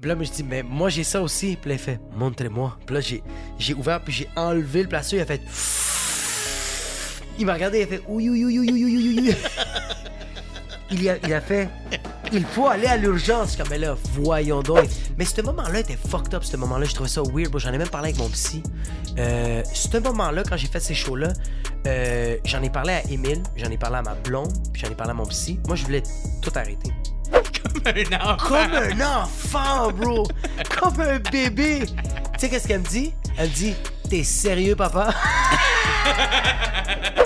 Puis là, je dis, mais moi, j'ai ça aussi. Puis là, il fait, montrez-moi. Puis là, j'ai, j'ai ouvert, puis j'ai enlevé le plaster. Il a fait. Il m'a regardé, il a fait, oui, oui, oui, oui, oui, oui, oui. Il a, il a fait, il faut aller à l'urgence. Comme, mais là, voyons donc. Mais ce moment-là était fucked up, ce moment-là. Je trouvais ça weird. J'en ai même parlé avec mon psy. Euh, ce moment-là, quand j'ai fait ces shows-là, euh, j'en ai parlé à Émile, j'en ai parlé à ma blonde, puis j'en ai parlé à mon psy. Moi, je voulais tout arrêter. Comme un enfant. Comme un enfant, bro! Comme un bébé! Tu sais qu'est-ce qu'elle me dit? Elle me dit, t'es sérieux, papa?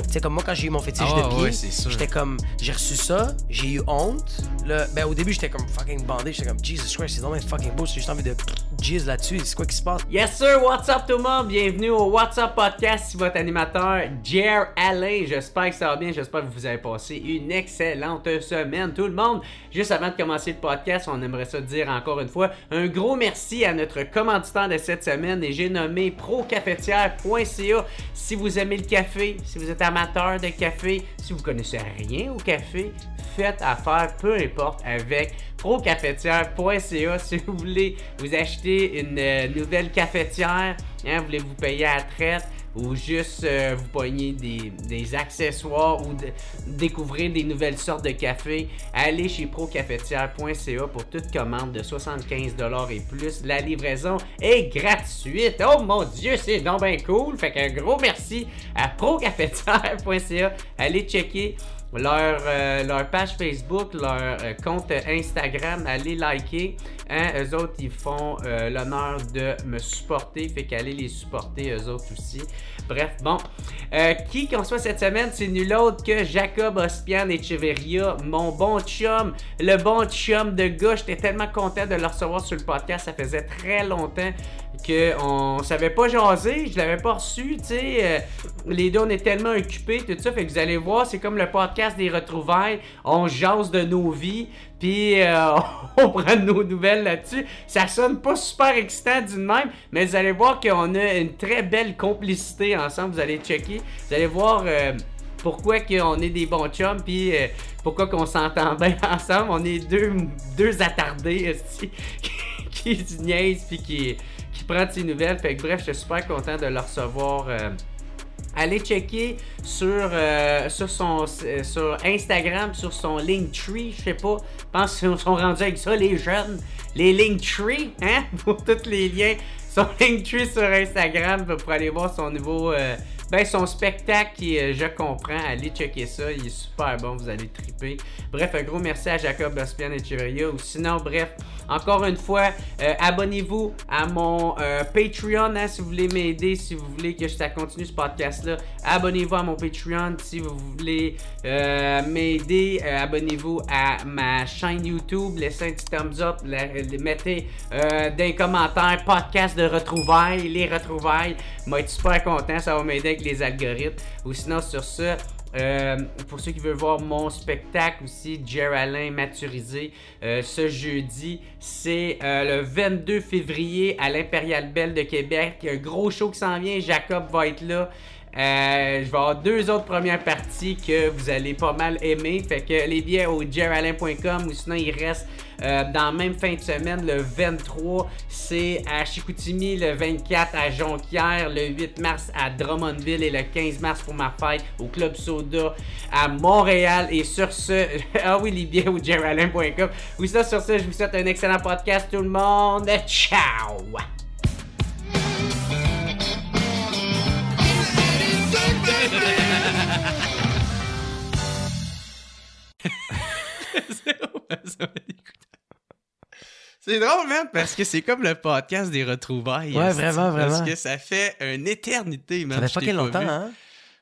tu sais, comme moi, quand j'ai eu mon fétiche Ah de pied, c'est j'étais comme, j'ai reçu ça, j'ai eu honte. Là, ben, au début, j'étais comme fucking bandé, j'étais comme, Jesus Christ, c'est vraiment fucking beau, j'ai juste envie de là-dessus, c'est quoi qui se passe? Yes sir, what's up tout le monde? Bienvenue au What's Up Podcast, c'est votre animateur Jer Alain. J'espère que ça va bien, j'espère que vous avez passé une excellente semaine tout le monde. Juste avant de commencer le podcast, on aimerait ça dire encore une fois un gros merci à notre commanditaire de cette semaine et j'ai nommé procafetière.ca. Si vous aimez le café, si vous êtes amateur de café, si vous connaissez rien au café, faites affaire, peu importe, avec procafetière.ca. Si vous voulez vous acheter une euh, nouvelle cafetière, hein, voulez-vous payer à la traite ou juste euh, vous pogner des, des accessoires ou de- découvrir des nouvelles sortes de café, allez chez procafetière.ca pour toute commande de 75$ et plus. La livraison est gratuite. Oh mon dieu, c'est donc bien cool. Fait qu'un gros merci à procafetière.ca. Allez checker leur, euh, leur page Facebook, leur euh, compte Instagram, allez liker. Hein, eux autres, ils font euh, l'honneur de me supporter, fait qu'allez les supporter eux autres aussi. Bref, bon. Qui qu'on soit cette semaine, c'est nul autre que Jacob Ospian Echeverria, mon bon chum, le bon chum de gars. J'étais tellement content de le recevoir sur le podcast. Ça faisait très longtemps qu'on savait pas jaser, je l'avais pas reçu, tu sais. euh, les deux, on est tellement occupés, tout ça. Fait que vous allez voir, c'est comme le podcast des retrouvailles. On jase de nos vies, puis euh, on prend nos nouvelles là-dessus. Ça sonne pas super excitant d'une même, mais vous allez voir qu'on a une très belle complicité ensemble. Vous allez checker. Vous allez voir. euh, pourquoi qu'on est des bons chums, puis pourquoi qu'on s'entend bien ensemble. On est deux, deux attardés esti, qui, qui se niaisent, puis qui, qui prennent ses nouvelles. Fait que bref, je suis super content de le recevoir. euh, Allez checker sur, euh, sur, son, euh, sur Instagram, sur son Linktree, je sais pas. Je pense qu'ils sont rendus avec ça, les jeunes. Les Linktree, hein? Pour tous les liens. Son Linktree sur Instagram pour aller voir son nouveau. ben, son spectacle qui, je comprends. Allez checker ça. Il est super bon. Vous allez triper. Bref, un gros merci à Jacob Baspian et Cheveria. Ou sinon, bref, encore une fois, euh, abonnez-vous à mon euh, Patreon hein, si vous voulez m'aider, si vous voulez que ça continue ce podcast-là. Abonnez-vous à mon Patreon si vous voulez euh, m'aider. abonnez-vous à ma chaîne YouTube. Laissez un petit thumbs up. mettez des commentaires podcast de retrouvailles. Les retrouvailles. Moi, être super content. Ça va m'aider avec les algorithmes. Ou sinon, sur ça. Euh, pour ceux qui veulent voir mon spectacle aussi, Jer Alain Maturisé, euh, ce jeudi, c'est euh, le 22 février à l'Impérial Belle de Québec. Il y a un gros show qui s'en vient. Jacob va être là. Euh, je vais avoir deux autres premières parties que vous allez pas mal aimer. Fait que les billets au jeralain.com ou sinon il reste euh, dans la même fin de semaine, le 23, c'est à Chicoutimi, le 24 à Jonquière, le 8 mars à Drummondville et le 15 mars pour ma fête au Club Soda à Montréal. Et sur ce, ah oui, les billets au jeralain.com. Oui, ça, sur ce, je vous souhaite un excellent podcast, tout le monde. Ciao! C'est drôle, man, parce que c'est comme le podcast des retrouvailles. Ouais, esti, vraiment, Parce vraiment. que ça fait une éternité, man. Ça fait t'ai fucking longtemps, vu. hein?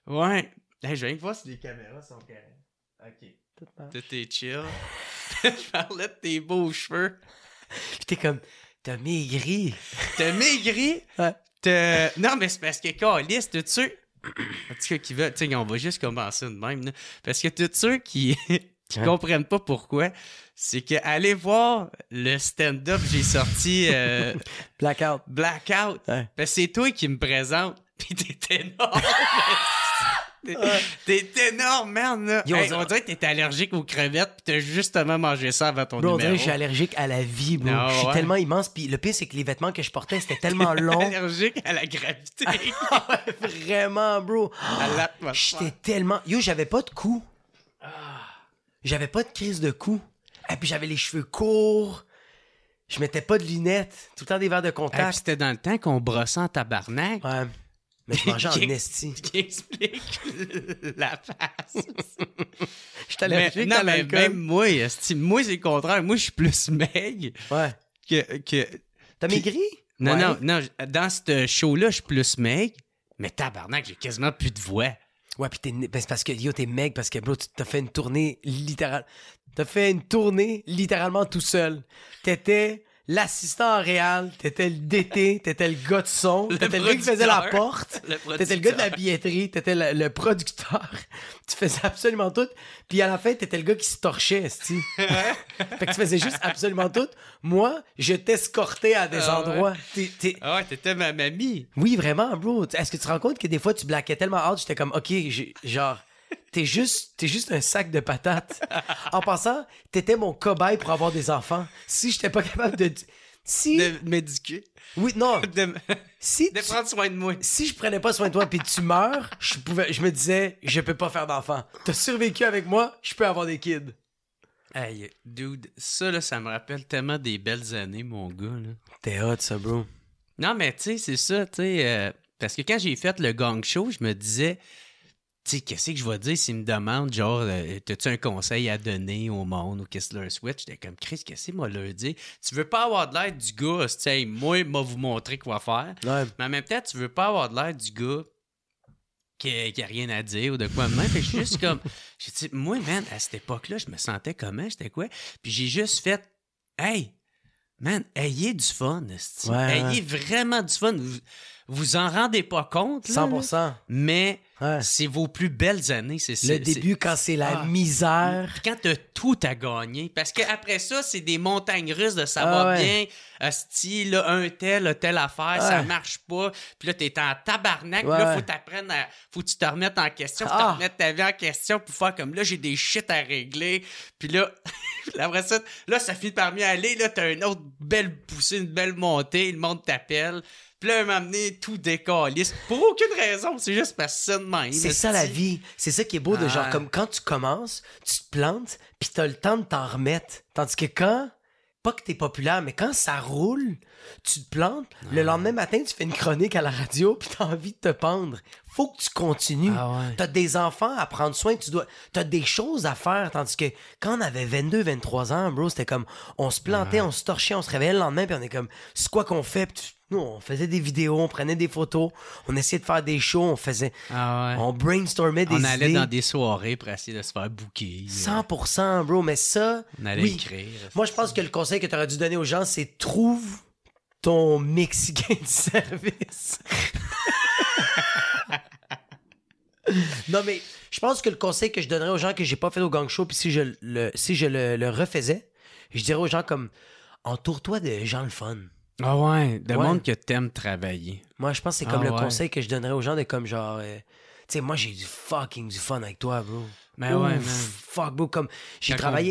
Ouais. Hey, je viens de voir si les caméras sont carrées. Ok. Tout est chill. je parlais de tes beaux cheveux. Puis t'es comme, t'as maigri. T'as maigri? Ouais. Non, mais c'est parce que, Calis, tous ceux. En tout cas, qui veulent. Tu sais, on va juste commencer de même, là. Parce que tous ceux qui. qui Ouais. comprennent pas pourquoi, c'est que allez voir le stand-up, j'ai sorti euh, Blackout. Blackout. Que c'est toi qui me présente. Pis t'es énorme. T'es- énorme, man. Là. Yo, on Hey, dirait- on dirait que t'es allergique aux crevettes pis t'as justement mangé ça avant ton Bro, on dirait numéro. que je suis allergique à la vie, bro. Ah je suis ouais? tellement immense. Puis le pire, c'est que les vêtements que je portais, c'était tellement long. allergique à la gravité, Vraiment, bro. à l'atmosphère. J'étais tellement. Yo, j'avais pas de cou. J'avais pas de crise de cou. Et puis j'avais les cheveux courts. Je mettais pas de lunettes. Tout le temps des verres de Hey, contact. c'était dans le temps qu'on brossait en tabarnak. ouais. Mais je mangeais en esti. Qui explique la face. J'étais Mais, allergique non, à mais même moi, esti, moi c'est le contraire. Moi, je suis plus maigre Ouais. que. que... T'as Puis- maigri? Non, Ouais. non, non. Dans ce show-là, je suis plus maigre. Mais tabarnak, j'ai quasiment plus de voix. Ouais, pis t'es. Ben, c'est parce que, yo, t'es maigre parce que, bro, tu t'as fait une tournée littéralement. T'as fait une tournée littéralement tout seul. T'étais l'assistant en réal, t'étais le DT, t'étais le gars de son, t'étais le gars qui faisait la porte, t'étais le gars de la billetterie, t'étais le, le producteur. tu faisais absolument tout. Puis à la fin, t'étais le gars qui se torchait, esti. fait que tu faisais juste absolument tout. Moi, je t'escortais à des Ah endroits. Ah ouais, t'étais ma mamie. oui, vraiment, bro. Est-ce que tu te rends compte que des fois, tu blaquais tellement hard, j'étais comme, OK, genre, t'es juste, t'es juste un sac de patates. en passant, t'étais mon cobaye pour avoir des enfants. Si j'étais pas capable de... Si... De m'éduquer. Oui, non. De, Si, de tu- prendre soin de moi. si je prenais pas soin de toi puis tu meurs, je, pouvais, je me disais, je peux pas faire d'enfants. T'as survécu avec moi, je peux avoir des kids. Hey, dude, ça, là, ça me rappelle tellement des belles années, mon gars, là. T'es hot, ça, bro. Non, mais tu sais, c'est ça, tu sais. euh, parce que quand j'ai fait le gang show, je me disais, tu sais, qu'est-ce que je vais dire s'ils me demandent, genre, euh, t'as-tu un conseil à donner au monde ou qu'est-ce que leur souhaite? J'étais comme, Chris, qu'est-ce que moi leur dire? Tu veux pas avoir de l'air du gars, tu sais, moi, m'a vous montrer quoi faire. Ouais. Mais en même temps, tu veux pas avoir de l'air du gars qui, qui a rien à dire ou de quoi même. Fait que je suis juste comme. J'ai dit, moi, man, à cette époque-là, je me sentais comment? J'étais quoi? Puis j'ai juste fait, hey, man, ayez du fun. Ouais, Ayez vraiment du fun. Vous, vous en rendez pas compte, là, 100%. là, mais Ouais. c'est vos plus belles années. C'est Le c'est- début, quand c'est la Ah. misère. quand t'as tout à gagner, parce qu'après ça, c'est des montagnes russes de ça Ah va ouais. bien, là, un tel, telle affaire, ça marche pas, puis là, t'es en tabarnak, Ouais, là, faut t'apprendre à... faut que tu te remettes en question, faut Ah. te remettre ta vie en question pour faire comme, là, j'ai des shit à régler, puis là, après ça, là, ça finit par mieux aller, là, t'as une autre belle poussée, une belle montée, le monde t'appelle, puis là, donné, tout décalisse, pour aucune raison, c'est juste parce que c'est de même. C'est ça la vie. C'est ça qui est beau de genre Ah. comme quand tu commences, tu te plantes, puis t'as le temps de t'en remettre. Tandis que quand, pas que t'es populaire, mais quand ça roule, tu te plantes, le lendemain matin, tu fais une chronique à la radio, puis t'as envie de te pendre. Faut que tu continues. Ah ouais. T'as des enfants à prendre soin, tu dois, t'as des choses à faire. Tandis que quand on avait 22, 23 ans, bro, c'était comme, on se plantait, on se torchait, on se réveillait le lendemain, puis on est comme, c'est quoi qu'on fait? Nous, on faisait des vidéos, on prenait des photos, on essayait de faire des shows, on faisait, Ah ouais. on brainstormait des On allait idées. dans des soirées pour essayer de se faire booker. 100%, bro, mais ça, On allait oui. écrire. Moi, je pense que le conseil que tu aurais dû donner aux gens, c'est trouve ton Mexicain de service. non, mais je pense que le conseil que je donnerais aux gens que j'ai pas fait au gang show, puis si je le, si je le, le refaisais, je dirais aux gens comme entoure-toi de gens le fun. Ah ouais, de Ouais. que t'aimes travailler. Moi, je pense que c'est Ah comme le ouais. conseil que je donnerais aux gens de comme genre. euh, tu sais, moi, j'ai du fucking du fun avec toi, bro. Ben ouais, man. Fuck, bro, comme j'ai travaillé.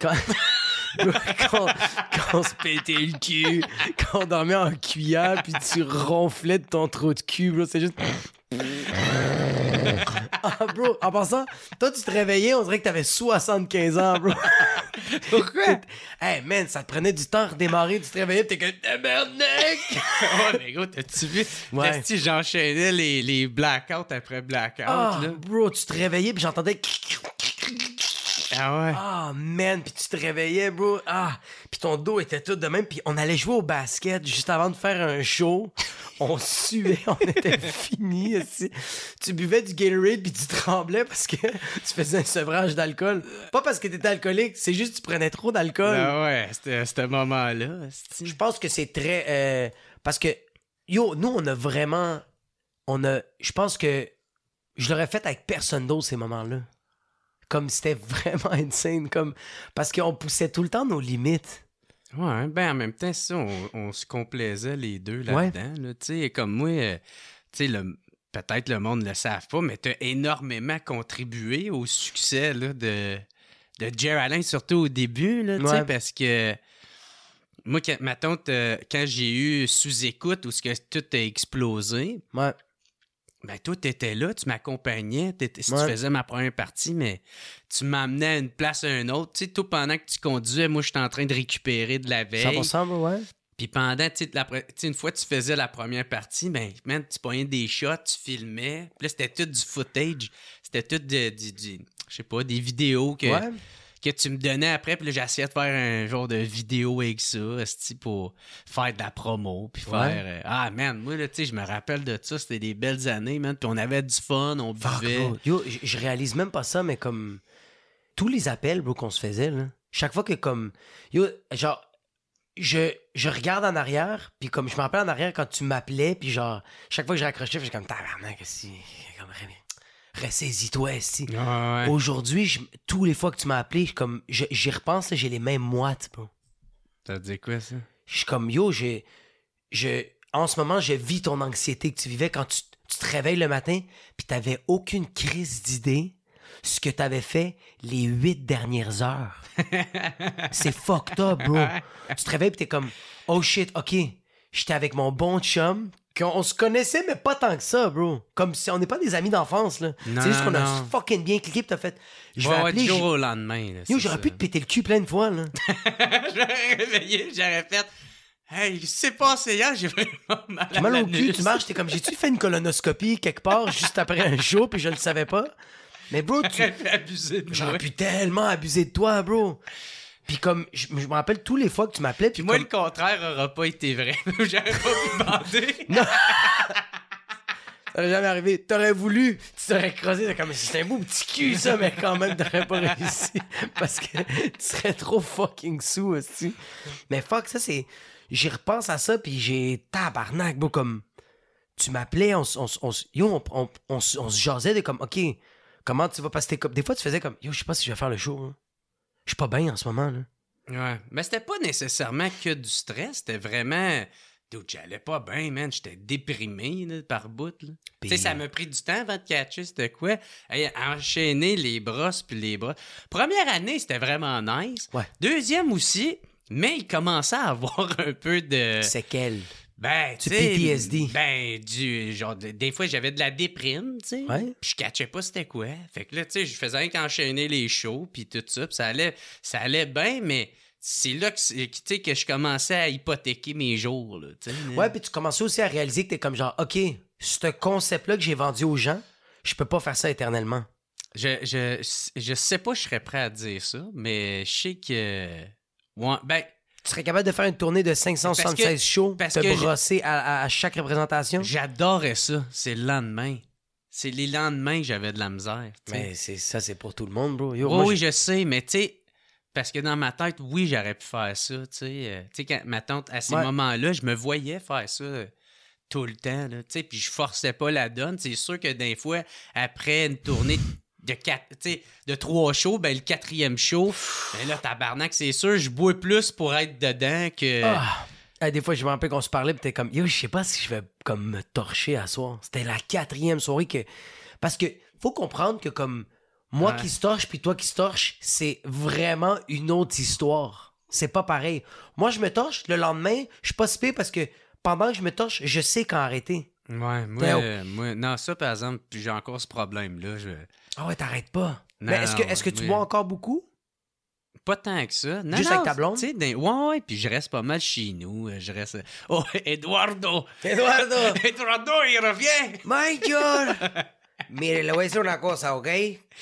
Quand... quand, quand on se pétait le cul, quand on dormait en cuillère, puis tu ronflais de ton trou de cul, bro, c'est juste... Ah, bro, en passant, toi, tu te réveillais, on dirait que t'avais 75 ans, bro. Pourquoi? Hey, man, ça te prenait du temps à redémarrer, tu te réveillais, pis t'es comme... Tabarnak! ouais, mais gros, t'as-tu vu? Ouais. Esti, j'enchaînais les, les blackouts après blackout, Ah, là? bro, tu te réveillais, puis j'entendais... Ah ouais. Ah, man, puis tu te réveillais, bro. Ah, puis ton dos était tout de même. Puis on allait jouer au basket juste avant de faire un show. On suait, on était finis. esti. Tu buvais du Gatorade puis tu tremblais parce que tu faisais un sevrage d'alcool. Pas parce que t'étais alcoolique, c'est juste que tu prenais trop d'alcool. Ah ouais, c'était ce moment-là. Je pense que c'est très... euh, parce que, yo, nous, on a vraiment... On a... Je pense que je l'aurais fait avec personne d'autre ces moments-là. Comme c'était vraiment insane. Comme... Parce qu'on poussait tout le temps nos limites. Ouais, ben en même temps, ça, on, on se complaisait les deux là-dedans. là. Tu sais, comme moi, euh, tu sais, le- peut-être le monde ne le savent pas, mais tu as énormément contribué au succès là, de, de Jerry Allen, surtout au début, là, tu sais, Ouais. parce que moi, quand, ma tante, euh, quand j'ai eu sous-écoute où ce que tout a explosé, Ouais. Ben toi, t'étais là, tu m'accompagnais, Ouais. tu faisais ma première partie, mais tu m'amenais à une place à une autre. Tu sais, tout pendant que tu conduisais, moi, j'étais en train de récupérer de la veille. 100%, bro, ouais. Puis pendant, tu sais, une fois que tu faisais la première partie, ben, man, tu prenais des shots, tu filmais. Puis là, c'était tout du footage. C'était tout de, du, du- je sais pas, des vidéos que, Ouais. Que tu me donnais après. Puis là, j'essayais de faire un genre de vidéo avec ça, pour faire de la promo. Puis faire. Euh, ah, man, moi, là, tu sais, je me rappelle de ça. C'était des belles années, man. Puis on avait du fun, on buvait. Yo, je réalise même pas ça, mais comme tous les appels, bro, qu'on se faisait, là. Chaque fois que comme. Yo, genre. Je, je regarde en arrière, puis comme je me rappelle en arrière quand tu m'appelais, puis genre, chaque fois que je raccrochais, j'étais comme tabarnak, si. Comme, ressaisis-toi, si. Ouais, ouais. Aujourd'hui, je- tous les fois que tu m'as appelé, comme, je- j'y repense, j'ai les mêmes moites, bro. T'as dit quoi, ça? Je suis comme yo, j'ai. Je, en ce moment, je vis ton anxiété que tu vivais quand tu, tu te réveilles le matin, puis t'avais aucune crise d'idée ce que t'avais fait les huit dernières heures. C'est fucked up, bro. Tu te réveilles, puis t'es comme, oh shit, ok, j'étais avec mon bon chum, qu'on on se connaissait, mais pas tant que ça, bro. Comme si on n'est pas des amis d'enfance, là. Non, C'est juste qu'on a non. fucking bien cliqué, puis t'as fait, je vais Ouais, appeler. jour au lendemain. là, Yo, c'est j'aurais pu te péter le cul plein de fois, là. j'aurais réveillé, j'aurais fait. Hey, c'est passé hier, j'ai vraiment mal T'as à mal au l'anus. cul, tu marches, t'es comme, j'ai-tu fait une colonoscopie quelque part juste après un show, puis je le savais pas? Mais bro, tu- j'aurais pu tellement abuser de toi, bro. Puis comme, je, je me rappelle tous les fois que tu m'appelais, puis Puis moi, comme- le contraire aura pas été vrai. J'aurais pas pu bander. Ça aurait jamais arrivé. T'aurais voulu, tu t'aurais creusé, c'est comme, c'est un beau petit cul, ça, mais quand même, t'aurais pas réussi. Parce que tu serais trop fucking sous aussi. Mais fuck, ça, c'est. J'y repense à ça, puis j'ai tabarnak, bro, comme. Tu m'appelais, on, on, on, yo, on, se jasait de comme, OK, comment tu vas? Passer comme. Des fois, tu faisais comme, yo, je sais pas si je vais faire le show. hein. Je suis pas bien en ce moment, là. Ouais. Mais c'était pas nécessairement que du stress. C'était vraiment. Dude, j'allais pas bien, man. J'étais déprimé là, par bout. Tu sais, ça m'a pris du temps avant de catcher c'était quoi. Hey, enchaîner les brosses puis les bras. Première année, c'était vraiment nice. Ouais. Deuxième aussi, mais il commençait à avoir un peu de. C'est quel? Ben, tu sais, PTSD. Ben, du genre, de- des fois, j'avais de la déprime, tu sais. Ouais. Puis je catchais pas c'était quoi. Fait que là, tu sais, je faisais rien qu'enchaîner les shows, puis tout ça. Puis ça allait, ça allait bien, mais c'est là que, tu sais, que je commençais à hypothéquer mes jours, là, tu sais. Ouais, puis tu commençais aussi à réaliser que t'es comme genre, OK, ce concept-là que j'ai vendu aux gens, je peux pas faire ça éternellement. Je, je, je sais pas, je serais prêt à dire ça, mais je sais que. Ouais, ben, Tu serais capable de faire une tournée de 576 Parce que- shows, parce te que brosser à, à- chaque représentation? j'adorais ça. C'est le lendemain. C'est les lendemains que j'avais de la misère. Mais c'est ça, c'est pour tout le monde, bro. Yo, Oui, moi, oui, j'ai- je sais, mais tu sais, parce que dans ma tête, oui, j'aurais pu faire ça, tu sais. euh, tu sais, quand ma tante, à ces Ouais. moments-là, je me voyais faire ça euh, tout le temps, là, tu sais, puis je forçais pas la donne. C'est sûr que des fois, après une tournée de quatre, de trois shows, ben le quatrième show, ben là, tabarnak, c'est sûr, je bois plus pour être dedans que... Ah! Ah, des fois, je me rappelle qu'on se parlait, pis t'es comme, yo, je sais pas si je vais comme me torcher à soir. C'était la quatrième soirée que. Parce que faut comprendre que comme moi Ouais. qui se torche puis toi qui se torche, c'est vraiment une autre histoire. C'est pas pareil. Moi, je me torche, le lendemain, je suis pas si parce que pendant que je me torche, je sais quand arrêter. Ouais, moi, euh, moi, non, ça, par exemple, puis j'ai encore ce problème-là. Je... Ah ouais, t'arrêtes pas. Non, Mais est-ce que, est-ce que tu bois encore beaucoup? Pas tant que ça. Non, Juste non, avec ta blonde? Dans- ouais, ouais, puis je reste pas mal chez nous. euh, Je reste. Oh, Eduardo! Eduardo! Eduardo, il revient! Michael! Mire, le voy a decir una cosa, ¿ok?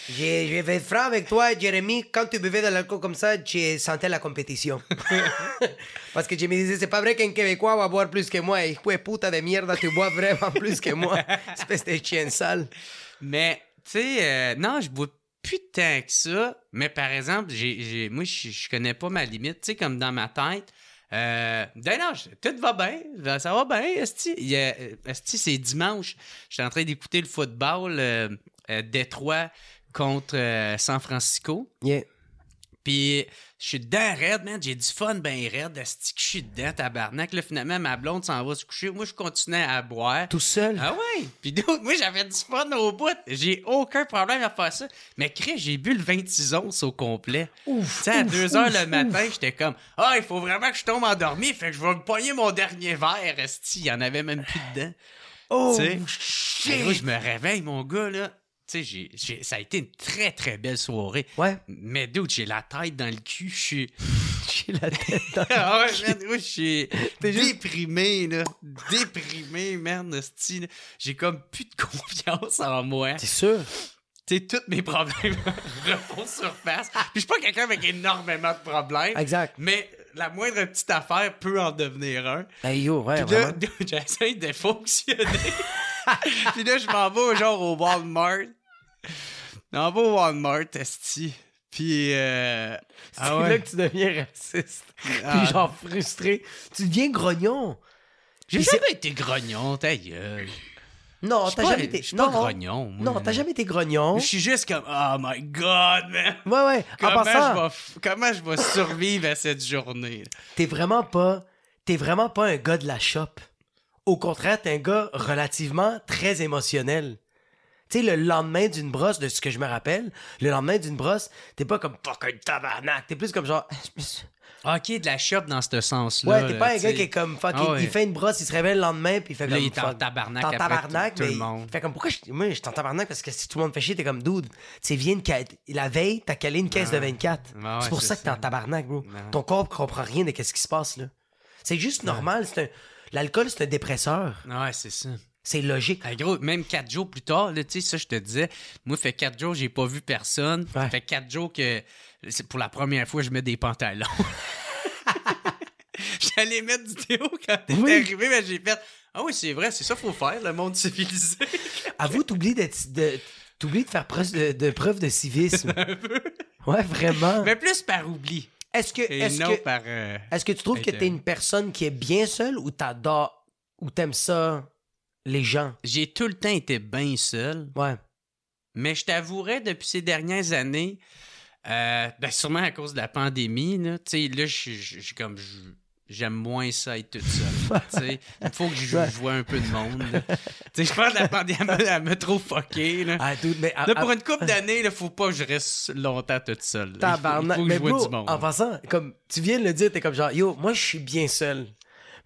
Je, je vais être franc avec toi, Jérémy. Quand tu buvais de l'alcool comme ça, je sentais la compétition. Parce que je me disais, c'est pas vrai qu'un Québécois va boire plus que moi. Hijo de puta de mierda, tu bois vraiment plus que moi. Espèce de chien sale. Mais, tu sais, euh, non, je bois plus tant que ça. Mais par exemple, j'ai, moi, je connais pas ma limite. Tu sais, comme dans ma tête. Euh, ben tout va bien, Ben, ça va bien, Esti. Esti, c'est dimanche. J'étais en train d'écouter le football euh, euh, Détroit contre euh, San Francisco. Puis je suis dedans raide, man. J'ai du fun ben raide. Asti que je suis dedans, tabarnak. Là, finalement, ma blonde s'en va se coucher. Moi, je continuais à boire. Tout seul? Ah ouais? Puis d'autres, moi, j'avais du fun au bout. J'ai aucun problème à faire ça. Mais Chris, j'ai bu le 26 onces au complet. Ouf, Tu sais, à ouf, 2 heures ouf, le matin, j'étais comme Ah, il faut vraiment que je tombe endormi. Fait que je vais me pogner mon dernier verre. Esti, il y en avait même plus dedans. Oh, tu sais? shit. Et là, je me réveille, mon gars, là. Tu sais, ça a été une très, très belle soirée. Ouais, Mais dude, j'ai la tête dans le cul. Je suis. j'ai la tête dans Ah ouais, man, moi, je suis déprimé, là. Déprimé, hostie, là. J'ai comme plus de confiance en moi. T'es sûr? Tu sais, tous mes problèmes refont surface. Puis je suis pas quelqu'un avec énormément de problèmes. Exact. Mais la moindre petite affaire peut en devenir un. Hey yo, ouais, Puis là, j'essaie de fonctionner. Puis là, je m'en vais genre au Walmart. Je m'en vais au Walmart, esti. Puis, euh... C'est ah ouais. là que tu deviens raciste. Ah. Puis genre frustré. Tu deviens grognon. J'ai jamais été grognon, ta gueule. Non, t'as jamais été. Je suis pas non, grognon, moi. non, t'as jamais été grognon. Je suis juste comme, oh my god, man. Ouais, ouais. En Comment, passant, je vais, comment je vais survivre à cette journée? t'es vraiment pas. T'es vraiment pas un gars de la shop. Au contraire, t'es un gars relativement très émotionnel. Tu sais, le lendemain d'une brosse, de ce que je me rappelle, le lendemain d'une brosse, t'es pas comme fucking tabarnak. T'es plus comme genre. Ok, de la shop dans ce sens-là. Ouais, t'es là, pas un gars qui est comme fuck. Ah il- ouais. Il fait une brosse, il se réveille le lendemain, puis il fait Là, comme. il est en tabarnak T'es en après tabarnak, tout- tout mais. le monde. il Fait comme pourquoi je. Moi, je suis en tabarnak parce que si tout le monde fait chier, t'es comme dude. Tu sais, viens ca- La veille, t'as calé une caisse de 24. Ouais, ouais, c'est pour ça que t'es en tabarnak, bro. Ton corps comprend rien de ce qui se passe, là. C'est juste normal. C'est un. L'alcool, c'est un dépresseur. Ouais, c'est ça. C'est logique. Gros, même quatre jours plus tard, tu sais, ça, je te disais, moi, fait quatre jours, j'ai pas vu personne. Ouais. Fait quatre jours que, c'est pour la première fois, je mets des pantalons. J'allais mettre du Théo quand t'es Oui. arrivé, mais j'ai fait, ah oui, c'est vrai, c'est ça qu'il faut faire, le monde civilisé. Avoue, t'oublies de. T'oublies de faire preuve de, de preuve de civisme. Ouais, vraiment. mais plus par oubli. Est-ce que, est-ce que, par. euh, est-ce que tu trouves que t'es une personne qui est bien seule ou t'adores ou t'aimes ça les gens? J'ai tout le temps été bien seul. Ouais. Mais je t'avouerais, depuis ces dernières années, euh, ben sûrement à cause de la pandémie, là, tu sais, là, je suis- comme, je- j'aime moins ça être toute seule. il faut que je, vois un peu de monde. là. Tu sais, je pense que la pandémie, elle m'a- trop fucké, là. Ah, dude, mais. Là, pour une couple d'années, il faut pas que je reste longtemps toute seule. Il faut- faut que Mais je vois bro, du monde. en passant, comme tu viens de le dire, t'es comme genre, yo, moi je suis bien seul.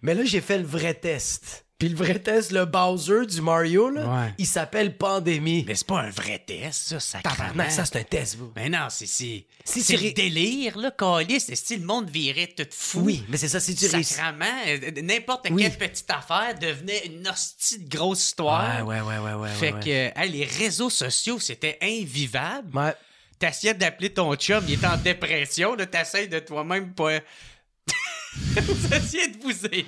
Mais là, j'ai fait le vrai test. Puis le vrai test, le Bowser du Mario, là, Ouais. il s'appelle Pandémie. Mais c'est pas un vrai test, ça, ça Tabarnak, ça c'est un test, bro. Mais non, c'est c'est Si c'est le délire, là, Calis. C'est si le monde virait tout fou? Oui, mais c'est ça, si tu réussis. Sacrement, euh, n'importe Oui. quelle petite affaire devenait une hostie de grosse histoire. Ouais, ouais, ouais, ouais, ouais. Fait ouais, que les réseaux sociaux, c'était invivable. Ouais. T'essayais d'appeler ton chum, il est en dépression, là, t'essayes de toi-même pas... Vous essayez de vous aider.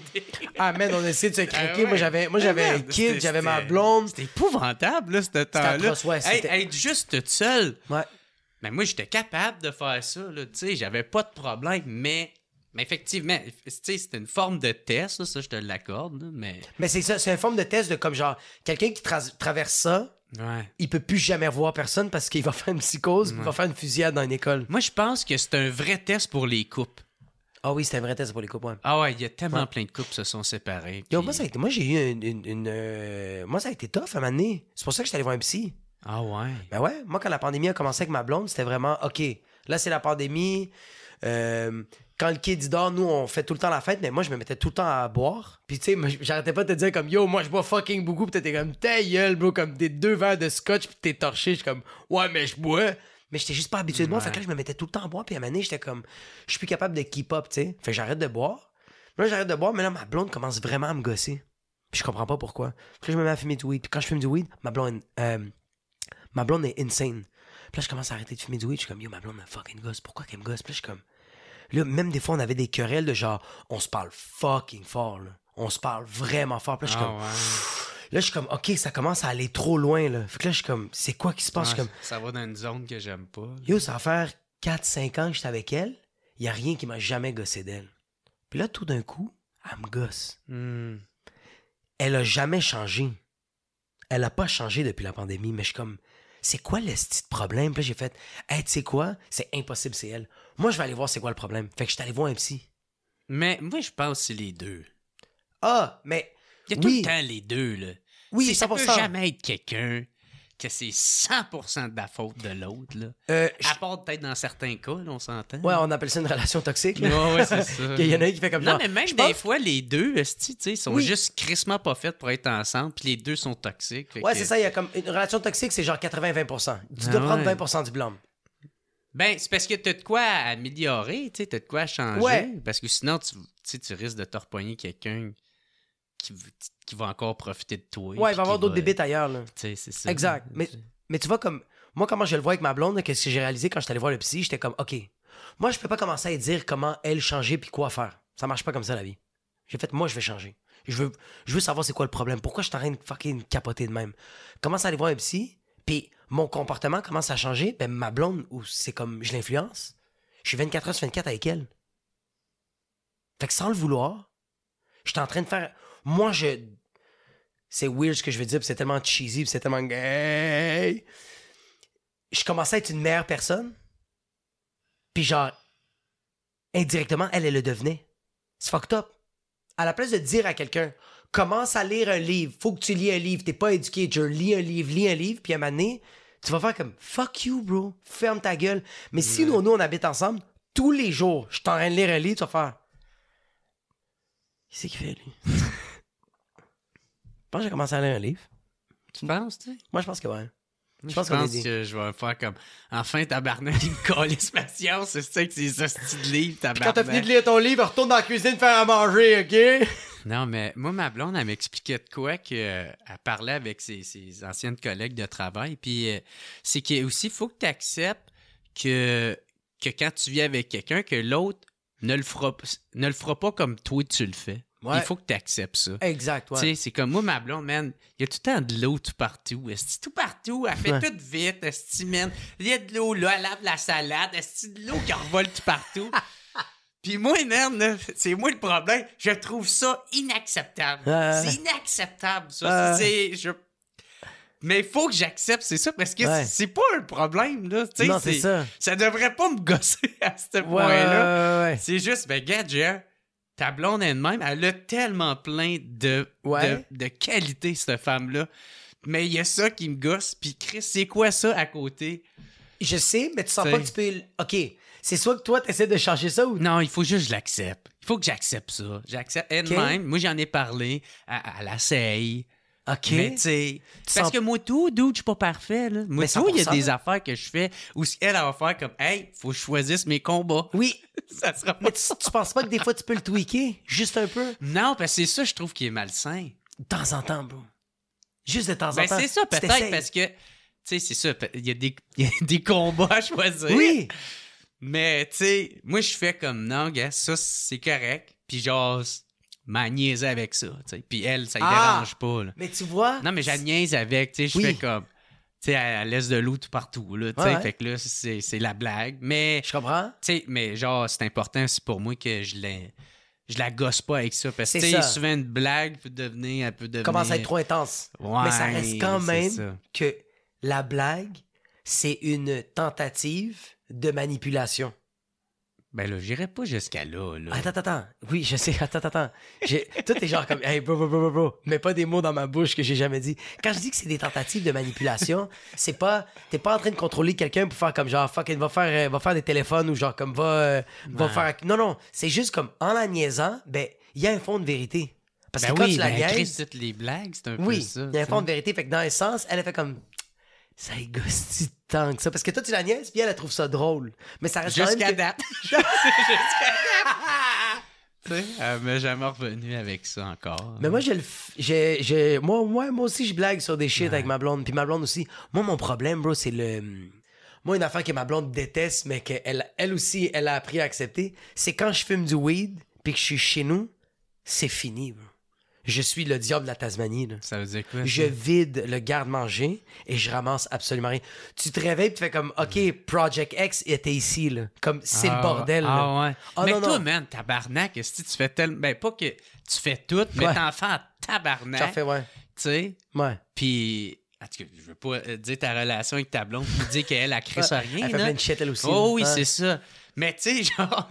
Ah, man, on essaie de se craquer. Ah ouais. Moi, j'avais, moi, j'avais Ah, un kid, j'avais ma blonde. C'était épouvantable, là, ce temps-là. ouais, Hey, être juste toute seule. Ouais. Mais moi, j'étais capable de faire ça, là, tu sais, j'avais pas de problème, mais... Mais effectivement, c'était une forme de test, là, ça, je te l'accorde, mais... Mais c'est ça, c'est une forme de test de comme genre, quelqu'un qui tra- traverse ça, Ouais. il peut plus jamais revoir personne parce qu'il va faire une psychose, il va faire une fusillade dans une école. Moi, je pense que c'est un vrai test pour les couples. Ah oui, c'est un vrai test pour les couples, ouais. Ah ouais, il y a tellement Ouais. plein de couples qui se sont séparés. Yo, puis- moi, ça a été- moi, j'ai eu une. une- une, euh, moi, ça a été tough à un moment donné. C'est pour ça que j'étais allé voir un psy. Ah ouais? Ben ouais, moi, quand la pandémie a commencé avec ma blonde, c'était vraiment OK. Là, c'est la pandémie. Euh, quand le kid dort, nous, on fait tout le temps la fête, mais moi, je me mettais tout le temps à boire. Puis, tu sais, j'arrêtais pas de te dire comme Yo, moi, je bois fucking beaucoup. Puis, t'étais comme Ta gueule, bro, comme des deux verres de scotch, puis t'es torché. Je suis comme Ouais, mais je bois. Mais j'étais juste pas habitué de boire. Ouais. Fait que là, je me mettais tout le temps à boire. Puis, à un moment donné, j'étais comme Je suis plus capable de keep up, tu sais. Fait que j'arrête de boire. Là, j'arrête de boire, mais là, ma blonde commence vraiment à me gosser. Puis, je comprends pas pourquoi. Puis là, je me mets à fumer du weed. Puis, quand je fume du weed, ma blonde. euh, ma blonde est insane. Puis là, je commence à arrêter de fumer du weed. Je suis comme, yo, ma blonde me fucking gosse. Pourquoi qu'elle me gosse? Puis là, je suis comme. Là, même des fois, on avait des querelles de genre, on se parle fucking fort, là. On se parle vraiment fort. Puis là, je suis Ah comme. ouais. Là, je suis comme, OK, ça commence à aller trop loin, là. Fait que là, je suis comme, c'est quoi qui se passe? Je suis Ouais, comme, Ça va dans une zone que j'aime pas. là. yo, ça va faire 4-5 ans que j'étais avec elle. Il y a rien qui m'a jamais gossé d'elle. Puis là, tout d'un coup, elle me gosse. Hmm. elle a jamais changé. Elle a pas changé depuis la pandémie, mais je suis comme. c'est quoi le petit problème? Puis là, j'ai fait, hey, tu sais quoi? C'est impossible, c'est elle. Moi, je vais aller voir c'est quoi le problème. Fait que je suis allé voir un psy. Mais moi, je pense que c'est les deux. Ah, mais. Il y a tout le temps les deux, là. Oui, C'est- ça peut 100%. jamais être quelqu'un que c'est 100% de la faute de l'autre, là. Euh, À part peut-être dans certains cas, là, on s'entend. Ouais, on appelle ça une relation toxique. là. Ouais, ouais, c'est ça. Il y en a un qui fait comme Non, genre, mais même je des pense- fois, les deux, tu sais, sont Oui. juste crissement pas faites pour être ensemble, puis les deux sont toxiques. Ouais, que- c'est ça. Il y a comme une relation toxique, c'est genre 80-20%. Tu dois Ah prendre ouais. 20% du blâme. Ben, c'est parce que t'as de quoi améliorer, tu t'as de quoi changer. Ouais. Parce que sinon, tu, tu risques de te quelqu'un qui, va encore profiter de toi. Ouais, il va y avoir d'autres débites ailleurs. Là. Tu sais, c'est ça. Exact. Mais, mais tu vois, comme. Moi, comment je le vois avec ma blonde, qu'est-ce que j'ai réalisé quand j'étais allé voir le psy, j'étais comme, OK, moi, je peux pas commencer à dire comment elle changer puis quoi faire. Ça marche pas comme ça, la vie. J'ai fait, moi, je vais changer. Je veux, je veux savoir c'est quoi le problème. Pourquoi je suis en train de fucking capoter de même? Commence à aller voir un psy, puis mon comportement commence à changer. Ben, ma blonde, ou c'est comme, je l'influence. Je suis 24 heures sur 24 avec elle. Fait que sans le vouloir, je suis en train de faire. Moi, je. C'est weird ce que je veux dire, puis c'est tellement cheesy, puis c'est tellement gay. Je commençais à être une meilleure personne. Puis genre, indirectement, elle, elle le devenait. C'est fucked up. À la place de dire à quelqu'un, commence à lire un livre, faut que tu lis un livre, t'es pas éduqué, je lis un livre, lis un livre, puis à un moment donné, tu vas faire comme, fuck you, bro, ferme ta gueule. Mais si nous, nous, on habite ensemble, tous les jours, je suis en train de lire un livre, tu vas faire, qu'est-ce qu'il fait, lui? Je pense que j'ai commencé à lire un livre. Tu penses, tu sais? Moi, je pense que ouais. Je Je pense, pense est dit. que je vais faire comme enfin tabarnak, il me calisse patience, c'est ça que c'est ça ce de livre Quand tabarnak. t'as fini de lire ton livre, retourne dans la cuisine faire à manger, OK? Non, mais moi, ma blonde, elle m'expliquait de quoi qu'elle parlait avec ses, ses anciennes collègues de travail. Puis euh, c'est qu'il aussi, il faut que tu acceptes que, que quand tu vis avec quelqu'un, que l'autre ne le fera ne le fera pas comme toi tu le fais. Ouais. Il faut que tu acceptes ça. Exact, Tu sais, c'est comme moi, ma blonde, man, il y a tout le temps de l'eau tout partout. Esti, tout partout, elle fait Ouais. tout vite, man. Il y a de l'eau là, elle lave la salade, esti, de l'eau qui revole tout partout? Puis moi, c'est moi le problème. Je trouve ça inacceptable. C'est inacceptable, ça. C'est... Je... Mais il faut que j'accepte, c'est ça, parce que Ouais. c'est pas un problème, là. Non, c'est ça. Ça devrait pas me gosser à ce Ouais, point-là. ouais. C'est juste, ben, Jer, ta blonde elle-même, elle a tellement plein de, Ouais. de, de qualités, cette femme-là. Mais il y a ça qui me gosse. Puis Chris, c'est quoi ça à côté? Je sais, mais tu sens pas que tu peux. OK. C'est soit que toi, t'essaies de changer ça ou. Non, il faut juste que je l'accepte. Il faut que j'accepte ça. J'accepte elle-même. Moi, j'en ai parlé. Elle, elle essaye. OK. Mais Tu parce sens- que moi, tout, dude, je suis pas parfait. Là. Moi, tout, il y a 100%, des affaires que je fais où elle, va faire comme, hey, faut que je choisisse mes combats. Oui, ça sera pas mais tu, tu penses pas que des fois, tu peux le tweaker? Juste un peu? Non, parce que c'est ça, je trouve, qui est malsain. De temps en temps, bro. Juste de temps en Ben, temps. c'est ça, peut-être, parce que, tu sais, c'est ça, il y, a des- y a des combats à choisir. Oui! Mais, tu sais, moi, je fais comme, non, gars, ça, c'est correct. Puis, genre, m'a niaisé avec ça. Puis, elle, ça ne Ah! dérange pas, là. Mais tu vois. Non, mais j'ai niaise avec, tu sais, je Oui. fais comme, tu sais, elle, laisse de l'eau tout partout, là, tu sais. Ouais, ouais. Fait que là, c'est la blague. Mais, Je comprends. tu sais, mais genre, c'est important aussi pour moi que je la, je la gosse pas avec ça. Parce que, souvent, une blague peut devenir, elle peut devenir... Commence à être trop intense. Ouais, mais ça reste quand même ça. que la blague, c'est une tentative de manipulation. Ben là, j'irai pas jusqu'à là, là. Attends, attends, attends. Oui, je sais. Attends, attends, Tout est genre comme, hey, bro, bro, bro, bro, bro. Mets pas des mots dans ma bouche que j'ai jamais dit. Quand je dis que c'est des tentatives de manipulation, c'est pas, t'es pas en train de contrôler quelqu'un pour faire comme genre, fucking, va faire, euh, va faire des téléphones ou genre comme va, euh, va faire. Non, non. C'est juste comme, en la niaisant, ben, il y a un fond de vérité. Parce Ben que quand oui, tu la ben, niaises, toutes les blagues, c'est un peu oui, ça. il y a un fond de vérité. Fait que dans un sens, elle a fait comme, ça égoste tant que ça. Parce que toi, tu la niaises, puis elle, elle trouve ça drôle. Mais ça reste Jusqu'à que- date. Jusqu'à date. Tu sais, elle m'a jamais revenu avec ça encore. Mais moi, je le f- j'ai, j'ai- moi, moi, moi aussi, je blague sur des shit avec ma blonde. Puis ma blonde aussi. Moi, mon problème, bro, c'est le. Moi, une affaire que ma blonde déteste, mais qu'elle elle aussi, elle a appris à accepter, c'est quand je fume du weed, puis que je suis chez nous, c'est fini, bro. Je suis le diable de la Tasmanie, là. Ça veut dire quoi? Je vide le garde-manger et je ramasse absolument rien. Tu te réveilles et tu fais comme, OK, Project X était ici, là. Comme, c'est Ah, le bordel, là. Ah ouais. Ah, mais non, toi, non. man, tabarnak, si tu fais tellement. Ben, pas que tu fais tout, mais t'en fais en tabarnak. J'en fais, ouais. Tu sais? Ouais. Puis En tout cas, je veux pas euh, dire ta relation avec ta blonde, puis dire qu'elle, elle crée ça rien. Elle fait plein de shit, elle aussi. Oh oui, c'est ça. Mais tu sais, genre,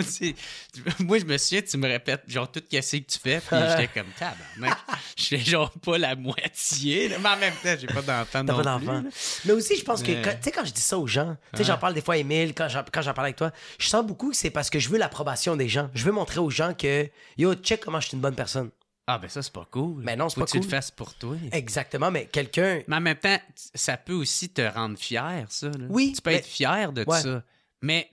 moi, je me souviens, tu me répètes, genre, tout ce que tu fais, puis j'étais comme, tabarnak, je fais genre pas la moitié, mais en même temps, j'ai pas d'enfant T'as pas d'enfant. Mais aussi, je pense que, tu sais, quand je dis ça aux gens, tu sais, j'en parle des fois à Emile, quand j'en, parle avec toi, je sens beaucoup que c'est parce que je veux l'approbation des gens. Je veux montrer aux gens que, yo, check comment je suis une bonne personne. Ah, ben ça, c'est pas cool. Mais non, c'est pas que tu le fasses pour toi. Exactement, mais quelqu'un. Mais en même temps, ça peut aussi te rendre fier, ça. là. Oui, Tu peux mais- être fier de Ouais. ça. Mais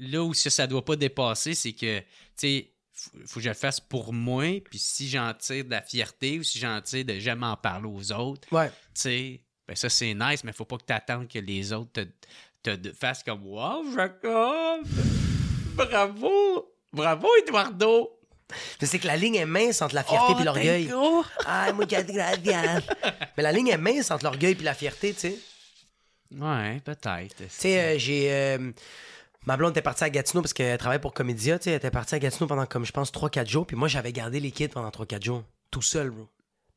là où ça, ça doit pas dépasser, c'est que, tu sais, faut, faut que je le fasse pour moi, puis si j'en tire de la fierté ou si j'en tire de jamais en parler aux autres, Ouais. tu sais, ben ça, c'est nice, mais faut pas que tu attendes que les autres te, te fassent comme Wow, Jacob! Bravo! Bravo, Eduardo! Mais c'est que la ligne est mince entre la fierté Oh, et l'orgueil. thank you. Ah, moi. Mais la ligne est mince entre l'orgueil et la fierté, tu sais. Ouais, peut-être. Tu sais, euh, j'ai. euh, ma blonde était partie à Gatineau parce qu'elle travaillait pour Comédia. Tu sais, elle était partie à Gatineau pendant comme, je pense, 3-4 jours. Puis moi, j'avais gardé les kids pendant 3-4 jours. Tout seul, bro.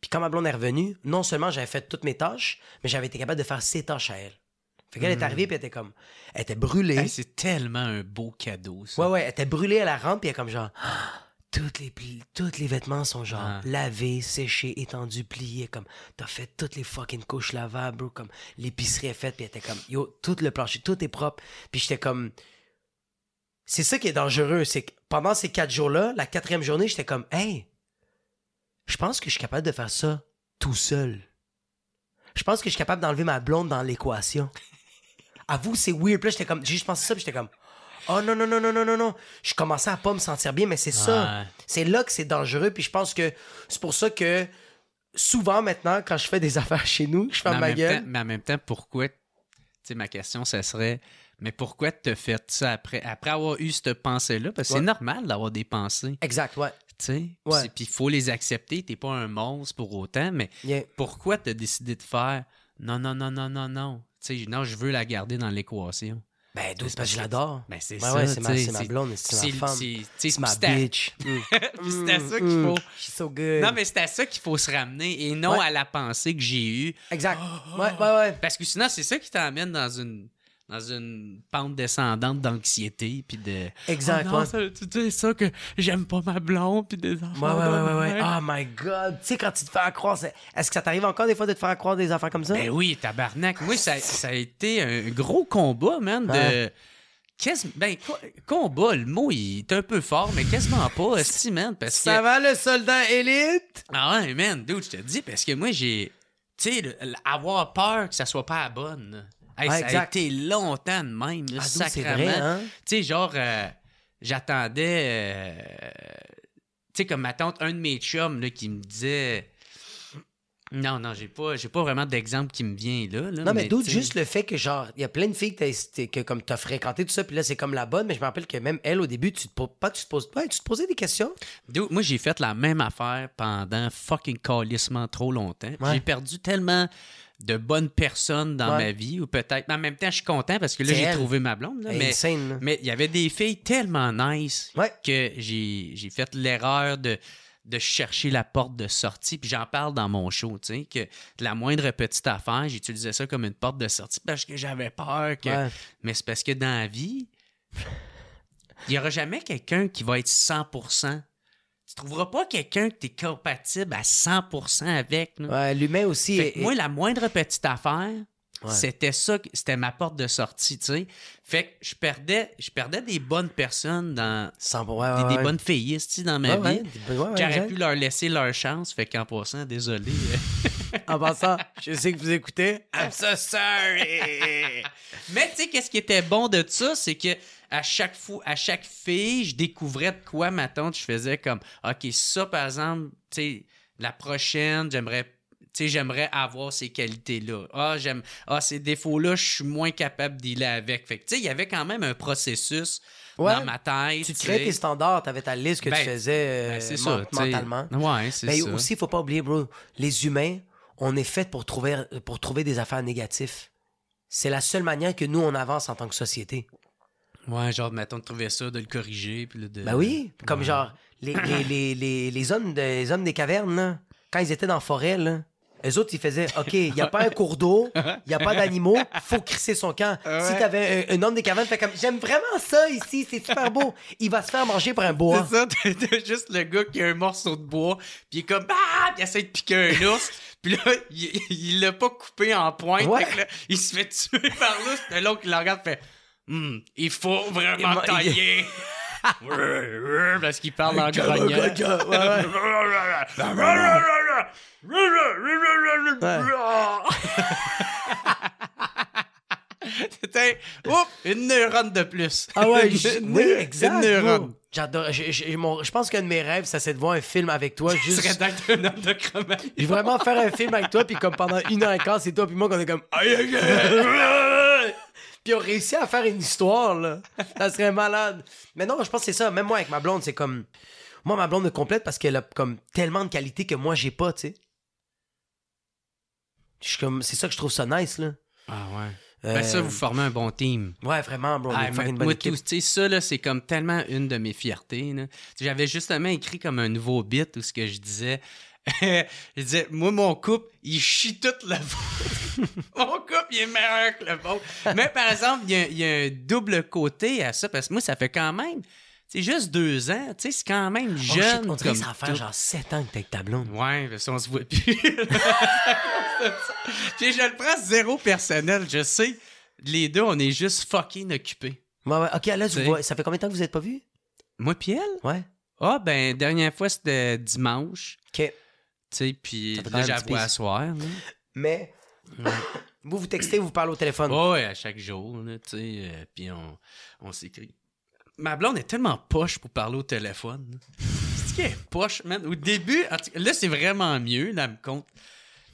Puis quand ma blonde est revenue, non seulement j'avais fait toutes mes tâches, mais j'avais été capable de faire ses tâches à elle. Fait qu'elle est arrivée, puis elle était comme. Elle était brûlée. Hey, c'est tellement un beau cadeau, ça. Ouais, ouais, elle était brûlée à la rampe, puis elle est comme genre. Ah, toutes les, pli- toutes les vêtements sont genre Ah. lavés, séchés, étendus, pliés. Comme, t'as fait toutes les fucking couches lavables, bro. Comme, l'épicerie est faite, puis elle était comme, yo, tout le plancher, tout est propre. Puis j'étais comme. C'est ça qui est dangereux, c'est que pendant ces quatre jours-là, la quatrième journée, j'étais comme, hey, je pense que je suis capable de faire ça tout seul. Je pense que je suis capable d'enlever ma blonde dans l'équation. Avoue, c'est weird. Puis là, j'étais comme, j'ai juste pensé ça, puis j'étais comme, oh non, non, non, non, non, non, non. Je commençais à pas me sentir bien, mais c'est ça. Ouais. C'est là que c'est dangereux, puis je pense que c'est pour ça que souvent maintenant, quand je fais des affaires chez nous, je ferme ma gueule. temps, mais en même temps, pourquoi... Tu sais, ma question, ça serait... Mais pourquoi te fait ça après, après avoir eu cette pensée-là? Parce que Ouais. c'est normal d'avoir des pensées, Exact, ouais. tu sais? Ouais. Puis il faut les accepter. T'es pas un monstre pour autant, mais Yeah. pourquoi t'as décidé de faire non, non, non, non, non, non? Tu sais, non, je veux la garder dans l'équation. Ben, d'où parce que je l'adore. Ben, c'est Ouais, ça, ouais, c'est ma, blonde, c'est ma femme. c'est- ma bitch. Mm. puis c'est à ça qu'il Mm, faut. mm. She's so good. Non, mais c'est à ça qu'il faut se ramener et non Ouais. à la pensée que j'ai eue. Exact. Ouais, ouais, ouais. Parce que sinon, c'est ça qui t'emmène dans une dans une pente descendante d'anxiété puis de Exact, Oh non, ouais. ça, tu sais ça que j'aime pas ma blonde puis des enfants. Ouais, ouais, ouais, ouais. Oh my god. Tu sais, quand tu te fais croire, est-ce que ça t'arrive encore des fois de te faire croire des affaires comme ça? Ben oui, tabarnak. Moi, ça, ça a été un gros combat, man, de. Ouais. Quasi- ben, co- combat, le mot, il est un peu fort, mais quasiment pas, esti, man, parce que... Ça va, le soldat élite? Ah ouais, man, dude, je te dis, parce que moi, j'ai. Tu sais, avoir peur que ça soit pas la bonne. Là. Hey, Ouais, ça a été longtemps de même, là, Ah, hein? Tu sais, genre, euh, j'attendais. euh, tu sais, comme ma tante, un de mes chums, là, qui me disait. Non, non, j'ai pas, j'ai pas vraiment d'exemple qui me vient là. là, Non, mais, d'autres, tu sais- juste le fait que, genre, il y a plein de filles que, t'as- que comme t'as fréquenté tout ça, puis là, c'est comme la bonne, mais je me rappelle que même elle, au début, tu te poses pas, tu te poses tu te posais des questions. Moi, j'ai fait la même affaire pendant fucking calissement trop longtemps. Ouais. J'ai perdu tellement de bonnes personnes dans Ouais. ma vie, ou peut-être. Mais en même temps, je suis content parce que là, j'ai trouvé ma blonde. là, mais insane, là. mais il y avait des filles tellement nice Ouais. que j'ai j'ai fait l'erreur de, de chercher la porte de sortie. Puis j'en parle dans mon show, tu sais, que la moindre petite affaire, j'utilisais ça comme une porte de sortie parce que j'avais peur que. Ouais. Mais c'est parce que dans la vie, il n'y aura jamais quelqu'un qui va être 100%. Tu trouveras pas quelqu'un que tu es compatible à 100% avec. Ouais, l'humain aussi. Fait que moi, la moindre petite affaire, Ouais. c'était ça, c'était ma porte de sortie, tu sais. Fait que je perdais, je perdais des bonnes personnes dans. Sans- ouais, des, bonnes filles, dans ma vie. des- ouais, ouais, J'aurais pu leur laisser leur chance, fait qu'en passant, désolé. En passant, je sais que vous écoutez. I'm so sorry. Mais tu sais, qu'est-ce qui était bon de ça, c'est que à chaque fois, à chaque fille, je découvrais de quoi ma tante, je faisais comme, ok, ça par exemple, tu sais, la prochaine, j'aimerais, tu j'aimerais avoir ces qualités-là. Ah, j'aime, ah, ces défauts-là, je suis moins capable d'y aller avec. Fait tu sais, il y avait quand même un processus Ouais. dans ma tête. tu tu sais. tes standards, t'avais ta liste que Ben, tu faisais euh, Ben, c'est men- ça, tu sais. mentalement. Ouais, c'est Mais ça. aussi, faut pas oublier, bro, les humains, on est fait pour trouver, pour trouver des affaires négatives. C'est la seule manière que nous, on avance en tant que société. Ouais, genre, mettons, de trouver ça, de le corriger, puis là, de... Ben oui, comme Ouais. genre, les, les, les, les, les hommes de- les hommes des cavernes, là, quand ils étaient dans la forêt, là, Les autres, ils faisaient, OK, il n'y a pas un cours d'eau, il n'y a pas d'animaux, faut crisser son camp. Ouais. Si t'avais un, un homme des cavernes, fait comme, j'aime vraiment ça ici, c'est super beau. Il va se faire manger par un bois. C'est ça, t'as t'as juste le gars qui a un morceau de bois, puis il est comme ah, puis il essaie de piquer un ours, puis là il il l'a pas coupé en pointe, Ouais. fait que là, il se fait tuer par l'ours, puis l'autre il le regarde fait Hum, il faut vraiment Il tailler. Parce qu'il parle en grognant. C'était une neurone de plus. Ah ouais, Une- oui, exact. Une neurone. J'adore. Je, pense qu'un de mes rêves, ça c'est de voir un film avec toi. Juste, serait d'être un homme de vraiment faire un film avec toi, puis comme pendant une heure et quart, c'est toi puis moi qu'on est comme. Puis on réussit à faire une histoire, là. Ça serait malade. Mais non, je pense que c'est ça. Même moi, avec ma blonde, c'est comme. Moi, ma blonde me complète parce qu'elle a comme tellement de qualités que moi, j'ai pas, tu sais. Je suis comme. C'est ça que je trouve ça nice, là. Ah ouais. Euh, Ben ça, vous formez un bon team. Ouais, vraiment, bro. Ah, est une moi, tout, ça, là, c'est comme tellement une de mes fiertés. J'avais justement écrit comme un nouveau bit où ce que je disais. je disais, moi, mon couple, il chie tout le vôtre. mon couple, il est meilleur que le vôtre. Mais par exemple, il y, a, il y a un double côté à ça, parce que moi, ça fait quand même. C'est juste deux ans, tu sais, c'est quand même Oh, shit, jeune. on dirait que comme ça tout. genre 7 ans que t'es avec ta blonde. Ouais, parce qu'on se voit plus. Puis je le prends zéro personnel, je sais. Les deux, on est juste fucking occupés. Ouais, ouais. Ok, là, tu vois, ça fait combien de temps que vous êtes pas vus? Moi puis elle? Ouais. Ah, ben, dernière fois, c'était dimanche. Ok. Tu sais, puis là, un j'avoue à piece. soir. là. Mais, vous vous textez, vous parlez au téléphone? Ouais, ouais, à chaque jour, tu sais, euh, puis on, on s'écrit. Ma blonde est tellement poche pour parler au téléphone. C'est qu'elle est poche, man. Au début, là, c'est vraiment mieux, là, elle me compte.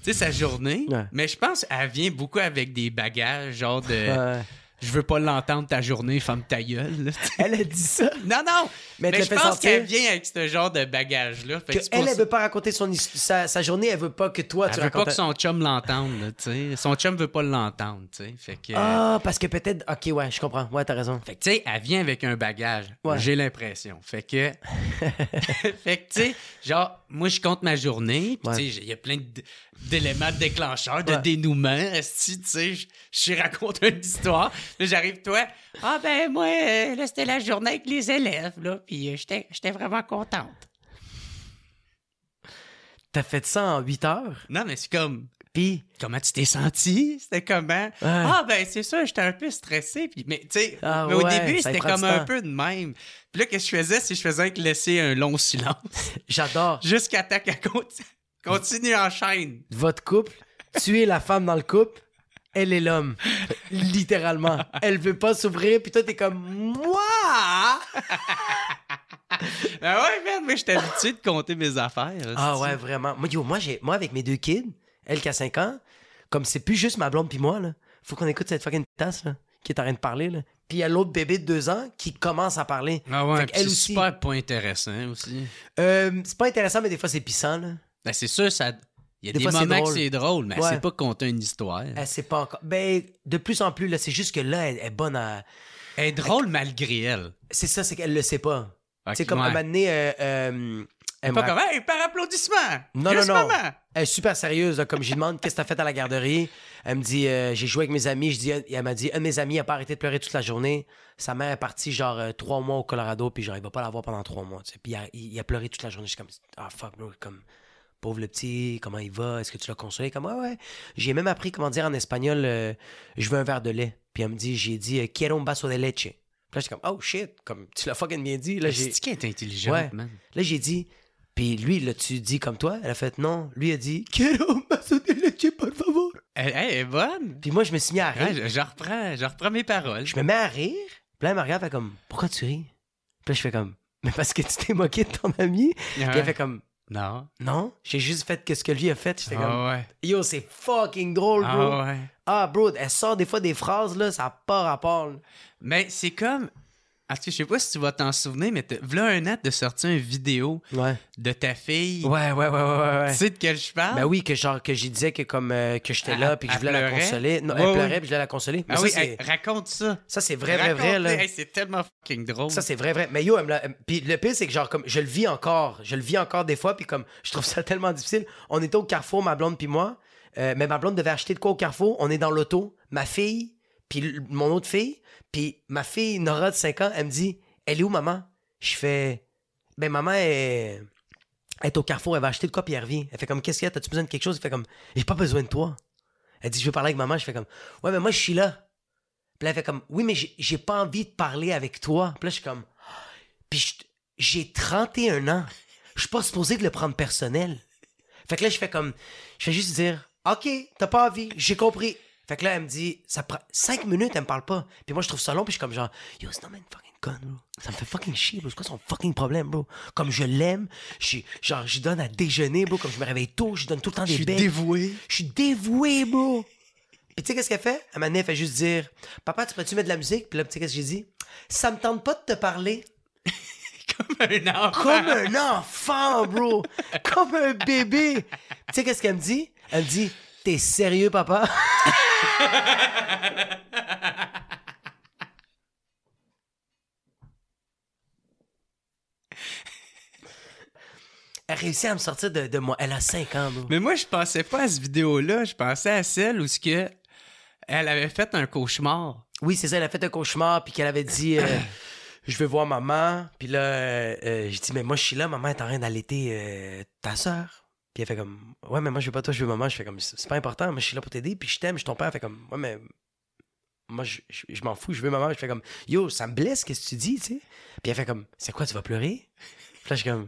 Tu sais, sa journée. Ouais. Mais je pense qu'elle vient beaucoup avec des bagages, genre de. Ouais. Je veux pas l'entendre ta journée, femme ta gueule. Elle a dit ça. non, non! Mais elle je pense qu'elle vient avec ce genre de bagage-là. Elle, elle veut pas raconter son, sa, sa journée, elle veut pas que toi, tu Elle veut pas racontes. que son chum l'entende, tu sais. Son chum veut pas l'entendre, tu sais. Fait que. Ah, parce que peut-être. Ok, ouais, je comprends. Ouais, t'as raison. Fait que, tu sais, elle vient avec un bagage. Ouais. J'ai l'impression. Fait que. fait que, tu sais, genre, moi, je compte ma journée. Puis, Ouais. tu sais, il y a plein d'éléments déclencheurs, de Ouais. dénouements. esti, Tu sais, je- je raconte une histoire. Là, j'arrive, toi. Ah, ben, moi, euh, là, c'était la journée avec les élèves, là. Puis, euh, j'étais j'étais vraiment contente. T'as fait ça en 8 heures, Non, mais c'est comme. Puis. Comment tu t'es senti? C'était comment? Ah, ben, c'est ça, j'étais un peu stressé. Puis, mais, tu sais, Ah, mais au ouais, début, c'était comme un peu de même. Puis là, qu'est-ce que je faisais? C'est que je faisais que laisser un long silence J'adore. jusqu'à temps qu'elle continue, continue en chaîne. Votre couple, tu es la femme dans le couple, elle est l'homme. Littéralement. Elle veut pas s'ouvrir, puis toi, t'es comme. Moi! Ben ouais, man, moi, j'étais habitué de compter mes affaires. Ah ouais, vraiment. Moi, yo, moi, j'ai, moi, avec mes deux kids, elle qui a 5 ans, comme c'est plus juste ma blonde puis moi, là, faut qu'on écoute cette fucking tasse, là, qui est en train de parler, là. Puis il y a l'autre bébé de 2 ans qui commence à parler. Ah ouais, c'est aussi. super pas intéressant aussi. Euh, c'est pas intéressant, mais des fois, c'est pissant, là. Ben c'est sûr, ça... il y a Des des, fois, c'est moments que c'est drôle, mais Ouais. c'est pas compter une histoire. Elle sait pas encore. Ben, de plus en plus, là, c'est juste que là, elle, elle est bonne à. Elle est drôle malgré elle. C'est ça, c'est qu'elle le sait pas. C'est comme ouais. un moment donné, euh, euh, elle Pas comme, hey, par applaudissement! Non, Juste non, non. maman! Elle est super sérieuse, là, comme je lui demande qu'est-ce que t'as fait à la garderie? Elle me dit, euh, j'ai joué avec mes amis. Je dis, elle m'a dit, un de mes amis a pas arrêté de pleurer toute la journée. Sa mère est partie genre euh, trois mois au Colorado, puis genre il va pas la voir pendant trois mois. tu sais. Puis il a, il a pleuré toute la journée. Je suis comme, ah fuck bro, comme pauvre le petit, comment il va? Est-ce que tu l'as consolé? Comme ouais ouais. J'ai même appris comment dire en espagnol, euh, je veux un verre de lait. Puis elle me dit, j'ai dit, quiero un vaso de leche. Puis là j'étais comme, oh shit, comme tu l'as fucking bien dit. Là j'ai, C'est qui est intelligente, Ouais. man? Là, j'ai dit, puis lui, l'as-tu dit comme toi? Elle a fait non. Lui a dit, Quiero un vaso de leche, por favor. Elle, elle est bonne! Puis moi, je me suis mis à rire. Ouais, je, je reprends, je reprends mes paroles. Je me mets à rire. Puis là, elle me regarde, elle fait comme, pourquoi tu ris? Puis là, je fais comme, mais parce que tu t'es moqué de ton ami. Puis elle fait comme, Non. non, j'ai juste fait que ce que lui a fait. J'étais comme, Ah ouais. yo, c'est fucking drôle, bro. Ah ouais. Ah, bro, elle sort des fois des phrases, là, ça n'a pas rapport. là. Mais c'est comme. Parce que je sais pas si tu vas t'en souvenir, mais v'là un an de sortir une vidéo Ouais. de ta fille. Ouais, ouais, ouais, ouais, ouais. Tu sais de quelle je parle? Ben oui, que genre, que j'y disais que comme euh, que j'étais là, puis que je voulais la consoler. Non, elle pleurait, puis je voulais la consoler. Mais Ah ça, oui, hey, raconte ça. ça, c'est vrai, vrai, vrai, là. Hey, c'est tellement fucking drôle. Ça, c'est vrai, vrai. Mais yo, elle me l'a- Puis le pire, c'est que genre, comme, je le vis encore. Je le vis encore des fois, puis comme, je trouve ça tellement difficile. On était au carrefour, ma blonde puis moi. Euh, mais ma blonde devait acheter de quoi au carrefour? On est dans l'auto. Ma fille, puis mon autre fille. Puis ma fille, Nora, de 5 ans, elle me dit Elle est où, maman Je fais Ben, maman est. Elle est au carrefour, elle va acheter de quoi, puis elle revient. Elle fait comme Qu'est-ce qu'il y a? T'as-tu besoin de quelque chose Elle fait comme J'ai pas besoin de toi. Elle dit Je veux parler avec maman. Je fais comme Ouais, mais moi, je suis là. Puis elle fait comme Oui, mais j'ai- pas envie de parler avec toi. Puis là, je suis comme puis j'ai 31 ans. Je suis pas supposé de le prendre personnel. Fait que là, je fais comme. Je fais juste dire OK, t'as pas envie, j'ai compris. Fait que là, elle me dit, ça prend 5 minutes, elle me parle pas. Puis moi, je trouve ça long, puis je suis comme genre, yo, c'est une fucking conne, bro. Ça me fait fucking chier, bro. C'est quoi son fucking problème, bro? Comme je l'aime, je suis- genre, je donne à déjeuner, bro. Comme je me réveille tôt, je lui donne tout le temps Je des suis becs. dévoué. Je suis dévoué, bro. Puis tu sais qu'est-ce qu'elle fait? À moment donné, elle fait juste dire Papa, tu peux-tu mettre de la musique? Puis là, tu sais qu'est-ce que j'ai dit? Ça me tente pas de te parler. Comme un enfant. Comme un enfant, bro. Comme un bébé. Tu sais qu'est-ce qu'elle me dit? Elle me dit T'es sérieux, papa? Elle réussit à me sortir de, de moi. Elle a 5 ans, bro. Mais moi, je pensais pas à cette vidéo-là. Je pensais à celle où ce que elle avait fait un cauchemar. Oui, c'est ça, elle a fait un cauchemar, puis qu'elle avait dit euh, Je veux voir maman. Puis là, euh, euh, j'ai dit Mais moi, je suis là, maman est en train d'allaiter euh, ta soeur. Puis elle fait comme Ouais, mais moi, je veux pas toi, je veux maman. Je fais comme C'est pas important, moi, je suis là pour t'aider, puis je t'aime, je suis ton père. Elle fait comme Ouais, mais moi, je, je- je m'en fous, je veux maman. Je fais comme Yo, ça me blesse, qu'est-ce que tu dis, tu sais? Puis elle fait comme C'est quoi, tu vas pleurer? Puis là, je suis comme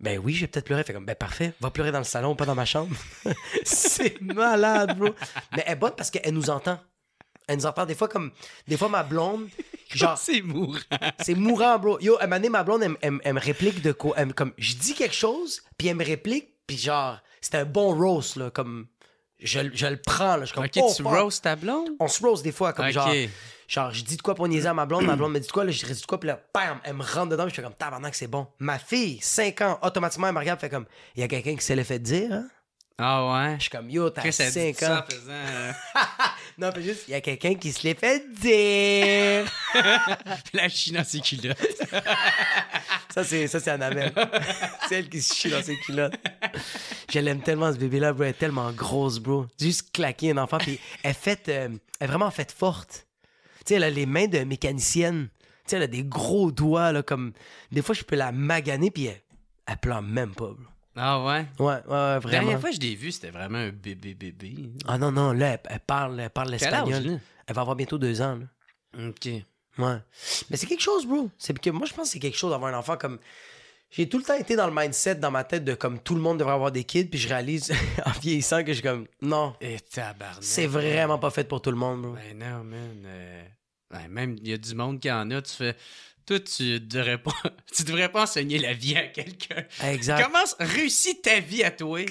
ben oui, je vais peut-être pleurer. Elle Fait comme, ben parfait, va pleurer dans le salon, pas dans ma chambre. c'est malade, bro. Mais elle bonne parce qu'elle nous entend. Elle nous entend des fois comme, des fois ma blonde, genre, C'est mourant. c'est mourant, bro. Yo, à un moment donné, ma blonde, elle, elle- elle me réplique de quoi? Elle me- comme, je dis quelque chose, puis elle me réplique, puis genre, c'était un bon roast, là, comme, je, je le prends, là. Je suis comme, Ok, oh, tu roast ta blonde? On se roast des fois, comme genre, genre, je dis de quoi pour niaiser à ma blonde, ma blonde me dit de quoi, là, je dis de quoi, puis là, bam, elle me rentre dedans, puis je fais comme, tabarnak, c'est bon. Ma fille, 5 ans, automatiquement, elle me regarde, fait comme, il y a quelqu'un qui s'est le fait dire, hein? Ah ouais? Je suis comme, yo, t'as Chris a dit 5 ça ans. euh, Non, mais juste, il y a quelqu'un qui se l'est fait dire. la chie dans ses culottes. Ça, c'est, ça, c'est Annabelle. c'est elle qui se chie dans ses culottes. Je l'aime tellement, ce bébé-là, bro. Elle est tellement grosse, bro. Juste claquer un enfant. Puis elle est faite, euh, elle est vraiment faite forte. Tu sais, elle a les mains de mécanicienne. Tu sais, elle a des gros doigts, là, comme. Des fois, je peux la maganer, puis elle, elle pleure même pas, bro. Ah ouais? Ouais, ouais, ouais, La vraiment. dernière fois que je l'ai vu, c'était vraiment un bébé bébé. Ah non, non, là, elle, elle parle, elle parle l'espagnol. Elle va avoir bientôt deux ans, là. Ok. Ouais. Mais c'est quelque chose, bro. C'est que moi, je pense que c'est quelque chose d'avoir un enfant comme. J'ai tout le temps été dans le mindset dans ma tête de comme tout le monde devrait avoir des kids, puis je réalise en vieillissant que je suis comme non, Et c'est vraiment pas fait pour tout le monde, bro. Ben non, man. euh, ben, même, il y a du monde qui en a, tu fais... Toi, tu devrais pas... tu devrais pas enseigner la vie à quelqu'un. Exact. Commence, réussis ta vie à toi?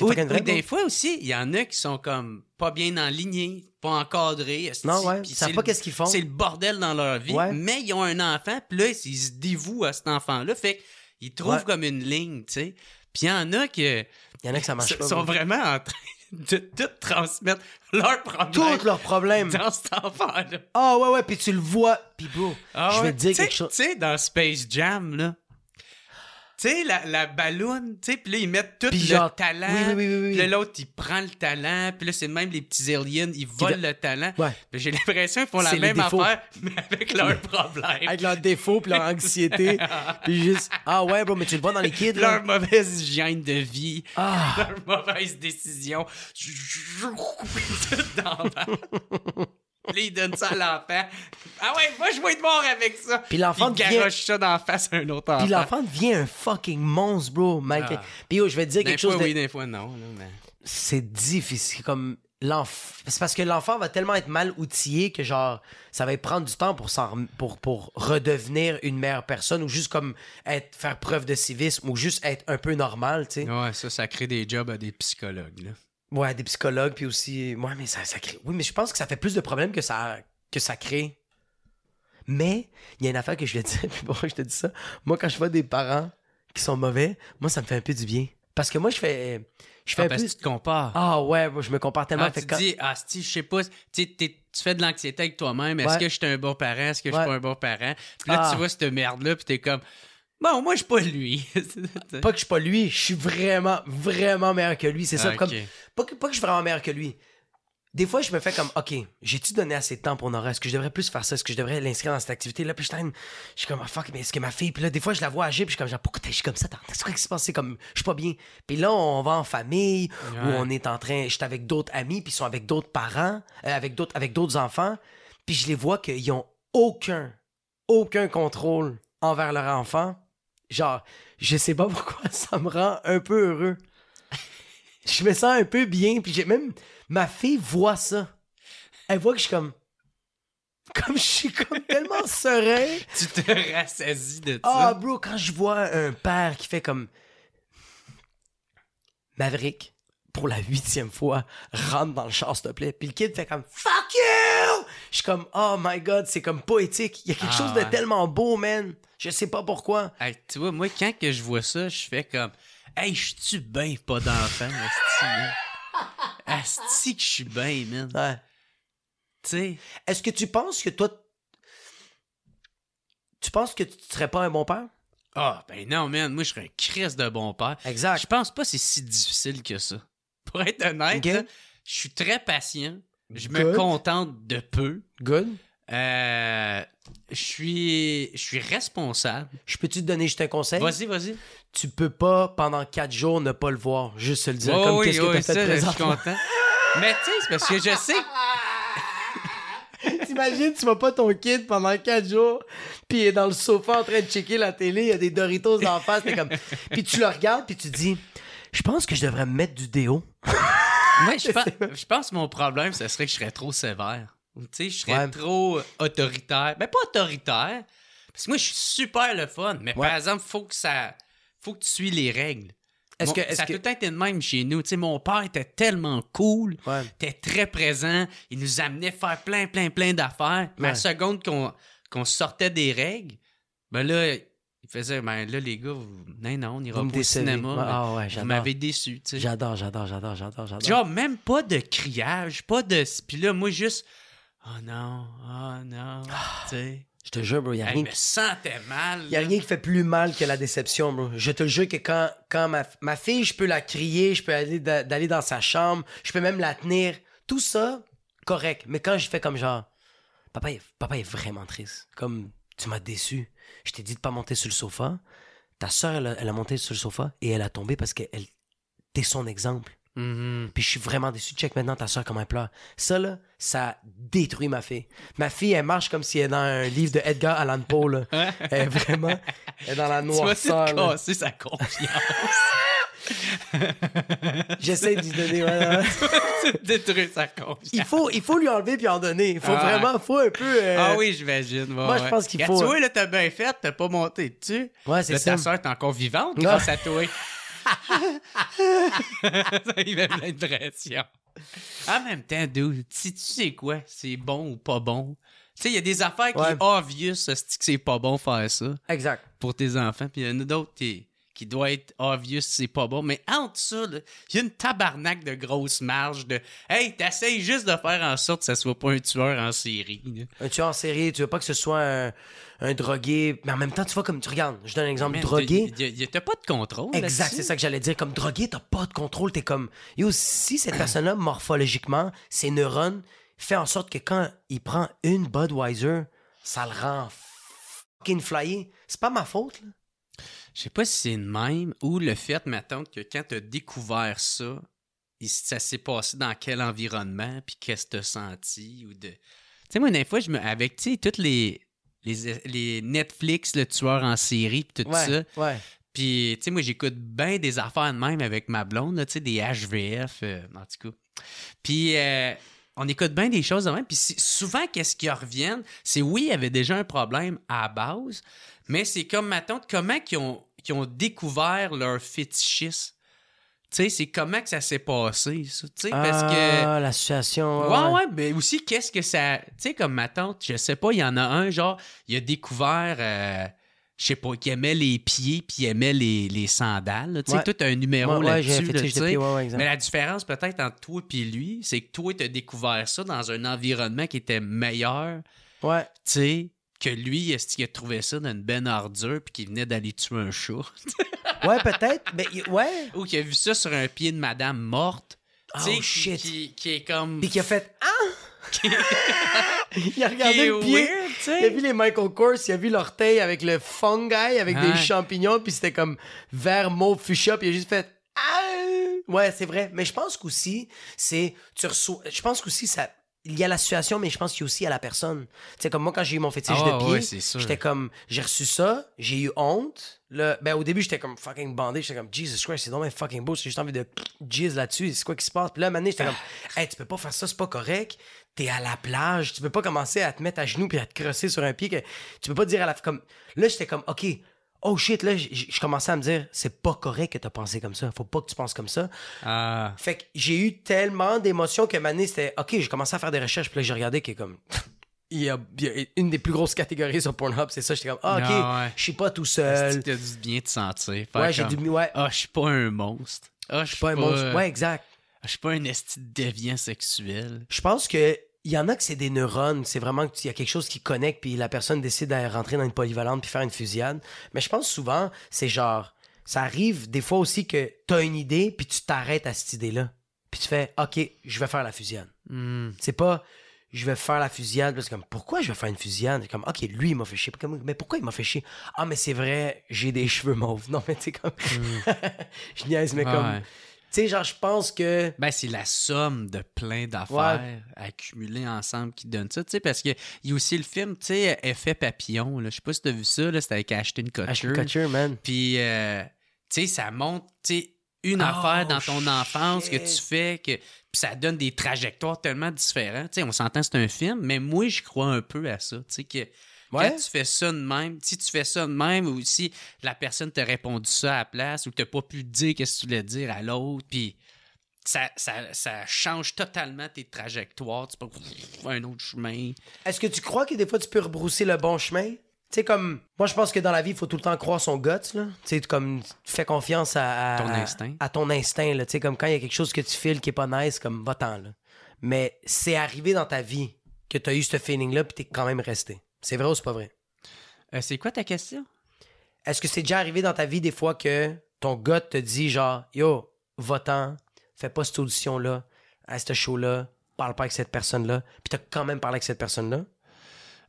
Ou, ou des fois aussi, il y en a qui sont comme pas bien enlignés, pas encadrés. Non, ouais, ils savent c'est pas qu'est-ce qu'ils font. C'est le bordel dans leur vie, Ouais. mais ils ont un enfant, puis là, ils se dévouent à cet enfant-là, fait qu'ils trouvent Ouais. comme une ligne, tu sais. Puis il y en a qui Il y en a que ça marche pas. sont vraiment en train de tout transmettre leur problème Tous leurs problèmes. dans cet enfant-là. Ah ouais, ouais, puis tu le vois. Puis bro, Ah je ouais. vais te dire quelque chose. Tu sais, dans Space Jam, là. Tu sais, la, la balloune, tu sais, puis là, ils mettent tout Puis le genre- talent. oui, oui, oui, oui, oui. Puis là, l'autre, il prend le talent. Puis là, c'est même les petits aliens, ils volent le talent. Ouais. Puis j'ai l'impression qu'ils font la C'est les même défauts. affaire, mais avec leurs problèmes. Avec leurs défauts, puis leur anxiété. puis juste, ah ouais, bro, mais tu le vois dans les kids, là. Leur mauvaise hygiène de vie. Ah. Leur mauvaise décision. Tout dans la- Puis là, ils donnent ça à l'enfant. Ah ouais, moi, je vais être mort avec ça. Puis l'enfant Il devient- garoche ça dans la face à un autre enfant. Puis l'enfant devient un fucking monstre, bro. malgré- Ah. Puis je vais te dire quelque fois, chose de... oui, des fois, non. mais... c'est difficile comme c'est parce que l'enfant va tellement être mal outillé que genre ça va prendre du temps pour pour pour redevenir une meilleure personne ou juste comme être faire preuve de civisme ou juste être un peu normal tu sais Ouais, ça, ça crée des jobs à des psychologues. Là. Ouais des psychologues puis aussi ouais mais ça, ça crée- oui mais je pense que ça fait plus de problèmes que ça que ça crée. Mais, il y a une affaire que je vais te dire, puis pourquoi je te dis ça? Moi, quand je vois des parents qui sont mauvais, moi, ça me fait un peu du bien. Parce que moi, je fais. Je fais Ah, un parce peu. que tu te compares. Ah ouais, moi, je me compare tellement. Ah, fait tu quand- dis, ah, si, je sais pas, tu tu fais de l'anxiété avec toi-même. Est-ce Ouais. que je suis un bon parent? Est-ce que je suis pas un bon parent? Puis là, Ah. tu vois cette merde-là, puis t'es comme, bon, moi, je suis pas lui. Pas que je suis pas lui, je suis vraiment, vraiment meilleur que lui. C'est ça. Ok. Comme, pas, que, pas que je suis vraiment meilleur que lui. Des fois, je me fais comme, OK, j'ai-tu donné assez de temps pour Nora? Est-ce que je devrais plus faire ça? Est-ce que je devrais l'inscrire dans cette activité-là? Puis je je suis comme, ah, fuck, mais est-ce que ma fille? Puis là, des fois, je la vois agir, puis je suis comme, genre, pourquoi t'agis comme ça? Qu'est-ce qui se passe? C'est comme, je suis pas bien. Puis là, on va en famille, où Ouais. on est en train. Je suis avec d'autres amis, puis ils sont avec d'autres parents, euh, avec d'autres avec d'autres enfants. Puis je les vois qu'ils ont aucun, aucun contrôle envers leur enfant. Genre, je sais pas pourquoi ça me rend un peu heureux. Je me sens un peu bien, puis j'ai même ma fille voit ça. Elle voit que je suis comme comme je suis comme tellement serein. tu te rassasies de Ah ça. bro, quand je vois un père qui fait comme Maverick pour la huitième fois rentre dans le char s'il te plaît, puis le kid fait comme fuck you. Je suis comme oh my god, c'est comme poétique. Il y a quelque Ah, chose de ouais. tellement beau, man. Je sais pas pourquoi. Hey, tu vois, moi, quand que je vois ça, je fais comme, hey, je suis bien pas d'enfant, asti. Asti que je suis bien, man. Ouais. Tu sais, Est-ce que tu penses que toi tu penses que tu serais pas un bon père? Ah, ben non, man, moi, je serais un Christ de bon père. Exact. Je pense pas que c'est si difficile que ça. Pour être honnête, là, je suis très patient. Je me Good. contente de peu. Good. Euh, je suis je suis responsable. Je peux-tu te donner juste un conseil? Vas-y, vas-y. Tu peux pas pendant quatre jours ne pas le voir, juste se le dire Oh, comme oui, qu'est-ce que oui, t'as fait ça, je suis content. Mais tu sais, c'est parce que je sais T'imagines, tu vois pas ton kid pendant quatre jours, puis il est dans le sofa en train de checker la télé, il y a des Doritos en face, t'es comme... Puis tu le regardes, puis tu dis, je pense que je devrais me mettre du déo. Ouais, je, pense, je pense que mon problème, ce serait que je serais trop sévère. Tu sais, je serais Ouais. trop autoritaire. Ben, pas autoritaire. Parce que moi, je suis super le fun. Mais Ouais. par exemple, faut que ça. Faut que tu suis les règles. Est-ce que- ça a que- tout le temps été de même chez nous. Tu sais, mon père était tellement cool. Ouais. était très présent. Il nous amenait faire plein, plein, plein d'affaires. Mais à la seconde qu'on qu'on sortait des règles, ben là, il faisait, ben là, les gars, vous... non, non, on ira pas au cinéma. Ah ouais, vous m'avez déçu, tu sais. J'adore, j'adore, j'adore, j'adore, j'adore. Genre, même pas de criage, pas de. Puis là, moi, juste. Oh non, oh non. tu sais. Je te jure, bro, y a Hey, rien je me sentais mal. Il a rien qui fait plus mal que la déception, bro. Je te jure que quand, quand ma, ma fille, je peux la crier, je peux aller da- d'aller dans sa chambre, je peux même la tenir. Tout ça, correct. Mais quand je fais comme genre, papa, papa est vraiment triste. Comme, tu m'as déçu. Je t'ai dit de pas monter sur le sofa. Ta soeur, elle a, elle a monté sur le sofa et elle a tombé parce que elle, t'es son exemple. Mhm. Puis je suis vraiment déçu. Check maintenant ta soeur comment elle pleure. Ça, là, ça détruit ma fille. Ma fille, elle marche comme si elle est dans un livre de Edgar Allan Poe, là. Elle est vraiment... Elle est dans la Tu vas noirceur, là. casser sa confiance. J'essaie d'y donner. vas détruire sa confiance. Il faut, il faut lui enlever puis en donner. Il faut Ah vraiment, faut un peu. euh, Ah oui, j'imagine. ouais, moi, je pense qu'il faut- Tu vois, là, t'as bien fait, t'as pas monté dessus. Ouais, c'est ça. ta soeur est encore vivante Ouais. grâce à toi. ça y met plein de pression. En même temps, dude, si tu sais quoi, c'est bon ou pas bon? Tu sais, il y a des affaires qui Ouais. sont obvious, c'est que c'est pas bon faire ça Exact. pour tes enfants. Puis il y en a d'autres qui, qui doivent être obvious, c'est pas bon. Mais ça, là, il y a une tabarnak de grosse marge de Hey, t'essayes juste de faire en sorte que ça soit pas un tueur en série. là. Un tueur en série, tu veux pas que ce soit un, un drogué. Mais en même temps, tu vois, comme tu regardes, je donne un exemple. Man, drogué. T'as pas de contrôle. Exact, c'est ça que j'allais dire. Comme drogué, t'as pas de contrôle. T'es comme, yo, si cette personne-là, morphologiquement, ses neurones, fait en sorte que quand il prend une Budweiser, ça le rend fucking flyé. C'est pas ma faute, là. Je sais pas si c'est le même ou le fait, mettons, que quand t'as découvert ça, ça s'est passé dans quel environnement, puis qu'est-ce que t'as senti, ou de... Tu sais, moi, des fois, je me... avec, tu sais, toutes les... Les, les Netflix, le tueur en série, puis tout ça. Ouais. Puis, tu sais, moi, j'écoute bien des affaires de même avec ma blonde, tu sais, des HVF, euh, en tout cas. Puis, euh, on écoute bien des choses de même. Puis, souvent, qu'est-ce qui reviennent, c'est oui, il y avait déjà un problème à la base, mais c'est comme, ma tante, comment qu'ils ont, qu'ils ont découvert leur fétichisme. Tu sais, c'est comment que ça s'est passé, ça. Tu sais, parce que. Ah, l'association. Ouais, ouais, mais aussi, qu'est-ce que ça. Tu sais, comme ma tante, je sais pas, il y en a un, genre, il a découvert. euh, je sais pas, qui aimait les pieds puis il aimait les, les sandales. Tu sais, Ouais. t'as un numéro Ouais, ouais, là-dessus. là, tu ouais, ouais. Mais la différence peut-être entre toi et lui, c'est que toi, t'as découvert ça dans un environnement qui était meilleur, Ouais. tu sais, que lui, est-ce qu'il a trouvé ça dans une benne ordure puis qu'il venait d'aller tuer un chat? Ouais, peut-être. Mais ouais. Ou qu'il a vu ça sur un pied de madame morte. tu sais, Oh, qui- shit. Qui, qui est comme. Puis qui a fait Ah! il a regardé le pied. weird, tu Il a vu les Michael Kors, il a vu l'orteil avec le fungi, avec Ouais. des champignons, puis c'était comme vert, mauve, fuchsia, puis il a juste fait Ah! Ouais, c'est vrai. Mais je pense qu'aussi, c'est. Tu reçois. Je pense qu'aussi, ça. Il y a la situation, mais je pense qu'il y a aussi à la personne. Tu sais, comme moi, quand j'ai eu mon fétiche Ah, de pied, ouais, c'est j'étais comme. J'ai reçu ça, j'ai eu honte. Là, ben, au début, j'étais comme fucking bandé. J'étais comme, Jesus Christ, c'est donc fucking beau. J'ai juste envie de jizz là-dessus. C'est quoi qui se passe? Puis là, maintenant, j'étais comme, hey, tu peux pas faire ça, c'est pas correct. T'es à la plage. Tu peux pas commencer à te mettre à genoux puis à te crosser sur un pied. Que... Tu peux pas dire à la. Comme... Là, j'étais comme, OK. Oh shit, là, je commençais à me dire, c'est pas correct que t'as pensé comme ça. Faut pas que tu penses comme ça. Ah. Fait que j'ai eu tellement d'émotions que Mané, c'était OK, j'ai commencé à faire des recherches, puis là, j'ai regardé qui est comme. Il y, a, il y a une des plus grosses catégories sur Pornhub, c'est ça. J'étais comme, ah, OK, Ah ouais. je suis pas tout seul. que t'as du bien te sentir? Faire Ouais, j'ai du. Ouais, Ah, je suis pas un monstre. Ah, je suis pas un monstre. Ouais, exact. Je suis pas un esti de déviant sexuel. Je pense que. Il y en a que c'est des neurones, c'est vraiment qu'il y a quelque chose qui connecte, puis la personne décide de rentrer dans une polyvalente puis faire une fusillade. Mais je pense souvent, c'est genre, ça arrive des fois aussi que t'as une idée, puis tu t'arrêtes à cette idée-là. Puis tu fais, OK, je vais faire la fusillade. Hmm. C'est pas je vais faire la fusillade parce que comme pourquoi je vais faire une fusillade? Comme OK lui il m'a fait chier mais pourquoi il m'a fait chier? Ah mais c'est vrai j'ai des cheveux mauves non mais tu sais comme je niaise mais comme tu sais genre je pense que Ben, c'est la somme de plein d'affaires accumulées ensemble qui donne ça, tu sais, parce qu'il y a aussi le film, tu sais, Effet Papillon, là. Je sais pas si t'as vu ça, là, c'était avec Ashton Kutcher. Ashton Kutcher man Puis, euh, tu sais, ça montre, tu sais, une Oh, affaire dans ton enfance que tu fais, que puis ça donne des trajectoires tellement différentes. Tu sais, on s'entend, c'est un film, mais moi, je crois un peu à ça, tu sais, que Ouais. quand tu fais ça de même, si tu fais ça de même, ou si la personne t'a répondu ça à la place, ou que t'as pas pu dire qu'est-ce que tu voulais dire à l'autre, puis ça, ça, ça change totalement tes trajectoires. Tu peux faire un autre chemin. est-ce que tu crois que des fois tu peux rebrousser le bon chemin? Tu sais comme moi je pense que dans la vie il faut tout le temps croire son guts là tu sais comme fais confiance à, à- Ton instinct. à ton instinct là tu sais comme quand il y a quelque chose que tu files qui est pas nice comme va-t'en là mais c'est arrivé dans ta vie que tu as eu ce feeling là puis t'es quand même resté c'est vrai ou c'est pas vrai? Euh, c'est quoi ta question? Est-ce que c'est déjà arrivé dans ta vie des fois que ton gars te dit genre Yo, va-t'en, fais pas cette audition-là, à ce show-là, parle pas avec cette personne-là, puis t'as quand même parlé avec cette personne-là?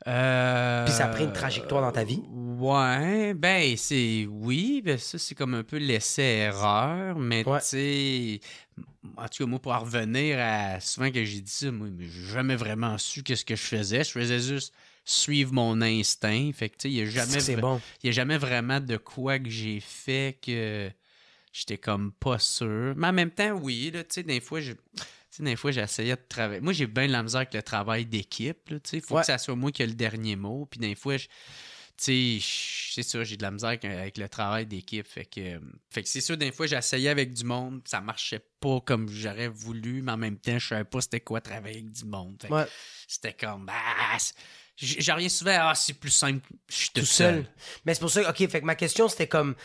Euh... Puis ça a pris une trajectoire dans ta vie? Ouais, ben c'est oui, ben ça c'est comme un peu l'essai-erreur, mais Ouais. tu sais, en tout cas moi pour en revenir à souvent que j'ai dit ça, moi j'ai jamais vraiment su qu'est-ce que je faisais, je faisais juste suivre mon instinct, fait que tu sais il y a jamais bon? il y a jamais vraiment de quoi que j'ai fait que j'étais comme pas sûr, mais en même temps oui là, tu sais des fois je des fois, j'essayais de travailler. Moi, j'ai bien de la misère avec le travail d'équipe. sais, faut Ouais. que ça soit moi qui ai le dernier mot. Puis des fois, je- c'est sûr, j'ai de la misère avec, avec le travail d'équipe. Fait que, fait que c'est sûr, des fois, j'essayais avec du monde, ça marchait pas comme j'aurais voulu, mais en même temps, je savais pas c'était quoi travailler avec du monde. Ouais, C'était comme, ah, c'est- j- j'en reviens souvent, ah, c'est plus simple, je suis tout, tout seul. seul. Mais c'est pour ça, ok, fait que ma question c'était comme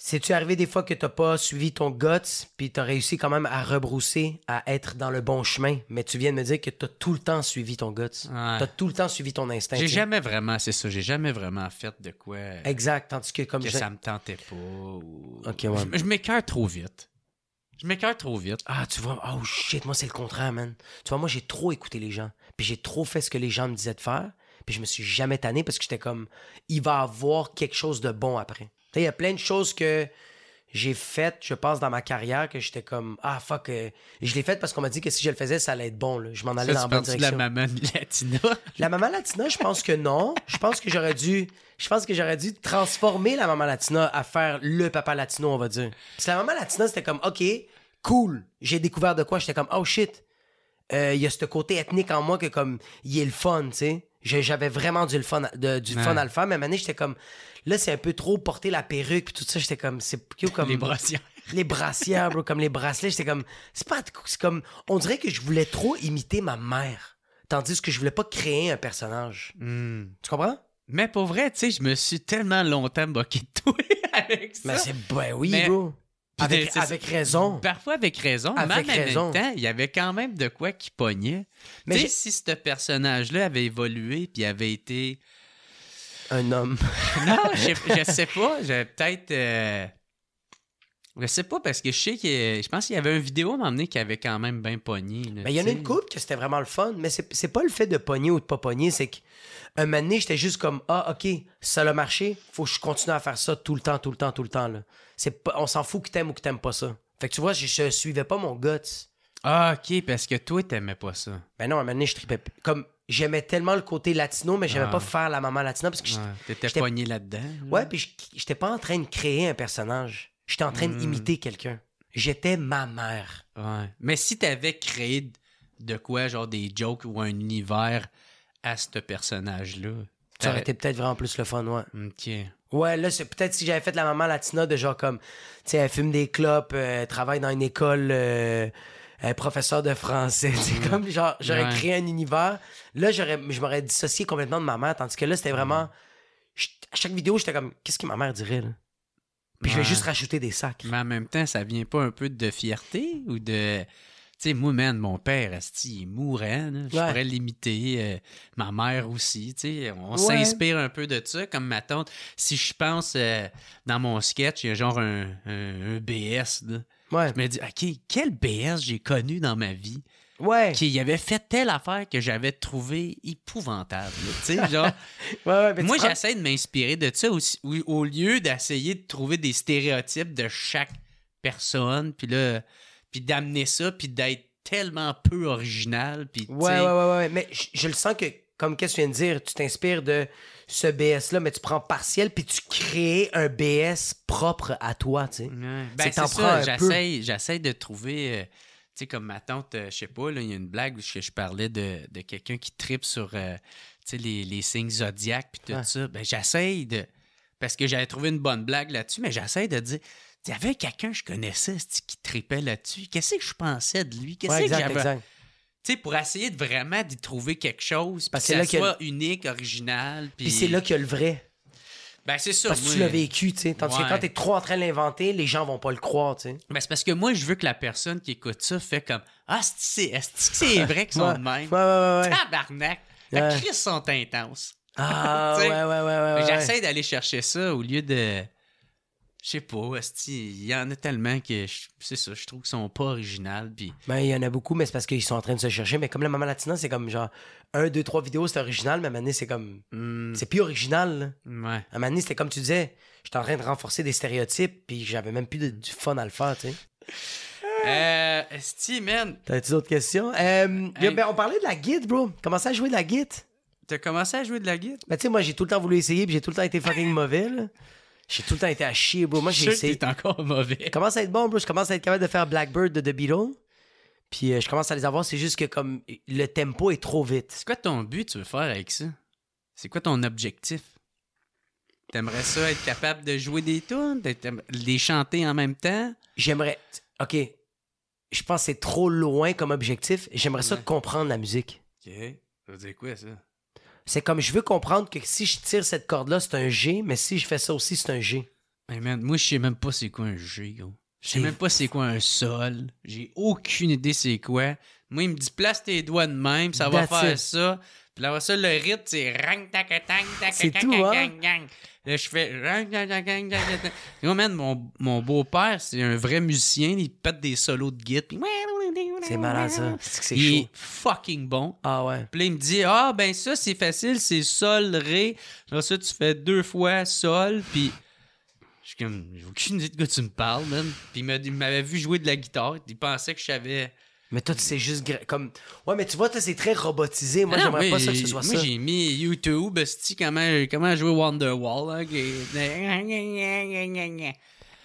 C'est-tu arrivé des fois que t'as pas suivi ton guts, puis t'as réussi quand même à rebrousser, à être dans le bon chemin, mais tu viens de me dire que t'as tout le temps suivi ton guts. Ouais. T'as tout le temps suivi ton instinct. J'ai tu jamais vraiment, c'est ça, j'ai jamais vraiment fait de quoi Exact, tandis que comme que je- ça me tentait pas. ou- Ok, ouais. Je, je m'écœure trop vite. Je m'écœure trop vite. Ah, tu vois, oh shit, moi c'est le contraire, man. Tu vois, moi j'ai trop écouté les gens. Puis j'ai trop fait ce que les gens me disaient de faire. Puis je me suis jamais tanné parce que j'étais comme, il va avoir quelque chose de bon après. Il y a plein de choses que j'ai faites, je pense, dans ma carrière que j'étais comme, ah fuck, euh, je l'ai fait parce qu'on m'a dit que si je le faisais, ça allait être bon. Là. Je m'en allais Ça, dans la bonne parles de la direction. maman latina? La maman latina, je pense que non. Je pense que j'aurais dû. Je pense que j'aurais dû transformer la maman latina à faire le papa latino, on va dire. Parce que la maman latina, c'était comme OK, cool. J'ai découvert de quoi. J'étais comme Oh shit. Euh, Il y a ce côté ethnique en moi que comme il est le fun, tu sais. J'avais vraiment du, fun, de- du Ouais. fun à le faire, mais donné, j'étais comme là, c'est un peu trop porter la perruque puis tout ça. J'étais comme c'est comme Les brossières. les brassières, bro, comme les bracelets, j'étais comme. C'est pas. C'est comme. On dirait que je voulais trop imiter ma mère. Tandis que je voulais pas créer un personnage. Hmm. Tu comprends? Mais pour vrai, tu sais, je me suis tellement longtemps moqué de toi avec ça. Mais c'est. Ben oui, Mais- bro. Avec, raison. Parfois avec raison, mais Avec en raison. même temps, il y avait quand même de quoi qui pognait. Mais tu sais, si ce personnage-là avait évolué puis avait été... Un homme. Non, je, je sais pas, j'avais peut-être... euh, Je sais pas, parce que je sais que... Je pense qu'il y avait une vidéo à m'emmener qui avait quand même bien pogné. là, Mais il y en a une couple que c'était vraiment le fun, mais c'est c'est pas le fait de pogner ou de pas pogner, c'est que un moment donné, j'étais juste comme ah ok, ça a marché, faut que je continue à faire ça tout le temps, tout le temps, tout le temps là. C'est pas, on s'en fout que t'aimes ou que t'aimes pas ça. Fait que tu vois, je, je suivais pas mon guts. Ah, OK, parce que toi, t'aimais pas ça. Ben non, à un moment donné, je tripais comme j'aimais tellement le côté latino, mais j'aimais Ah. pas faire la maman latina parce que j'étais- T'étais pogné là-dedans. là. ouais, puis je- j'étais pas en train de créer un personnage. J'étais en train Hmm. d'imiter quelqu'un. J'étais ma mère. Ouais. Mais si t'avais créé de quoi, genre des jokes ou un univers à ce personnage-là... Ça aurait été peut-être vraiment plus le fun, ouais. OK. Ouais, là, c'est peut-être si j'avais fait la maman latina de genre comme, tu sais, elle fume des clopes, euh, elle travaille dans une école, euh, elle est professeur de français. C'est comme, genre, j'aurais Ouais. créé un univers. Là, j'aurais, je m'aurais dissocié complètement de ma mère, tandis que là, c'était vraiment. je- à chaque vidéo, j'étais comme, qu'est-ce que ma mère dirait, là? Puis je vais juste rajouter des sacs. Mais en même temps, ça vient pas un peu de fierté ou de. Tu sais, moi, man, mon père, asti, il est mourant. là. Je Ouais. pourrais l'imiter. euh, ma mère aussi. Tu sais, on Ouais. s'inspire un peu de ça. Comme ma tante, si je pense euh, dans mon sketch, il y a genre un, un- un BS. Là. Je me dis, OK, quel BS j'ai connu dans ma vie? Ouais. qui avait fait telle affaire que j'avais trouvé épouvantable. genre. Ouais, ouais, Moi, prends- j'essaie de m'inspirer de ça aussi, au, au lieu d'essayer de trouver des stéréotypes de chaque personne, puis là, puis d'amener ça, puis d'être tellement peu original, puis Ouais, ouais, ouais, ouais. Mais je, je le sens que, comme qu'est-ce que tu viens de dire, tu t'inspires de ce BS-là, mais tu prends partiel, puis tu crées un BS propre à toi, tu sais. Ouais. C'est Ben, c'est ça, j'essaie, de trouver, euh, sais, comme ma tante, euh, je sais pas, il y a une blague où je, je parlais de, de quelqu'un qui tripe sur, euh, les, les signes zodiaques, puis tout ça. Ben, j'essaie de, parce que j'avais trouvé une bonne blague là-dessus, mais j'essaie de dire, il y avait quelqu'un que je connaissais qui tripait là-dessus. Qu'est-ce que je pensais de lui? Qu'est-ce Ouais, que j'avais? Tu sais, pour essayer de vraiment d'y trouver quelque chose, Parce que là soit unique, original. Puis Puis c'est là qu'il y a le vrai. Ben, c'est ça. Parce que moi- tu l'as vécu, tu sais. Tandis que quand t'es trop en train de l'inventer, les gens vont pas le croire, tu sais. Ben, c'est parce que moi, je veux que la personne qui écoute ça fait comme Ah, c'est est-ce que c'est vrai qu'ils sont de même? Ouais, ouais, ouais, ouais. Tabarnak! La Ouais. crise sont intenses. Ah, ouais, ouais, ouais. ouais. J'essaie d'aller chercher ça au lieu de. Je sais pas, esti, il y en a tellement que je- c'est ça, je trouve qu'ils sont pas originales. Ben, il y en a beaucoup, mais c'est parce qu'ils sont en train de se chercher. Mais comme la Maman Latina, c'est comme genre, un, deux, trois vidéos, c'est original, mais à un moment donné, c'est comme. hmm, C'est plus original, là. ouais. À un moment donné, c'était comme tu disais, j'étais en train de renforcer des stéréotypes, puis j'avais même plus de- du fun à le faire, tu sais. Euh, esti, man, T'as-tu d'autres questions? Euh, Hey. ben, on parlait de la guide, bro. Commencer à jouer de la guide? t'as commencé à jouer de la guitare? Ben, tu sais, moi, j'ai tout le temps voulu essayer, puis j'ai tout le temps été fucking mauvais, là. J'ai tout le temps été à chier, bro. Moi, j'ai essayé. encore mauvais. Je commence à être bon, bro? Je commence à être capable de faire Blackbird de The Beatles. Puis euh, je commence à les avoir. C'est juste que comme le tempo est trop vite. C'est quoi ton but tu veux faire avec ça? C'est quoi ton objectif? T'aimerais ça être capable de jouer des tunes, de les chanter en même temps? J'aimerais. Ok. Je pense que c'est trop loin comme objectif. J'aimerais ça comprendre la musique. Ok. Ça veut dire quoi, ça? C'est comme je veux comprendre que si je tire cette corde-là, c'est un G, mais si je fais ça aussi, c'est un G. Hey man, moi, je sais même pas c'est quoi un G, gros. Je sais même pas c'est quoi un sol. J'ai aucune idée c'est quoi. Moi, il me dit place tes doigts de même, ça va That's faire it. ça. Puis là, ça, le rythme, c'est rang tac tang tac C'est tac, tout, hein? Là, je fais rang tac tac gang, gang. Yo, man, mon, mon beau-père, c'est un vrai musicien. Il pète des solos de guitare. puis- C'est malade, ça. C'est que c'est Il chaud. est fucking bon. Ah ouais. Puis là, il me dit Ah, ben ça, c'est facile, c'est Sol, Ré. Là, ça, tu fais deux fois Sol, puis. Je suis comme, j'ai aucune idée de quoi tu me parles, man. Puis il m'a- il m'avait vu jouer de la guitare. Il pensait que je savais. Mais toi, tu sais juste. gra- comme... Ouais, mais tu vois, toi, c'est très robotisé. Moi, Ah non, j'aimerais moi, pas ça que ce j'ai- soit Moi, ça. j'ai mis YouTube, esti, comment, comment jouer Wonderwall. Là, qui-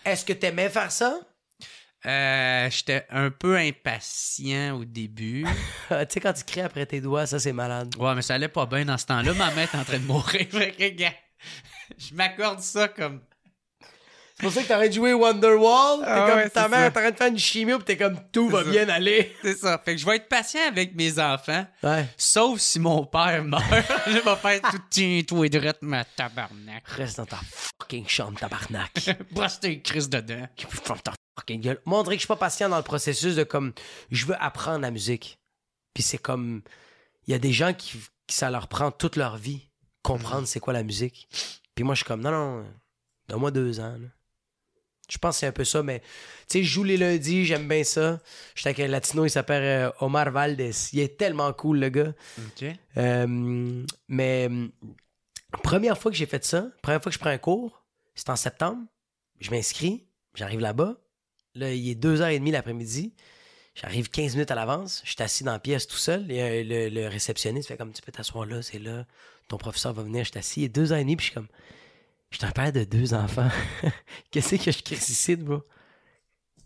Est-ce que t'aimais faire ça? Euh, J'étais un peu impatient au début. tu sais, quand tu cries après tes doigts, ça, c'est malade. Ouais, mais ça allait pas bien dans ce temps-là. Ma main est en train de mourir. Fait que, gars, je m'accorde ça comme C'est pour ça que t'arrêtes de jouer Wonderwall. T'es Ah comme ouais, ta mère ça. t'arrêtes de faire une chimio pis t'es comme tout va ça. bien aller. C'est ça. Fait que je vais être patient avec mes enfants. Ouais. Sauf si mon père meurt. je vais faire tout tiens, toi, drette, ma tabarnak. Reste dans ta fucking chambre, tabarnak. Brosse tes crises dedans. Fucking gueule. Moi, on dirait que je suis pas patient dans le processus de comme, je veux apprendre la musique. Puis c'est comme, il y a des gens qui, qui ça leur prend toute leur vie comprendre c'est quoi la musique. Puis moi, je suis comme, non, non, donne-moi deux ans. là. Je pense que c'est un peu ça, mais tu sais, je joue les lundis, j'aime bien ça. J'étais avec un latino, il s'appelle euh, Omar Valdez. Il est tellement cool, le gars. Euh, mais première fois que j'ai fait ça, première fois que je prends un cours, c'est en septembre. Je m'inscris, j'arrive là-bas. Là, il est 2h30 l'après-midi. J'arrive 15 minutes à l'avance. Je suis assis dans la pièce tout seul. Et euh, le, le réceptionniste fait comme tu peux t'asseoir là, c'est là. Ton professeur va venir, je suis assis. Il est 2h30, puis je suis comme. Je suis un père de deux enfants. Qu'est-ce que je crie ici, bro?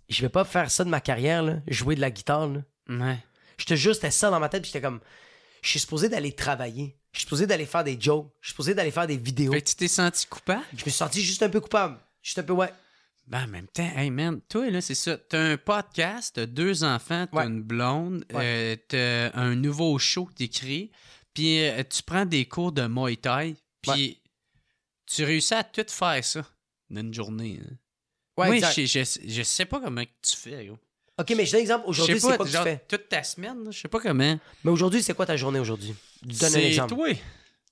Je vais pas faire ça de ma carrière, là. Jouer de la guitare, là. Ouais. Je te jure, c'était ça dans ma tête. Puis j'étais comme, je suis supposé d'aller travailler. Je suis supposé d'aller faire des jokes. Je suis supposé d'aller faire des vidéos. Fait que tu t'es senti coupable? Je me suis senti juste un peu coupable. Juste un peu, ouais. Ben, en même temps, hey man, toi, là, c'est ça. T'as un podcast, t'as deux enfants, t'as Ouais. une blonde, Ouais. euh, t'as un nouveau show que t'écris, puis euh, tu prends des cours de Muay Thai, puis tu réussis à tout faire ça dans une journée. hein. Ouais, Moi, je, je, je sais pas comment tu fais, gros. Ok, mais je donne un exemple. Aujourd'hui, c'est quoi que tu fais? toute ta semaine, je sais pas comment. Mais aujourd'hui, c'est quoi ta journée aujourd'hui? Donne un C'est exemple. toi.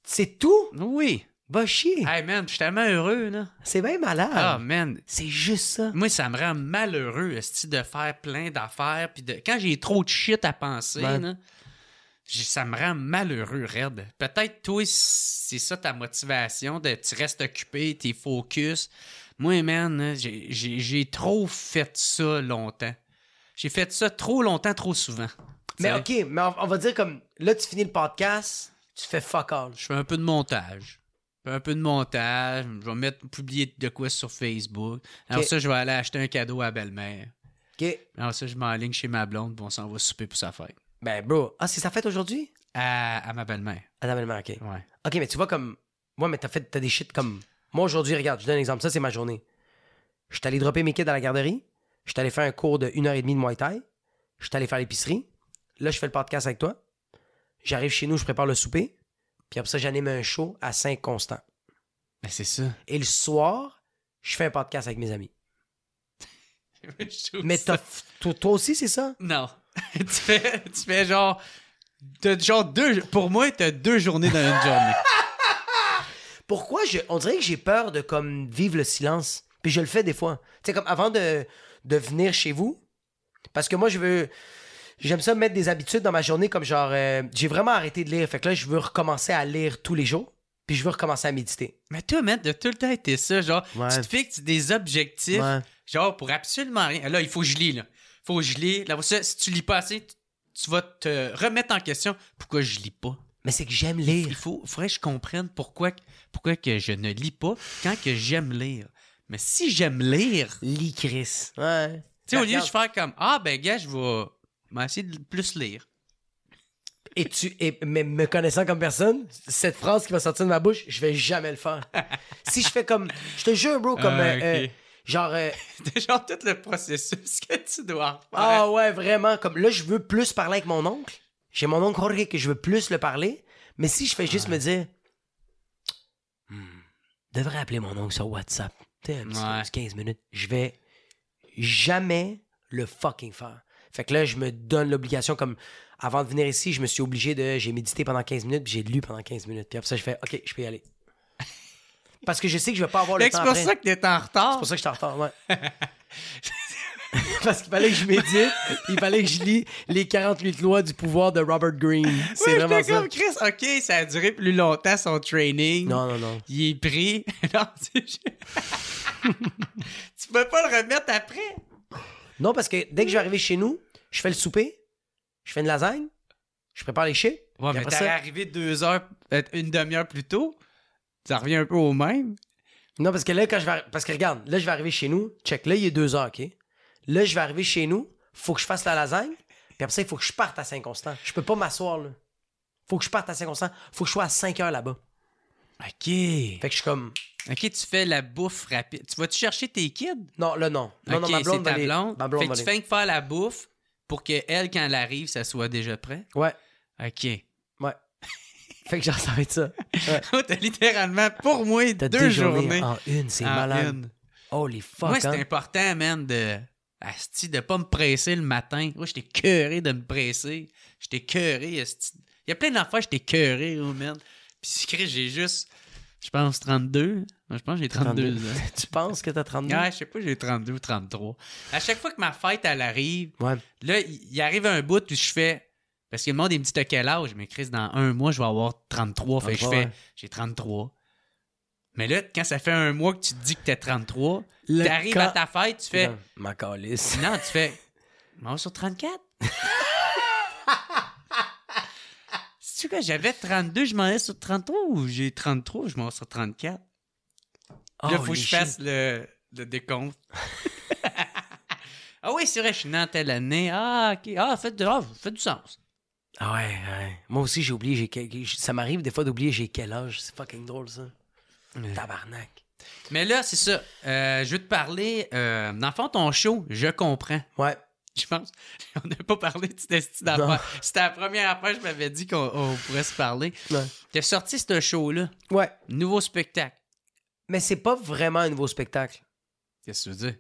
C'est tout? Oui. Va chier. Hey man, je suis tellement heureux, là. C'est bien malade. Ah, man. C'est juste ça. Moi, ça me rend malheureux, esti, de faire plein d'affaires. Puis de... quand j'ai trop de shit à penser, là, ça me rend malheureux, raide. Peut-être, toi, c'est ça ta motivation, de tu restes occupé, t'es focus. Moi, man, j'ai- trop fait ça longtemps. J'ai fait ça trop longtemps, trop souvent. Mais T'sais, ok, mais on, on va dire comme, là, tu finis le podcast, tu fais fuck all. Je fais un peu de montage. Un peu de montage. Je vais mettre, publier de quoi sur Facebook. Alors ça, je vais aller acheter un cadeau à belle-mère. Ok. Alors ça, je m'enligne chez ma blonde, puis on s'en va souper pour sa fête. Ben, bro. Ah, c'est sa fête aujourd'hui? À, à ma belle-mère. Ah, non, mais, ok. Ouais. Ok, mais tu vois comme. Moi, mais t'as fait t'as des shit comme. Moi, aujourd'hui, regarde, je donne un exemple. Ça, c'est ma journée. Je suis allé dropper mes kids à la garderie. Je suis allé faire un cours de 1h30 de Muay Thai. Je suis allé faire l'épicerie. Là, je fais le podcast avec toi. J'arrive chez nous, je prépare le souper. Puis après ça, j'anime un show à Saint-Constant. Ben, c'est ça. Et le soir, je fais un podcast avec mes amis. Mais toi, toi aussi, c'est ça? Non. tu, fais, tu fais genre. T'as genre deux. Pour moi, t'as deux journées dans une journée. Pourquoi je, on dirait que j'ai peur de comme vivre le silence. Puis je le fais des fois. Tu sais, comme avant de, de venir chez vous, parce que moi, je veux. J'aime ça mettre des habitudes dans ma journée, comme genre. euh, j'ai vraiment arrêté de lire. Fait que là, je veux recommencer à lire tous les jours. Puis je veux recommencer à méditer. Mais toi, man, t'as tout le temps été ça. Genre, Ouais. tu te fixes des objectifs. Ouais. Genre, pour absolument rien. Là, il faut que je lis, là. faut que je lis. Là, ça, si tu lis pas assez, tu, vas te remettre en question. Pourquoi je lis pas? Mais c'est que j'aime lire. Il faut, faudrait que je comprenne pourquoi, pourquoi que je ne lis pas quand que j'aime lire. Mais si j'aime lire, Lis Chris. Ouais. tu sais, au lieu de faire comme Ah, ben, gars, je vais vais essayer de plus lire. Et tu, et, mais me connaissant comme personne, cette phrase qui va sortir de ma bouche, je vais jamais le faire. si je fais comme, je te jure, bro, comme, Ah, euh, euh, genre, euh, genre tout le processus que tu dois faire. ah ouais, vraiment, comme là, je veux plus parler avec mon oncle. J'ai mon oncle Jorge que je veux plus le parler. Mais si je fais juste me dire, Hmm, devrais appeler mon oncle sur WhatsApp. Ouais. un petit 15 minutes. Je vais jamais le fucking faire. Fait que là, je me donne l'obligation comme avant de venir ici, je me suis obligé de. J'ai médité pendant 15 minutes, puis j'ai lu pendant 15 minutes. Puis après ça, je fais OK, je peux y aller. Parce que je sais que je vais pas avoir le temps. c'est pour ça que t'es en retard. C'est pour ça que je suis en retard, ouais. Parce qu'il fallait que je médite, il fallait que je lis les 48 lois du pouvoir de Robert Greene. C'est Ouais, vraiment ça. comme Chris, ok, ça a duré plus longtemps son training. Non, non, non. Il est pris. non, tu tu peux pas le remettre après. Non, parce que dès que je vais arriver chez nous, je fais le souper, je fais une lasagne, je prépare les. Ouais, puis mais t'es ça- arrivé deux heures, peut-être une demi-heure plus tôt. Ça revient un peu au même. Non, parce que là, quand je vais. Parce que regarde, là, je vais arriver chez nous. Check, là, il est deux heures, OK? Là, je vais arriver chez nous. Faut que je fasse la lasagne. Puis après ça, il faut que je parte à Saint-Constant. Je peux pas m'asseoir, là. Faut que je parte à Saint-Constant. Faut que je sois à 5 heures là-bas. OK. Fait que je suis comme, OK, tu fais la bouffe rapide. Tu vas-tu chercher tes kids? non, là, non. Non, non, ma blonde ta blonde. Ma blonde fait que tu fais que faire la bouffe pour que elle, quand elle arrive, ça soit déjà prêt? Ouais, OK. ouais. fait que genre, ça va être ça. Ouais. T'as littéralement, pour moi, T'as deux journées. en une, c'est malade. une. Holy fuck, Moi, c'est hein. important, man, de. Asti, de pas me presser le matin. Moi, j'étais cœuré de me presser. J'étais asti. Il y a plein d'affaires, j'étais cœuré, oh, man. Puis j'ai juste. Je pense 32. Moi, Je pense que j'ai 32 ans. tu penses que t'as 32? Ouais, je sais pas, j'ai 32 ou 33. À chaque fois que ma fête, elle arrive, Ouais. là, il arrive un bout où je fais. Parce que le monde, il me dit, t'as quel âge? Mais Chris, dans un mois, je vais avoir 33. Fait que je 33, fais, ouais. j'ai 33. Mais là, quand ça fait un mois que tu te dis que t'as 33, Le t'arrives quand- à ta fête, tu fais, Non, Ma calice. non, tu fais, vais sur 34. C'est-tu que j'avais 32, je m'en vais sur 33 ou j'ai 33, je m'en vais sur 34? Là, faut que je fasse le, le décompte. ah oui, c'est vrai, je suis né en telle année. Ah, ok. Ah, fait, ah, fait du sens. Ah ouais, ouais. Moi aussi, j'ai oublié. J'ai quel- Ça m'arrive des fois d'oublier j'ai quel âge. C'est fucking drôle, ça. Tabarnak. Mais là, c'est ça. Euh, je veux te parler. Euh, dans le fond, ton show, je comprends. Ouais. Je pense. On n'a pas parlé de cette d'affaires. C'était la première affaire que je m'avais dit qu'on on pourrait se parler. T'as sorti ce show-là. Ouais. Nouveau spectacle. Mais c'est pas vraiment un nouveau spectacle. Qu'est-ce que tu veux dire?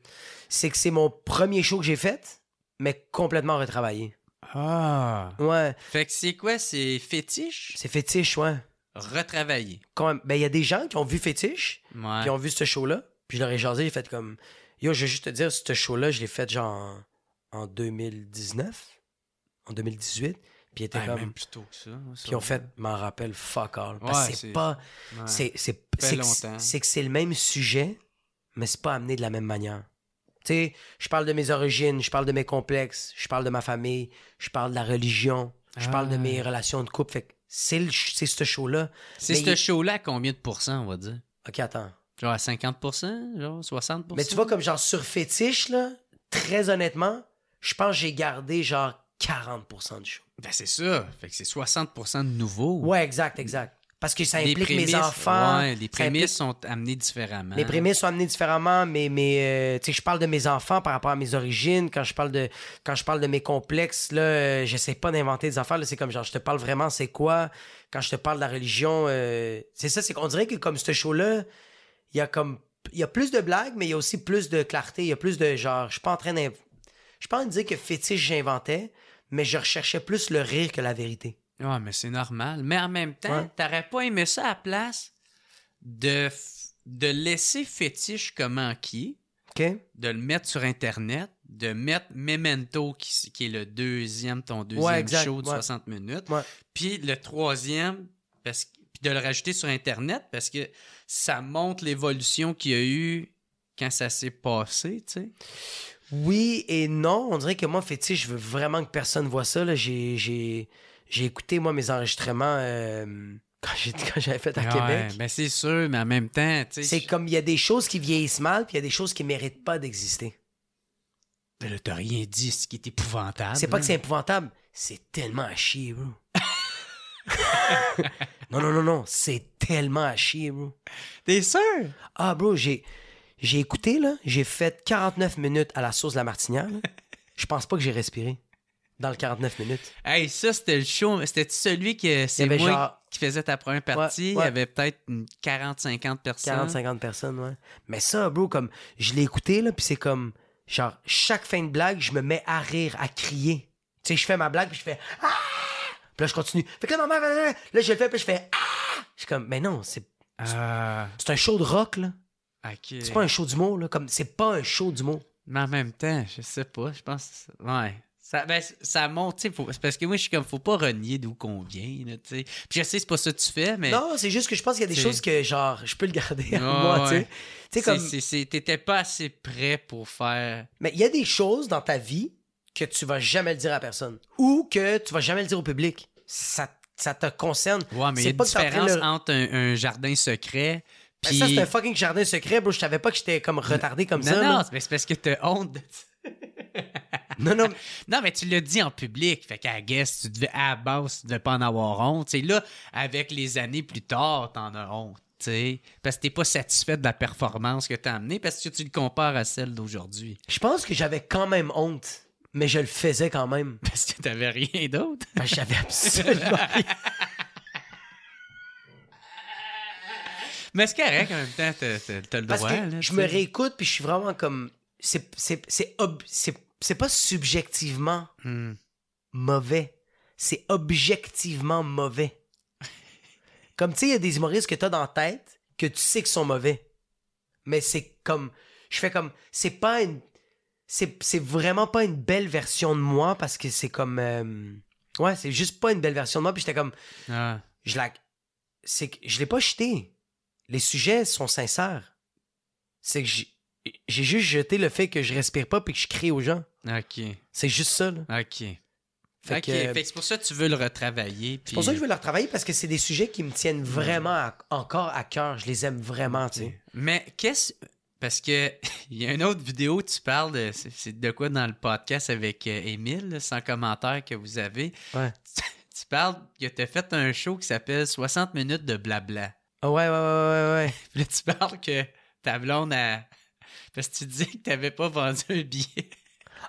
C'est que c'est mon premier show que j'ai fait, mais complètement retravaillé. Ah. Ouais. Fait que c'est quoi? C'est fétiche? C'est fétiche, ouais. Retravaillé. Quand même. Ben, il y a des gens qui ont vu fétiche, Ouais. qui ont vu ce show-là. Puis je leur ai jasé, j'ai fait comme. Yo, je vais juste te dire, ce show-là, je l'ai fait genre en, en 2019, en 2018. Puis était Ah, comme. même plus tôt que ça. ça Puis on fait, m'en rappelle, fuck all. Parce Ouais, que c'est c'est- pas. Ouais. C'est que c'est le même sujet, mais c'est pas amené de la même manière. Tu sais, je parle de mes origines, je parle de mes complexes, je parle de ma famille, je parle de la religion, je parle de Ah. mes relations de couple. Fait que c'est ce show-là. C'est ce il- show-là à combien de pourcents, on va dire? Ok, attends. Genre à 50%? Genre 60%? Mais tu vois, comme genre sur fétiche, là, très honnêtement, je pense que j'ai gardé genre 40% du show. Ben c'est ça. Fait que c'est 60% de nouveau. Ouais, exact, exact. Parce que ça Les implique mes enfants. ouais, les prémices implique- sont amenées différemment. Mes prémices sont amenées différemment, mais, mais euh, tu sais, je parle de mes enfants par rapport à mes origines. Quand je parle de, quand je parle de mes complexes, là, euh, j'essaie pas d'inventer des affaires. là, C'est comme genre, je te parle vraiment, c'est quoi? Quand je te parle de la religion, euh, c'est ça, c'est qu'on dirait que comme ce show-là, il y a comme, il y a plus de blagues, mais il y a aussi plus de clarté. Il y a plus de genre, je suis pas en train je pas de dire que fétiche j'inventais, mais je recherchais plus le rire que la vérité. Ouais, mais c'est normal. Mais en même temps, Ouais. t'aurais pas aimé ça à la place de, de laisser fétiche comment qui? De le mettre sur Internet, de mettre Memento, qui, qui est le deuxième, ton deuxième Ouais, exact, show de ouais. 60 minutes, Ouais. puis le troisième, parce, puis de le rajouter sur Internet, parce que ça montre l'évolution qu'il y a eu quand ça s'est passé, tu sais. Oui et non. On dirait que moi, fétiche, je veux vraiment que personne voit ça. J'ai, écouté, moi, mes enregistrements euh, quand, j'avais fait à Ouais, Québec. ben c'est sûr, mais en même temps, tu sais. C'est comme, il y a des choses qui vieillissent mal, puis il y a des choses qui méritent pas d'exister. Ben là, t'as rien dit, ce qui est épouvantable. c'est pas que c'est épouvantable, c'est tellement à chier, bro. non, non, non, non, c'est tellement à chier, bro. T'es sûr? Ah, bro, j'ai, j'ai écouté, là, j'ai fait 49 minutes à la sauce de la martinière. là. Je pense pas que j'ai respiré dans le 49 minutes. Hey, ça, c'était le show. C'était celui que c'est moi genre- qui faisait ta première partie. Ouais, ouais. Il y avait peut-être une 40-50 personnes. 40-50 personnes, ouais. Mais ça, bro, comme, je l'ai écouté, là, puis c'est comme, genre, chaque fin de blague, je me mets à rire, à crier. Tu sais, je fais ma blague, puis je fais Ah! Puis là, je continue. Fait que là, maman, là, je le fais, puis je fais Ah! Je suis comme, mais non, c'est Ah, c'est un show de rock, là. C'est pas un show d'humour, là. Comme, c'est pas un show d'humour. Mais en même temps, je sais pas. Je pense. Ouais. Ça, ben, ça monte, faut- Parce que moi, je suis comme, faut pas renier d'où qu'on vient, là, tu sais. Puis je sais, c'est pas ça que tu fais, mais. Non, c'est juste que je pense qu'il y a des choses que, genre, je peux le garder à moi, tu sais. ouais. Tu sais, c'est- comme. c'est- c'est- T'étais pas assez prêt pour faire. Mais il y a des choses dans ta vie que tu vas jamais le dire à personne. Ou que tu vas jamais le dire au public. Ça, ça te concerne. Ouais, mais il y a une différence le- entre un, un jardin secret. Ben, Puis... Ça, c'est un fucking jardin secret, bro. Je savais pas que j'étais comme retardé comme non, ça. non, c'est mais c'est parce que t'as honte de Non, non. Non, mais tu l'as dit en public. Fait qu'à guess, tu devais, à la base, tu devais pas en avoir honte. C'est là, avec les années plus tard, t'en as honte. tu sais, parce que t'es pas satisfait de la performance que t'as amenée parce que tu le compares à celle d'aujourd'hui. Je pense que j'avais quand même honte, mais je le faisais quand même. Parce que t'avais rien d'autre. Parce que j'avais absolument rien. Mais c'est correct, en même temps, t'as, le droit. là, je me réécoute, puis je suis vraiment comme. C'est, pas subjectivement Hmm. mauvais. C'est objectivement mauvais. Comme, tu sais, il y a des humoristes que t'as dans la tête que tu sais qu'ils sont mauvais. Mais c'est comme. Je fais comme. C'est pas une. C'est, c'est vraiment pas une belle version de moi parce que c'est comme. euh, ouais, c'est juste pas une belle version de moi. Puis j'étais comme. Ah. Je la. C'est que je l'ai pas jeté. Les sujets sont sincères. C'est que j'ai, juste jeté le fait que je respire pas puis que je crie aux gens. OK. C'est juste ça, là. OK. Fait que c'est pour ça que tu veux le retravailler. C'est pour ça que je veux le retravailler parce que c'est des sujets qui me tiennent vraiment à- encore à cœur. Je les aime vraiment, tu sais. Mais qu'est-ce. Parce que il y a une autre vidéo, tu parles de. C'est de quoi dans le podcast avec euh, Émile, sans commentaire que vous avez. Ouais. Tu, tu parles que tu as fait un show qui s'appelle 60 minutes de blabla. Ah ouais, ouais, ouais, ouais, ouais. Puis là, tu parles que ta blonde a. Parce que tu disais que t'avais pas vendu un billet.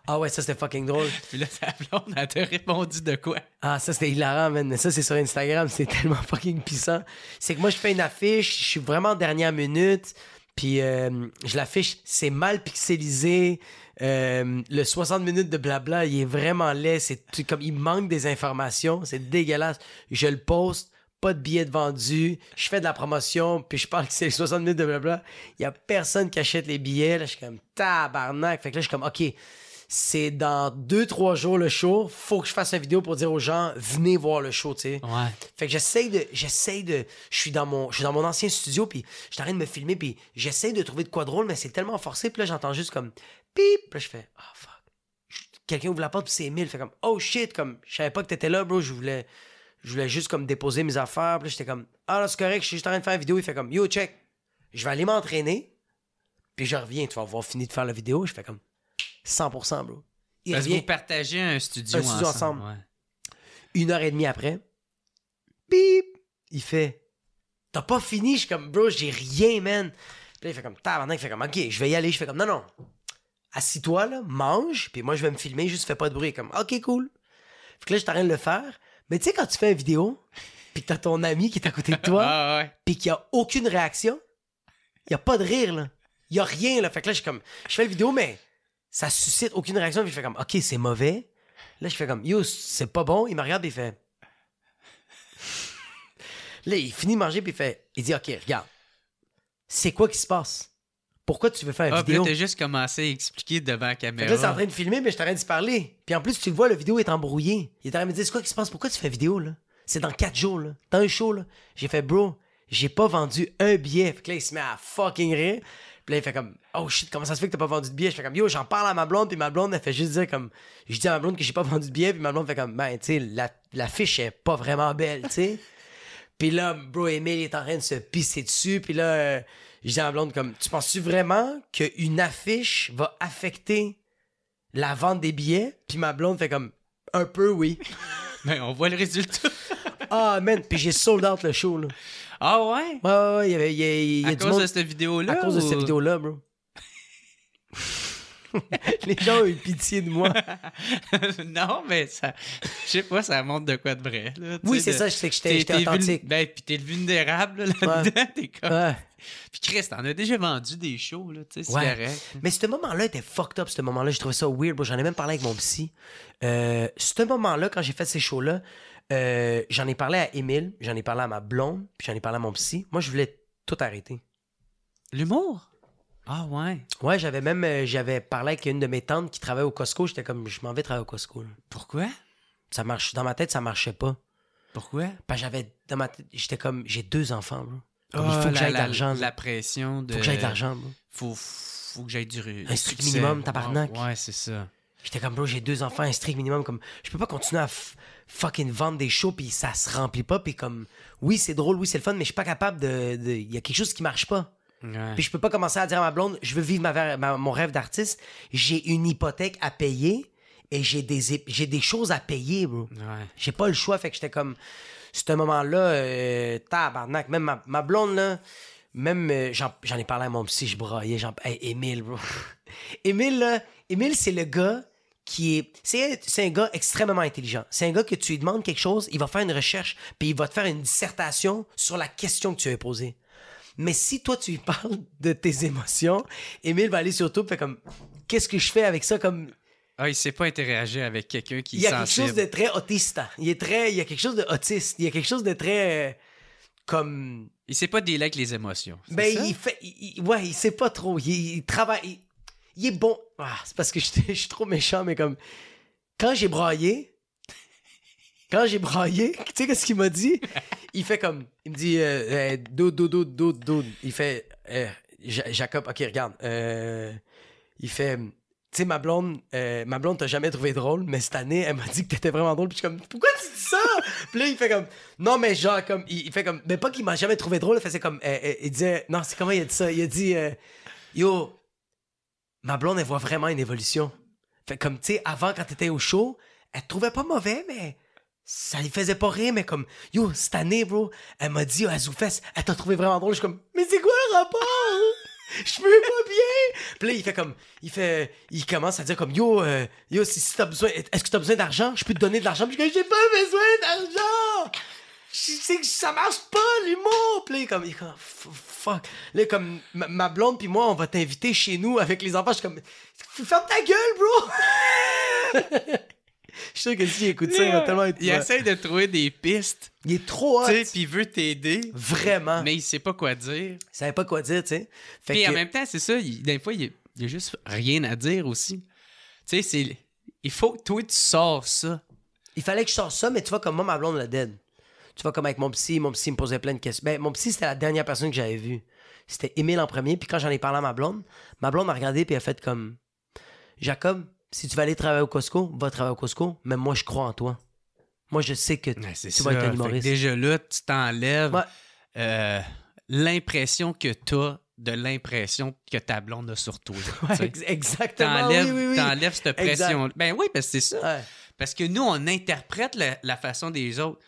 Ah ouais, ça c'était fucking drôle. Puis là, ta blonde, elle t'a répondu de quoi? Ah, ça c'était hilarant, man. Mais ça, c'est sur Instagram. C'est tellement fucking puissant. C'est que moi, je fais une affiche. Je suis vraiment en dernière minute. Puis euh, je l'affiche. C'est mal pixelisé. Euh, le 60 minutes de blabla, il est vraiment laid. C'est comme il manque des informations. C'est dégueulasse. Je le poste. Pas de billets de vendus. Je fais de la promotion. Puis je parle que c'est les 60 minutes de blabla. Il y a personne qui achète les billets. Là, je suis comme tabarnak. Fait que là, je suis comme, OK, c'est dans deux, trois jours le show. Faut que je fasse une vidéo pour dire aux gens, venez voir le show, tu sais. Ouais. Fait que j'essaye de, j'essaye de, je suis dans mon, je suis dans mon ancien studio, puis je train de me filmer, puis j'essaye de trouver de quoi drôle, mais c'est tellement forcé, puis là, j'entends juste comme, pip, puis là, je fais, oh fuck. Quelqu'un ouvre la porte, puis c'est Emile, fait comme, oh shit, comme, je savais pas que t'étais là, bro, je voulais, je voulais juste comme déposer mes affaires, puis j'étais comme, ah là, c'est correct, je suis juste en train de faire une vidéo, il fait comme, yo, check, je vais aller m'entraîner, puis je reviens, tu vas avoir fini de faire la vidéo, je fais comme, 100%, bro. Il Parce que revient vous partagez un studio, Un studio ensemble. ensemble. ouais. une heure et demie après, bip, il fait T'as pas fini? Je suis comme, bro, j'ai rien, man. Puis là, il fait comme, tabarnak, il fait comme, ok, je vais y aller. Je fais comme, non, non, assis-toi, là, mange, puis moi, je vais me filmer, juste fais pas de bruit. Comme, ok, cool. Fait que là, je suis en train de le faire. Mais tu sais, quand tu fais une vidéo, puis que t'as ton ami qui est à côté de toi, Ah ouais. puis qu'il y a aucune réaction, il y a pas de rire, là. Il y a rien, là. Fait que là, je suis comme, je fais la vidéo, mais ça suscite aucune réaction. Puis je fais comme, ok, c'est mauvais. Là, je fais comme, yo, c'est pas bon. Il me regarde, puis il fait. là, il finit de manger, puis il fait, il dit, ok, regarde. C'est quoi qui se passe? Pourquoi tu veux faire une Ah, vidéo? t'as juste commencé à expliquer devant la Fait caméra. que là, c'est en train de filmer, mais je t'arrête de se parler. Puis en plus, tu le vois, la vidéo est embrouillée. Il est en train de me dire, c'est quoi qui se passe? Pourquoi tu fais une vidéo, là? C'est dans quatre jours, là. T'as un show, là. J'ai fait, bro, j'ai pas vendu un billet. Fait que là, il se met à fucking rire. Puis là, il fait comme, oh shit, comment ça se fait que t'as pas vendu de billet? Je fais comme, yo, j'en parle à ma blonde, puis ma blonde, elle fait juste dire comme, je dis à ma blonde que j'ai pas vendu de billet, puis ma blonde fait comme, ben, tu sais, la, la fiche est pas vraiment belle, tu sais. Puis là, bro, Emile est en train de se pisser dessus. Puis là, euh, je dis à ma blonde comme, tu penses-tu vraiment qu'une affiche va affecter la vente des billets? Puis ma blonde fait comme, un peu, oui. Ben, on voit le résultat. Ah, man. Puis j'ai sold out le show, là. Ah ouais? Ouais, ouais, ouais. Il y avait, il y a, y a À du cause monde de cette vidéo-là? à cause de cette vidéo-là, bro. Les gens ont eu pitié de moi. non, mais ça. Je sais pas, ça montre de quoi de vrai. là, Oui, c'est ça, je sais que j'étais vul- authentique. Ben, puis t'es le vulnérable là, là-dedans. T'es comme. Ouais. Puis Chris, t'en as déjà vendu des shows, là, tu sais, Ouais. correct. Mais ce moment-là était fucked up, ce moment-là. J'ai trouvé ça weird. J'en ai même parlé avec mon psy. Euh, ce moment-là, quand j'ai fait ces shows-là, euh, j'en ai parlé à Émile, j'en ai parlé à ma blonde, puis j'en ai parlé à mon psy. Moi, je voulais tout arrêter. L'humour? Ah ouais. Ouais, j'avais même euh, j'avais parlé avec une de mes tantes qui travaille au Costco. J'étais comme, je m'en vais travailler au Costco. là. Pourquoi? Ça marche. Dans ma tête, ça marchait pas. Pourquoi? Parce que j'avais dans ma tête, j'étais comme, j'ai deux enfants. Comme, Ah, il faut que j'aille de la- l'argent. là. La pression de. Faut que j'aille de l'argent, bro. Faut, faut que j'aille du. Un strict minimum, tabarnak. Ouais, ouais, c'est ça. J'étais comme, bro, j'ai deux enfants, un strict minimum. Comme, je peux pas continuer à f- fucking vendre des shows puis ça se remplit pas. Puis comme, oui, c'est drôle, oui, c'est le fun, mais je suis pas capable de. de- Il y a quelque chose qui marche pas. Ouais. Puis je peux pas commencer à dire à ma blonde, je veux vivre ma, ver- ma- mon rêve d'artiste. J'ai une hypothèque à payer et j'ai des, j'ai des choses à payer, bro. Ouais. J'ai pas le choix, fait que j'étais comme. ce moment-là, euh, tabarnak, même ma, ma blonde, là, même, euh, j'en ai parlé à mon psy, je broyais, j'en... Hey, Émile, bro. Émile, là, Émile, c'est le gars qui est... C'est un gars extrêmement intelligent. C'est un gars que tu lui demandes quelque chose, il va faire une recherche, puis il va te faire une dissertation sur la question que tu as posée. Mais si toi, tu lui parles de tes émotions, Émile va aller sur YouTube, fait comme... Qu'est-ce que je fais avec ça? Comme Ah, il sait pas interagir avec quelqu'un qui il y a quelque chose de très autiste. Il est très, il y a quelque chose de autiste. Il y a quelque chose de très euh, comme. Il sait pas avec les émotions. Ben ça? il fait, il- ouais, il sait pas trop. Il, il travaille. Il, il est bon. Ah, c'est parce que je je suis trop méchant, mais comme quand j'ai braillé, quand j'ai braillé, tu sais qu'est-ce qu'il m'a dit? Il fait comme, il me dit, dude, dude, dude. Il fait, euh, Ja- Jacob, ok, regarde. Euh, il fait, tu sais, ma blonde, euh, ma blonde t'a jamais trouvé drôle, mais cette année, elle m'a dit que t'étais vraiment drôle. Puis je suis comme, pourquoi tu dis ça? Puis là, il fait comme, non, mais genre, comme, il, fait comme, mais pas qu'il m'a jamais trouvé drôle, il faisait comme, il disait, non, c'est comment il a dit ça? Il a dit, yo, ma blonde, elle voit vraiment une évolution. Fait comme, tu sais, avant, quand t'étais au show, elle te trouvait pas mauvais, mais ça lui faisait pas rire, mais comme, yo, cette année, bro, elle m'a dit, à Zoufest, elle t'a trouvé vraiment drôle. Je suis comme, mais c'est quoi le rapport? Je me pas bien. Puis là, il fait comme, il fait, il commence à dire comme, yo, euh, yo, si, si t'as besoin, est-ce que t'as besoin d'argent? Je peux te donner de l'argent? Puis je dis, j'ai pas besoin d'argent. Je que ça marche pas, l'humour. Puis là, il comme, comme, fuck. Là, comme, ma, ma blonde puis moi, on va t'inviter chez nous avec les enfants. Je suis comme, ferme ta gueule, bro. Je suis sûr que s'il écoute ça, il va tellement être. Il essaie de trouver des pistes, Il est trop hot. tu sais, puis il veut t'aider, Vraiment. mais il sait pas quoi dire. Il savait pas quoi dire, tu sais. Puis que- en même temps, c'est ça, il, des fois, il il a juste rien à dire aussi. Tu sais, c'est. Il faut que toi, tu sors ça. il fallait que je sorte ça, mais tu vois, comme moi, ma blonde l'a dead. Tu vois, comme avec mon psy, mon psy me posait plein de questions. Ben, mon psy, c'était la dernière personne que j'avais vue. C'était Émile en premier, puis quand j'en ai parlé à ma blonde, ma blonde m'a regardé, puis elle a fait comme Jacob, si tu veux aller travailler au Costco, va travailler au Costco, mais moi, je crois en toi. Moi, je sais que Ouais, tu ça. vas être un humoriste. déjà là, tu t'enlèves Ouais. euh, l'impression que t'as de l'impression que ta blonde a sur toi. tu Ouais, exactement. T'enlèves oui, oui, oui. t'enlèves cette pression. Ben oui, parce que c'est ça. Parce que nous, on interprète la, la façon des autres.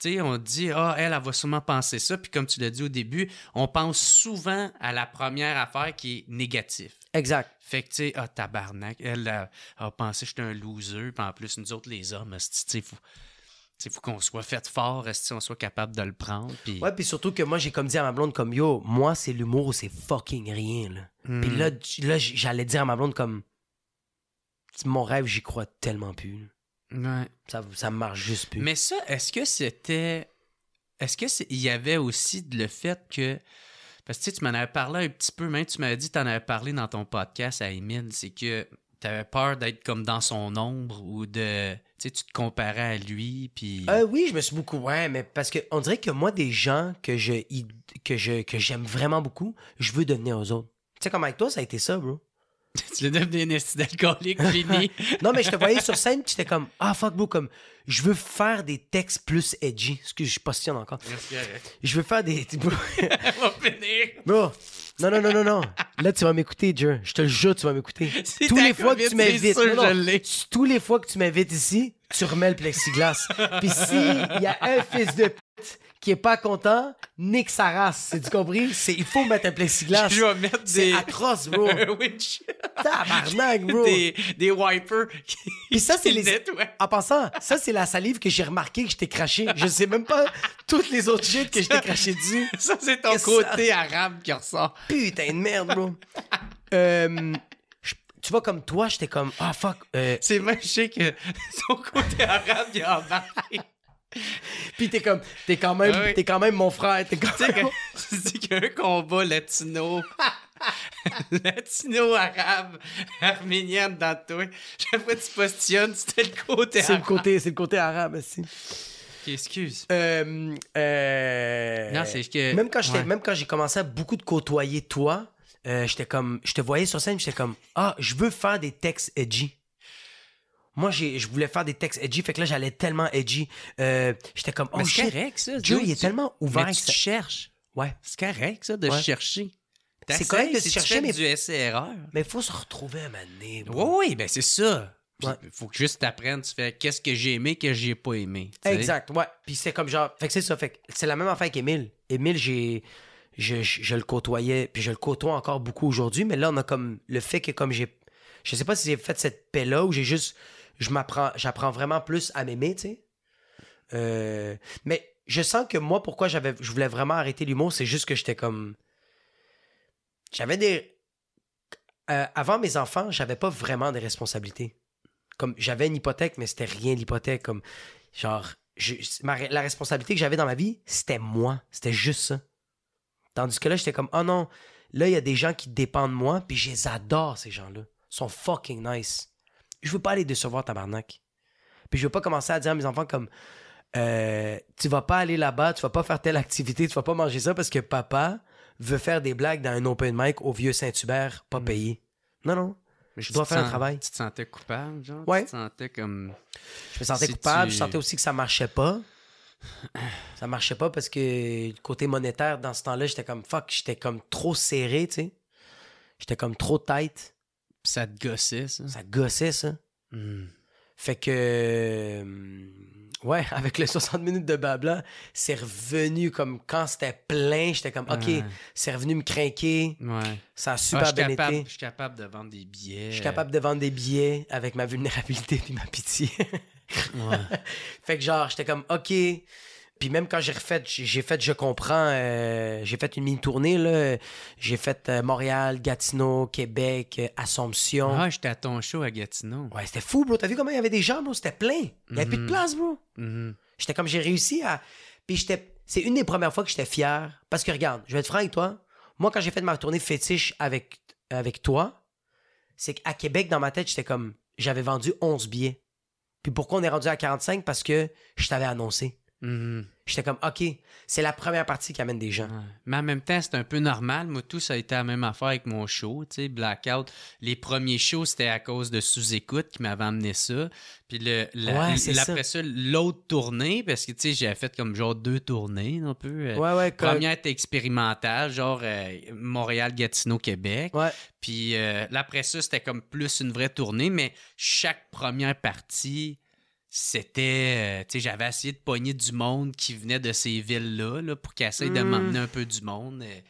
Tu sais, on dit, ah, elle, elle va sûrement penser ça. Puis comme tu l'as dit au début, on pense souvent à la première affaire qui est négative. Exact. Fait que, tu sais, ah, tabarnak, elle a, a pensé que j'étais un loser. Puis en plus, nous autres, les hommes, tu sais, faut, sais, faut qu'on soit fait fort, si on soit capable de le prendre. Puis, Ouais, puis surtout que moi, j'ai comme dit à ma blonde, comme yo, moi, c'est l'humour ou c'est fucking rien, là. Hmm. Puis là, j- là, j- j'allais dire à ma blonde, comme, mon rêve, j'y crois tellement plus. là. Ouais. Ça, ça marche juste plus. Mais ça, est-ce que c'était. Est-ce que il y avait aussi le fait que. Parce que tu m'en avais parlé un petit peu, même tu m'avais dit que tu en avais parlé dans ton podcast à Émile, c'est que tu avais peur d'être comme dans son ombre ou de. Tu sais, tu te comparais à lui, puis. Euh, oui, je me suis beaucoup. Ouais, mais parce que on dirait que moi, des gens que je que je que j'aime vraiment beaucoup, je veux devenir aux autres. Tu sais, comme avec toi, ça a été ça, bro. tu l'as devenu un d'alcoolique fini. Non, mais je te voyais sur scène, puis j'étais comme, ah, fuck, bro, comme, je veux faire des textes plus edgy. Parce que je passionne encore. Je veux faire des. On va finir. Bro, non, non, non, non, non. Là, tu vas m'écouter, Jer. Je te le jure, tu vas m'écouter. Tous les fois que tu m'invites. Tous les fois que tu m'invites ici, tu remets le plexiglas. Puis s'il y a un fils de pute qui est pas content, nique sa race. C'est du compris? C'est, il faut mettre un plexiglas. Je vais mettre C'est des. atroce, bro. Tabarnak, bro. des, des wipers Puis ça, c'est les. nettoient. En passant, ça, c'est la salive que j'ai remarqué que je t'ai craché. Je sais même pas toutes les autres shit que je t'ai craché dessus. Ça, c'est ton Qu'est-ce côté arabe qui ressort. Putain de merde, bro. Euh, tu vois, comme toi, j'étais comme, ah, fuck. euh, C'est même, je sais que son côté arabe, il a embarqué. Puis t'es comme, t'es quand même, oui. t'es quand même mon frère. T'es quand Tu sais, même... que tu dis qu'il y a un combat latino. Latino-arabe, arménienne dans toi. Chaque fois que tu postionnes, c'était le côté C'est le côté, c'est le côté arabe aussi. Excuse. Euh, euh, Non, c'est que- Même quand ouais. même quand j'ai commencé à beaucoup de côtoyer toi, euh, j'étais comme, je te voyais sur scène, j'étais comme, ah, je veux faire des textes edgy. Moi, j'ai, je voulais faire des textes edgy, fait que là, j'allais tellement edgy. Euh, j'étais comme, oh Mais c'est shit, correct, ça. Joe, il est tellement ouvert. Mais que tu ça- cherches. Ouais. C'est correct, ça, de Ouais. chercher. C'est correct de si chercher, mais- du SRR. Mais il faut se retrouver à un moment donné. Oui, oui, ben c'est ça. Ouais. faut que juste t'apprennes, tu fais qu'est-ce que j'ai aimé, que j'ai pas aimé. Exact, ouais. Puis c'est comme genre. Fait que c'est ça. Fait que c'est la même affaire qu'Émile. Émile, j'ai. Je, je, je le côtoyais, puis je le côtoie encore beaucoup aujourd'hui, mais là, on a comme le fait que comme j'ai. Je sais pas si j'ai fait cette paix-là ou j'ai juste. J'apprends vraiment plus à m'aimer, tu sais. Euh, mais je sens que moi, pourquoi j'avais, je voulais vraiment arrêter l'humour, c'est juste que j'étais comme. J'avais des. euh, avant mes enfants, j'avais pas vraiment des responsabilités. Comme j'avais une hypothèque, mais c'était rien l'hypothèque. Comme la responsabilité que j'avais dans ma vie, c'était moi. C'était juste ça. Tandis que là, j'étais comme, oh non, là, il y a des gens qui dépendent de moi, puis je les adore, ces gens-là. Ils sont fucking nice. Je veux pas les décevoir, tabarnak. Puis je veux pas commencer à dire à mes enfants comme, euh, tu vas pas aller là-bas, tu vas pas faire telle activité, tu vas pas manger ça parce que papa veut faire des blagues dans un open mic au vieux Saint-Hubert, pas payé. Non, non. Mais Je dois faire un travail. Tu te sentais coupable, genre? Ouais. Tu te sentais comme. Je me sentais Si coupable, tu- je sentais aussi que ça marchait pas. Ça marchait pas parce que côté monétaire, dans ce temps-là, j'étais comme fuck, j'étais comme trop serré, tu sais. J'étais comme trop tight. Ça te gossait, ça? Ça gossait, ça? Hmm. Fait que. euh, Ouais, avec les 60 minutes de blabla, c'est revenu comme quand c'était plein, j'étais comme OK, Ouais. c'est revenu me craquer. Ouais. Ça a Ah, super bien capable, été. je suis capable de vendre des billets. Je suis capable de vendre des billets avec ma vulnérabilité puis ma pitié. Ouais. Fait que genre, j'étais comme, OK. Puis même quand j'ai refait, j'ai fait Je comprends, euh, j'ai fait une mini-tournée, là. J'ai fait euh, Montréal, Gatineau, Québec, euh, Assomption. Ah, j'étais à ton show à Gatineau. Ouais, c'était fou, bro. T'as vu comment il y avait des gens, bro? C'était plein. Il n'y avait plus de Mhm. place, bro. Mhm. J'étais comme, j'ai réussi à... Puis j'étais... C'est une des premières fois que j'étais fier. Parce que regarde, je vais être franc avec toi. Moi, quand j'ai fait ma tournée fétiche avec, avec toi, c'est qu'à Québec, dans ma tête, j'étais comme... J'avais vendu 11 billets. Puis pourquoi on est rendu à 45? Parce que je t'avais annoncé. Mhm. J'étais comme, OK, c'est la première partie qui amène des gens. Ouais. Mais en même temps, c'est un peu normal. Moi, tout ça a été la même affaire avec mon show, tu sais, Blackout. Les premiers shows, c'était à cause de sous-écoute qui m'avait amené ça. Puis le, la- Ouais, l- après ça, l'autre tournée, parce que, tu sais, j'avais fait comme genre deux tournées, un peu. euh, Ouais, ouais, comme- Première était expérimentale, genre euh, Montréal, Gatineau, Québec. Ouais. Puis euh, après ça, c'était comme plus une vraie tournée, mais chaque première partie, c'était. euh, tu sais, j'avais essayé de pogner du monde qui venait de ces villes-là là, pour qu'ils essayent de Mm. m'emmener un peu du monde. euh.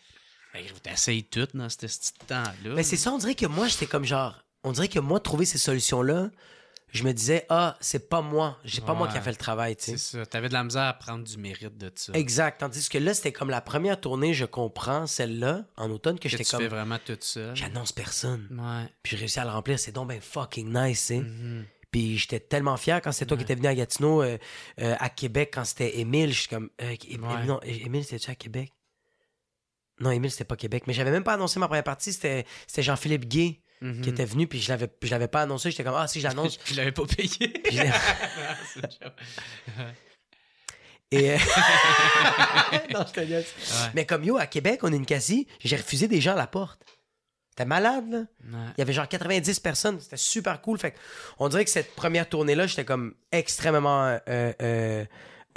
Ben, t'essayes tout dans ce petit temps-là. Mais c'est ça, on dirait que moi, j'étais comme genre. On dirait que moi, trouver ces solutions-là, je me disais, ah, c'est pas moi. C'est pas moi qui a fait le travail, tu C'est sais. ça. T'avais de la misère à prendre du mérite de ça. Exact. Tandis que là, c'était comme la première tournée, je comprends, celle-là, en automne, que Que j'étais tu comme. fais vraiment tout ça. J'annonce personne. Ouais. Puis j'ai réussi à le remplir. C'est donc ben fucking nice, tu sais. Mhm. Puis j'étais tellement fier quand c'était toi qui étais venu à Gatineau, euh, euh, à Québec, quand c'était Émile. Je suis comme. euh, Ouais. Non, Émile, c'était-tu à Québec? Non, Émile, c'était pas Québec. Mais j'avais même pas annoncé ma première partie. C'était c'était Jean-Philippe Gay qui était venu, puis je l'avais je l'avais pas annoncé. J'étais comme, ah, si, je l'annonce. Je l'avais pas payé. Et. non, je te laisse. Ouais. Mais comme yo, à Québec, on est une cassie, j'ai refusé des gens à la porte. T'es malade, là? Ouais. Il y avait genre 90 personnes. C'était super cool. Fait on dirait que cette première tournée-là, j'étais comme extrêmement euh, euh,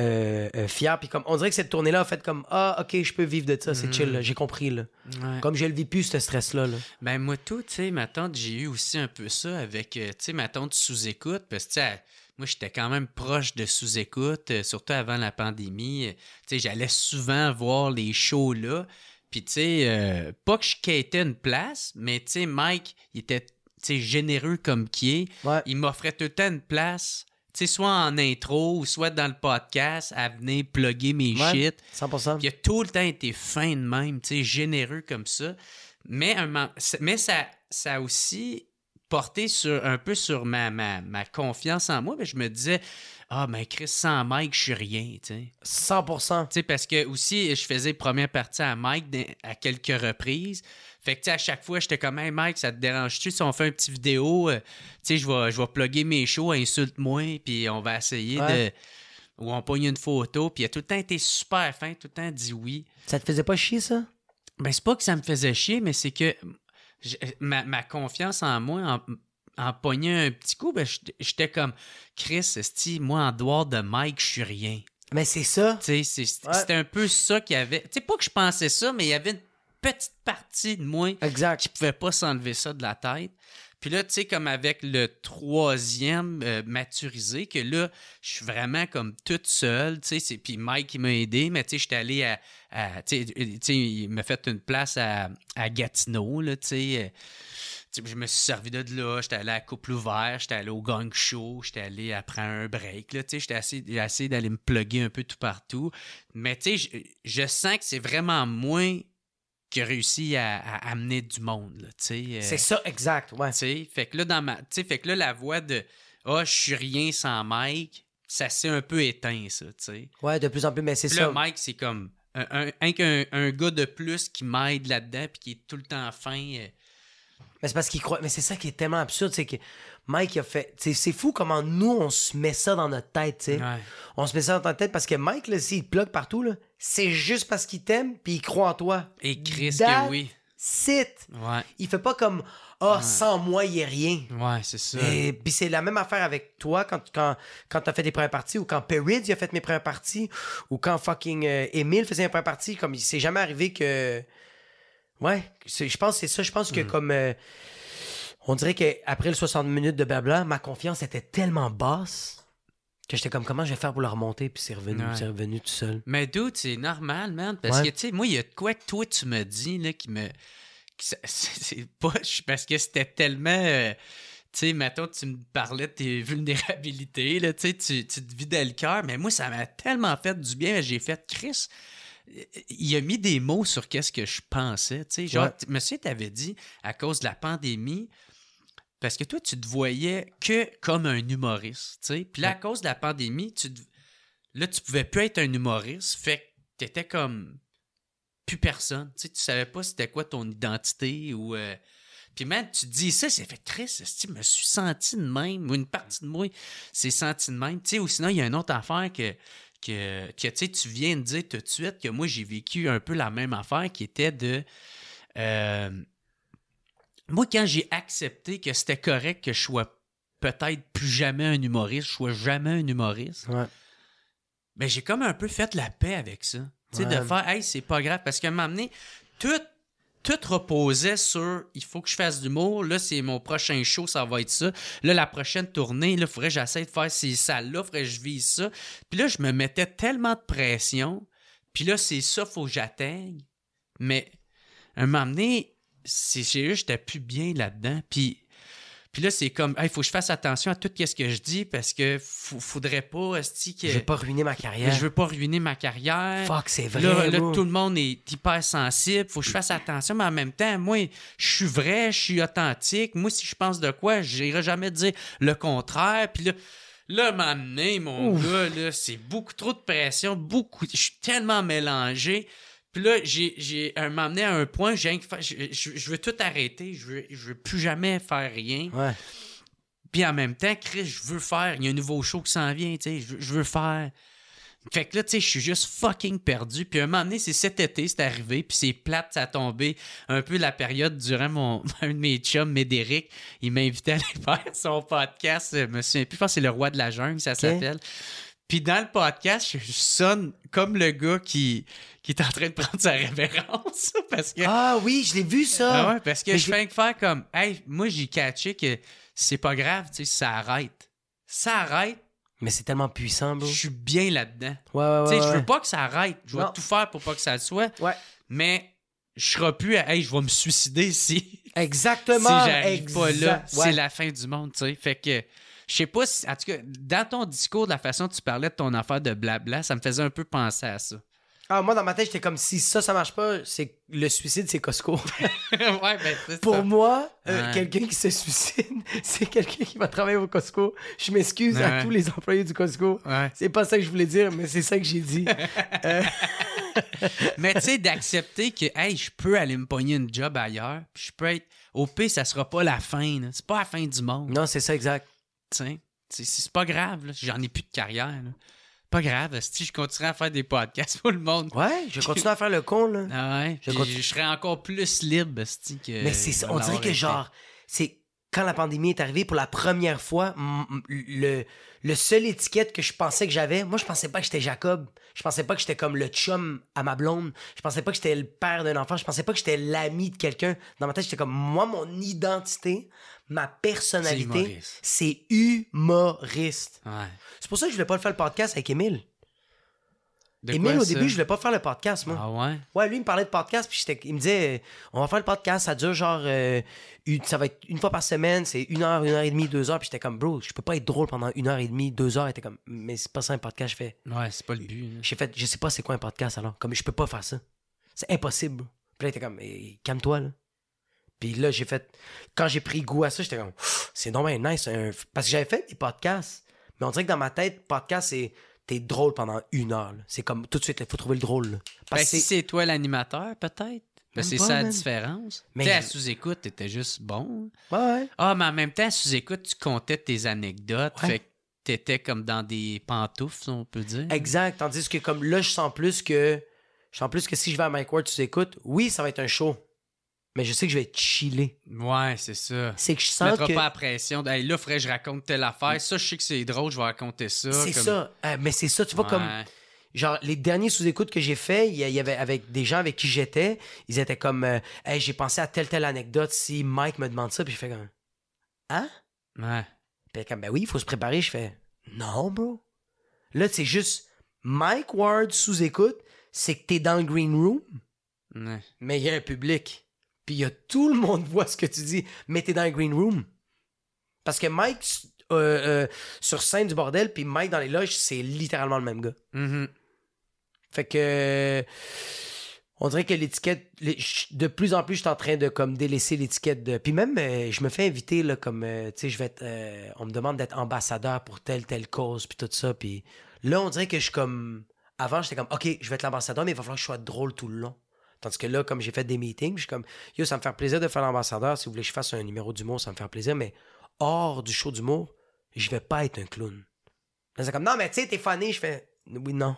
euh, fier. Puis comme on dirait que cette tournée-là a fait comme Ah, ok, je peux vivre de ça, c'est Mm. chill, j'ai compris. Là. Ouais. Comme je le vis plus, ce stress-là. Là. Ben moi tout, tu sais, ma tante, j'ai eu aussi un peu ça avec, tu sais, ma tante sous-écoute, parce que, tu sais, moi, j'étais quand même proche de sous-écoute, surtout avant la pandémie. Tu sais, j'allais souvent voir les shows là. Puis, tu sais, euh, pas que je quittais une place, mais, tu sais, Mike, il était, généreux comme qui est. Ouais. Il m'offrait tout le temps une place, tu sais, soit en intro ou soit dans le podcast, à venir plugger mes Ouais. shit. 100%. Puis il a tout le temps été fin de même, tu sais, généreux comme ça. Mais, un mais ça, ça a aussi porté sur, un peu sur ma, ma, ma confiance en moi. Ben, je me disais, ah, mais Chris, sans Mike, je suis rien, tu sais. 100%. Tu sais, parce que aussi, je faisais première partie à Mike à quelques reprises. Fait que, tu sais, à chaque fois, j'étais comme, hey Mike, ça te dérange-tu si on fait une petite vidéo? euh, tu sais, je vais, je vais plugger mes shows, insulte-moi, puis on va essayer Ouais. de. Ou on pogne une photo, puis il a tout le temps été super fin, tout le temps dit oui. Ça te faisait pas chier, ça? Ben, c'est pas que ça me faisait chier, mais c'est que j- ma, ma confiance en moi, en, en pognant un petit coup, ben, j'étais- comme, Chris, esti, moi, en dehors de Mike, je suis rien. Mais c'est ça. Ouais. C'était un peu ça qu'il y avait. Tu sais, pas que je pensais ça, mais il y avait une petite partie de moi Exact. qui pouvait pas s'enlever ça de la tête. Puis là, tu sais, comme avec le troisième euh, maturisé, que là, je suis vraiment comme toute seule, tu sais. Puis Mike, il m'a aidé, mais tu sais, j'étais allé à. à- tu sais, sais, il m'a fait une place à, à Gatineau, là, tu sais. euh, tu sais, Je me suis servi de là, j'étais allé à Couple Ouvert, j'étais allé au Gang Show, j'étais allé après un break, là, tu sais, j'étais j'ai essayé d'aller me plugger un peu tout partout. Mais tu sais, je sens que c'est vraiment moins qui a réussi à, à amener du monde, là, euh, C'est ça, exact, ouais. fait que là, dans ma. Fait que là, la voix de Ah, je suis rien sans Mike, ça s'est un peu éteint, ça, tu sais. Ouais, de plus en plus, mais c'est ça. là, Mike, c'est comme un, un, un, qu'un- un gars de plus qui m'aide là-dedans, puis qui est tout le temps fin. euh, Mais c'est parce qu'il croit. Mais c'est ça qui est tellement absurde, c'est que Mike a fait. C'est fou comment nous, on se met ça dans notre tête, tu sais. Ouais. On se met ça dans notre tête parce que Mike, là, s'il te plug partout, là, c'est juste parce qu'il t'aime puis il croit en toi. Et Chris, que oui. Sit! Ouais, Il fait pas comme Ah, sans moi, il est rien. ouais, c'est ça. Et puis c'est la même affaire avec toi quand, quand, quand t'as fait des premières parties ou quand Perrids il a fait mes premières parties ou quand fucking euh, Emile faisait mes premières parties. Comme il s'est jamais arrivé que. Ouais, je pense que c'est ça. Je pense Mm. que comme. euh, on dirait qu'après le 60 minutes de blabla, ma confiance était tellement basse que j'étais comme comment je vais faire pour la remonter? Puis c'est revenu, Ouais. c'est revenu tout seul. Mais dude, c'est normal, man. Parce Ouais. que, tu sais, moi, il y a de quoi que toi, tu me dis, là, qui me. c'est je- Parce que c'était tellement. euh, tu sais, mettons, tu me parlais de tes vulnérabilités, là, tu sais, tu te vidais le cœur, mais moi, ça m'a tellement fait du bien. J'ai fait, Chris, il a mis des mots sur qu'est-ce que je pensais, tu sais. Genre, Ouais. monsieur t'avait dit, à cause de la pandémie, parce que toi, tu te voyais que comme un humoriste, tu sais. Puis là, à cause de la pandémie, tu te- là, tu pouvais plus être un humoriste, fait que t'étais comme plus personne. Tu sais, tu savais pas c'était quoi ton identité ou. euh, Puis même, tu dis ça, c'est fait triste. Je me suis senti de même, ou une partie de moi s'est senti de même? Tu sais, ou sinon, il y a une autre affaire que. Que, que tu sais, tu viens de dire tout de suite que moi, j'ai vécu un peu la même affaire qui était de. euh, moi, quand j'ai accepté que c'était correct que je sois peut-être plus jamais un humoriste, je sois jamais un humoriste, Ouais. ben j'ai comme un peu fait la paix avec ça. Tu sais, Ouais. de faire, hey, c'est pas grave. Parce qu'à un moment donné, tout, tout reposait sur, il faut que je fasse du l'humour. Là, c'est mon prochain show, ça va être ça. Là, la prochaine tournée, là, faudrait que j'essaie de faire ces salles-là, faudrait que je vise ça. Puis là, je me mettais tellement de pression. Puis là, c'est ça, faut que j'atteigne. Mais, à un moment donné, c'est juste, j'étais plus bien là-dedans. Puis, puis là, c'est comme, il faut que je fasse attention à tout ce que je dis parce que faudrait pas, que. Je vais pas ruiner ma carrière. je veux pas ruiner ma carrière. Fuck, c'est vrai. Là, là, tout le monde est hyper sensible. Faut que je fasse attention, mais en même temps, moi, je suis vrai, je suis authentique. Moi, si je pense de quoi, j'irai jamais dire le contraire. Puis là, là, m'amener, mon Ouf. gars, là, c'est beaucoup trop de pression, beaucoup. Je suis tellement mélangé. Puis là, j'ai, m'amener à un point, j'ai je, je- je veux tout arrêter. Je veux, je veux plus jamais faire rien. Ouais. Puis en même temps, Chris, je veux faire. Il y a un nouveau show qui s'en vient, tu sais. Je, veux- je veux faire. Fait que là, tu sais, je suis juste fucking perdu. Puis à un moment donné, c'est cet été, c'est arrivé. Puis c'est plate, ça a tombé un peu la période durant mon. Un de mes chums, Médéric, il m'a invité à aller faire son podcast. euh, Je me souviens plus, je pense que c'est Le Roi de la Jungle, ça s'appelle. Puis dans le podcast, je, sonne comme le gars qui, qui est en train de prendre sa révérence. Parce que. Ah oui, je l'ai vu ça. Ah ouais, parce que Mais je fais que faire comme, hey, moi j'ai catché que c'est pas grave, tu sais, ça arrête. Ça arrête, Mais c'est tellement puissant, bro. je suis bien là-dedans. Ouais, ouais, ouais. tu sais, je veux pas que ça arrête. Je vais tout faire pour pas que ça le soit. Ouais. Mais je serai plus à, hey, je vais me suicider si, Exactement. si j'arrive pas là. C'est la fin du monde, tu sais. Fait que, je sais pas si, en tout cas, dans ton discours, de la façon dont tu parlais de ton affaire de blabla, ça me faisait un peu penser à ça. Ah, moi, dans ma tête, j'étais comme si ça, ça marche pas, c'est le suicide, c'est Costco. ouais, ben, c'est Pour ça. moi, euh, Ouais. quelqu'un qui se suicide, c'est quelqu'un qui va travailler au Costco. Je m'excuse à tous les employés du Costco. Ouais. C'est pas ça que je voulais dire, mais c'est ça que j'ai dit. Mais tu sais, d'accepter que, hey, je peux aller me pogner une job ailleurs, puis je peux être. Au pire, ça sera pas la fin. C'est pas la fin du monde. non, c'est ça, exact. Tu sais. C'est- pas grave. J'en ai plus de carrière, là. Pas grave, si je continuerai à faire des podcasts pour le monde. Ouais, je continue à faire le con, là. Ah ouais, Je continue. je serais encore plus libre, que. Mais c'est ça. On dirait que, été. genre, c'est quand la pandémie est arrivée pour la première fois, le, le seul étiquette que je pensais que j'avais, moi, je pensais pas que j'étais Jacob. Je pensais pas que j'étais comme le chum à ma blonde. Je pensais pas que j'étais le père d'un enfant. Je pensais pas que j'étais l'ami de quelqu'un. Dans ma tête, j'étais comme, moi, mon identité, ma personnalité, c'est humoriste. C'est pour ça que je voulais pas le faire le podcast avec Émile. De Émile, quoi, au début, je voulais pas faire le podcast, moi. Ah ouais? Ouais, lui, il me parlait de podcast, puis il me disait, euh, on va faire le podcast, ça dure genre, euh, une- ça va être une fois par semaine, c'est une heure, une heure et demie, deux heures, puis j'étais comme, bro, je peux pas être drôle pendant une heure et demie, deux heures, était comme, mais c'est pas ça un podcast, je fais, Ouais, c'est pas le but. là. j'ai fait, je sais pas c'est quoi un podcast alors, comme, je peux pas faire ça. C'est impossible. Puis là, il était comme, calme-toi, là. Puis là, j'ai fait, quand j'ai pris goût à ça, j'étais comme, c'est non mais nice, un- parce que j'avais fait des podcasts, mais on dirait que dans ma tête, podcast, c'est, t'es drôle pendant une heure. C'est comme, tout de suite, il faut trouver le drôle, là. Parce Ben, que si c'est- toi l'animateur, peut-être. Ben, c'est ça la différence. Mais Tu sais, à sous-écoute, t'étais juste bon. Ouais, ouais. Ah, mais en même temps, à sous-écoute, tu comptais tes anecdotes. Ouais. Fait que t'étais comme dans des pantoufles, on peut dire. Exact. Tandis que comme là, je sens plus que. Je sens plus que si je vais à Mike Ward, tu écoutes, oui, ça va être un show. Mais je sais que je vais être chillé. Ouais, c'est ça. C'est que je Tu sens que. pas la pression. de, Hey, là, faudrait que je raconte telle affaire. Ça, je sais que c'est drôle, je vais raconter ça. C'est comme- ça. Euh, mais c'est ça, tu vois, comme. Genre, les derniers sous-écoutes que j'ai fait, il y, a- il y avait avec des gens avec qui j'étais, ils étaient comme. euh, hey, j'ai pensé à telle, telle anecdote. Si Mike me demande ça, puis je fais comme. Hein? Ouais. Puis comme, ben oui, il faut se préparer. Je fais, non, bro. Là, c'est juste Mike Ward sous-écoute, c'est que t'es dans le green room, Ouais. mais il y a un public. Puis il y a tout le monde voit ce que tu dis, mais t'es dans le green room. Parce que Mike euh, euh, sur scène du bordel, puis Mike dans les loges, c'est littéralement le même gars. Mhm. Fait que on dirait que l'étiquette, de plus en plus, je suis en train de comme délaisser l'étiquette de. Puis même, euh, je me fais inviter là, comme, euh, tu sais, je vais être, euh, on me demande d'être ambassadeur pour telle telle cause, puis tout ça, puis là, on dirait que je suis comme, avant, j'étais comme, ok, je vais être l'ambassadeur, mais il va falloir que je sois drôle tout le long. Tandis que là, comme j'ai fait des meetings, je suis comme, yo, ça me fait plaisir de faire l'ambassadeur. Si vous voulez que je fasse un numéro d'humour, ça me fait plaisir, mais hors du show d'humour, je vais pas être un clown. Là, c'est comme, non, mais tu sais, t'es fané. Je fais, oui, non.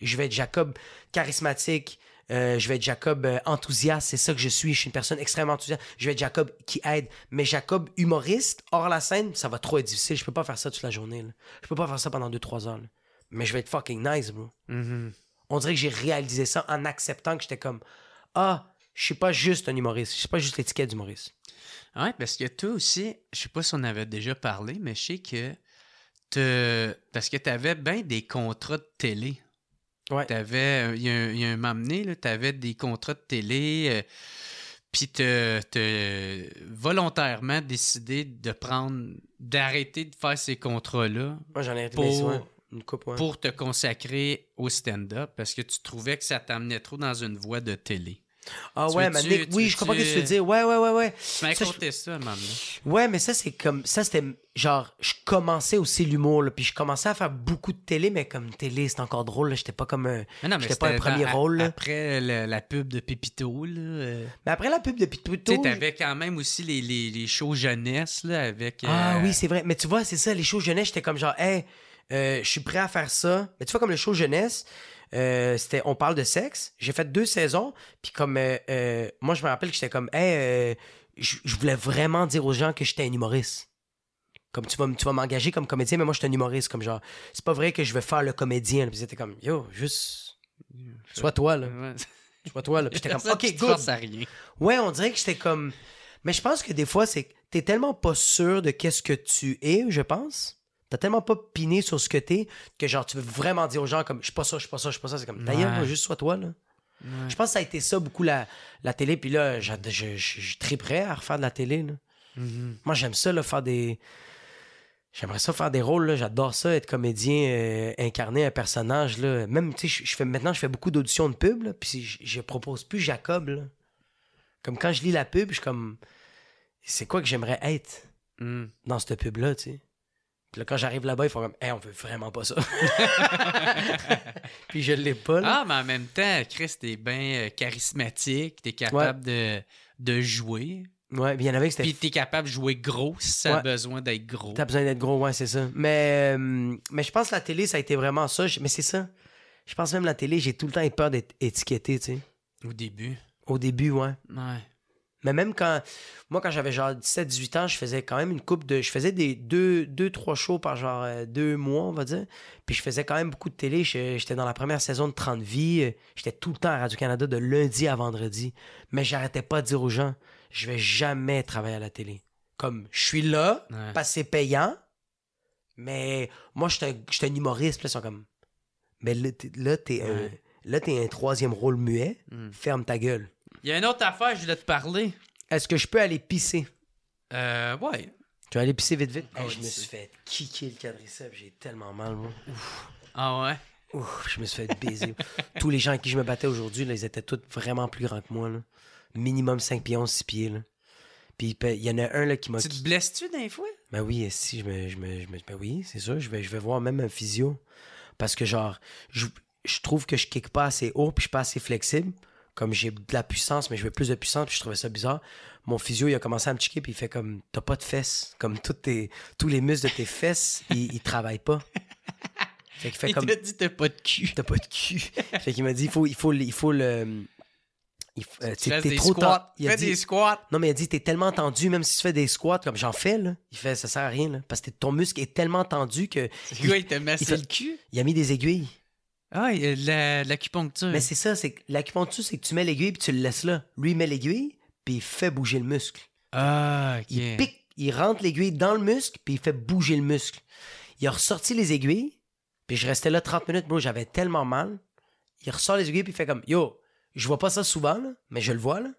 Je vais être Jacob charismatique. euh, je vais être Jacob euh, enthousiaste. C'est ça que je suis. Je suis une personne extrêmement enthousiaste. Je vais être Jacob qui aide. Mais Jacob humoriste, hors la scène, ça va trop être difficile. Je peux pas faire ça toute la journée. Là. Je peux pas faire ça pendant 2-3 heures. Mais je vais être fucking nice, bro. Mhm. On dirait que j'ai réalisé ça en acceptant que j'étais comme Ah, je suis pas juste un humoriste. Je suis pas juste l'étiquette d'humoriste. Ouais, parce que toi aussi, je sais pas si on avait déjà parlé, mais je sais que te... parce que tu avais bien des contrats de télé. Ouais. T'avais, il y, a un- il y a un moment donné, tu avais des contrats de télé, euh, puis te, te volontairement décidé de prendre, d'arrêter de faire ces contrats-là Moi, j'en ai Pour- ouais, une coupe, ouais. pour te consacrer au stand-up parce que tu trouvais que ça t'amenait trop dans une voie de télé. Ah Tu ouais, mais tu oui, je comprends ce que tu veux dire. Ouais, ouais, ouais, ouais. Tu m'as raconté ça, donné. Ouais, mais ça, c'est comme. Ça, c'était. Genre, je commençais aussi l'humour. Puis je commençais à faire beaucoup de télé, mais comme télé, c'était encore drôle, là. J'étais pas comme un. Mais non, mais J'étais pas un premier dans- rôle. Après le- la pub de Pépito, là. euh, Mais après la pub de Tu Pituito. sais, t'avais quand même aussi les, les, les shows jeunesse, là, avec... Ah euh, oui, c'est vrai. Mais tu vois, c'est ça, les shows jeunesse, j'étais comme genre, hey, euh, je suis prêt à faire ça. Mais tu vois, comme le show jeunesse, euh, c'était On parle de sexe. J'ai fait deux saisons. Puis comme, euh, moi, je me rappelle que j'étais comme, hey, je voulais vraiment dire aux gens que j'étais un humoriste. Comme tu vas, tu vas m'engager comme comédien, mais moi, je suis un humoriste. Comme genre, c'est pas vrai que je vais faire le comédien. Puis c'était comme, yo, juste. Sois toi, là. Sois toi, là. Puis j'étais comme, ok, good. rien. Ouais, on dirait que j'étais comme. Mais je pense que des fois, c'est t'es tellement pas sûr de qu'est-ce que tu es, je pense. T'as tellement pas piné sur ce que t'es que genre tu veux vraiment dire aux gens comme je suis pas ça, je suis pas ça, je suis pas ça. C'est comme d'ailleurs, Ouais. juste sois toi là. Ouais. Je pense que ça a été ça beaucoup la, la télé. Puis là, je, je, je, je suis très prêt à refaire de la télé. Là. Mhm. Moi, j'aime ça, là, faire des. J'aimerais ça faire des rôles, là. J'adore ça, être comédien, euh, incarner un personnage, là. Même, tu sais, je- je fais maintenant, je fais beaucoup d'auditions de pub, là. Puis je, propose plus Jacob, là. Comme quand je lis la pub, je suis comme. C'est quoi que j'aimerais être Mhm. dans cette pub-là, tu sais? Puis là, quand j'arrive là-bas, ils font comme, hey, on veut vraiment pas ça. Puis je l'ai pas, là. Ah, mais en même temps, Chris, t'es bien euh, charismatique, t'es capable de, de jouer, Ouais, puis il y en avait c'était puis t'es capable de jouer gros si ça a besoin d'être gros. T'as besoin d'être gros, ouais, c'est ça. Mais, euh, mais je pense que la télé, ça a été vraiment ça. Mais c'est ça. Je pense même la télé, j'ai tout le temps eu peur d'être étiqueté, tu sais. Au début. Au début, ouais. Ouais. Mais même quand. Moi, quand j'avais genre 17-18 ans, je faisais quand même une coupe de. Je faisais des deux, deux trois shows par genre euh, deux mois, on va dire. Puis je faisais quand même beaucoup de télé. J'étais dans la première saison de 30 vies. J'étais tout le temps à Radio-Canada de lundi à vendredi. Mais j'arrêtais pas de dire aux gens. je vais jamais travailler à la télé. Comme, je suis là, Ouais. que c'est payant, mais moi, je suis un, humoriste. Puis là, ils sont comme, mais là, t'es, là, t'es, un, Ouais. là, t'es un troisième rôle muet, Mm. ferme ta gueule. Il y a une autre affaire, je voulais te parler. Est-ce que je peux aller pisser? Euh, ouais. Tu vas aller pisser vite, vite? Hey, oui, je me suis fait kicker le quadriceps, j'ai tellement mal, moi. Ah ouais? Ouf, je me suis fait baiser. Tous les gens avec qui je me battais aujourd'hui, là, ils étaient tous vraiment plus grands que moi. Là. Minimum 5 pieds 11, 6 pieds. Là. Puis il y en a un là, qui m'a... Tu te blesses-tu d'un fois? Ben oui, si, je me... Je me, je me- ben oui, c'est sûr, je vais, je vais voir même un physio. Parce que genre, je, je trouve que je kick pas assez haut, puis je suis pas assez flexible. Comme j'ai de la puissance, mais je veux plus de puissance, puis je trouvais ça bizarre. Mon physio, il a commencé à me checker, puis il fait comme, t'as pas de fesses. Comme toutes tes, tous les muscles de tes fesses, ils, ils travaillent pas. Fait qu'il fait Il comme... t'a dit t'as pas de cul. T'as pas de cul. fait qu'il m'a dit, il faut, il faut, il faut le. Il faut, euh, Tu t'es- des trop squats. ten- il Fais dit- des squats. Non, mais il a dit, t'es tellement tendu, même si tu fais des squats, comme j'en fais, là. Il fait, ça sert à rien, là. Parce que ton muscle est tellement tendu que. C'est quoi, il t'a massé il fait- le cul? Il a mis des aiguilles. Ah, l'acupuncture. Mais c'est ça, c'est l'acupuncture, c'est que tu mets l'aiguille puis tu le laisses là. Lui, il met l'aiguille puis il fait bouger le muscle. Ah, ok. Il pique, il rentre l'aiguille dans le muscle puis il fait bouger le muscle. Il a ressorti les aiguilles puis je restais là 30 minutes, bro, j'avais tellement mal. Il ressort les aiguilles puis il fait comme Yo, je vois pas ça souvent, là, mais je le vois là.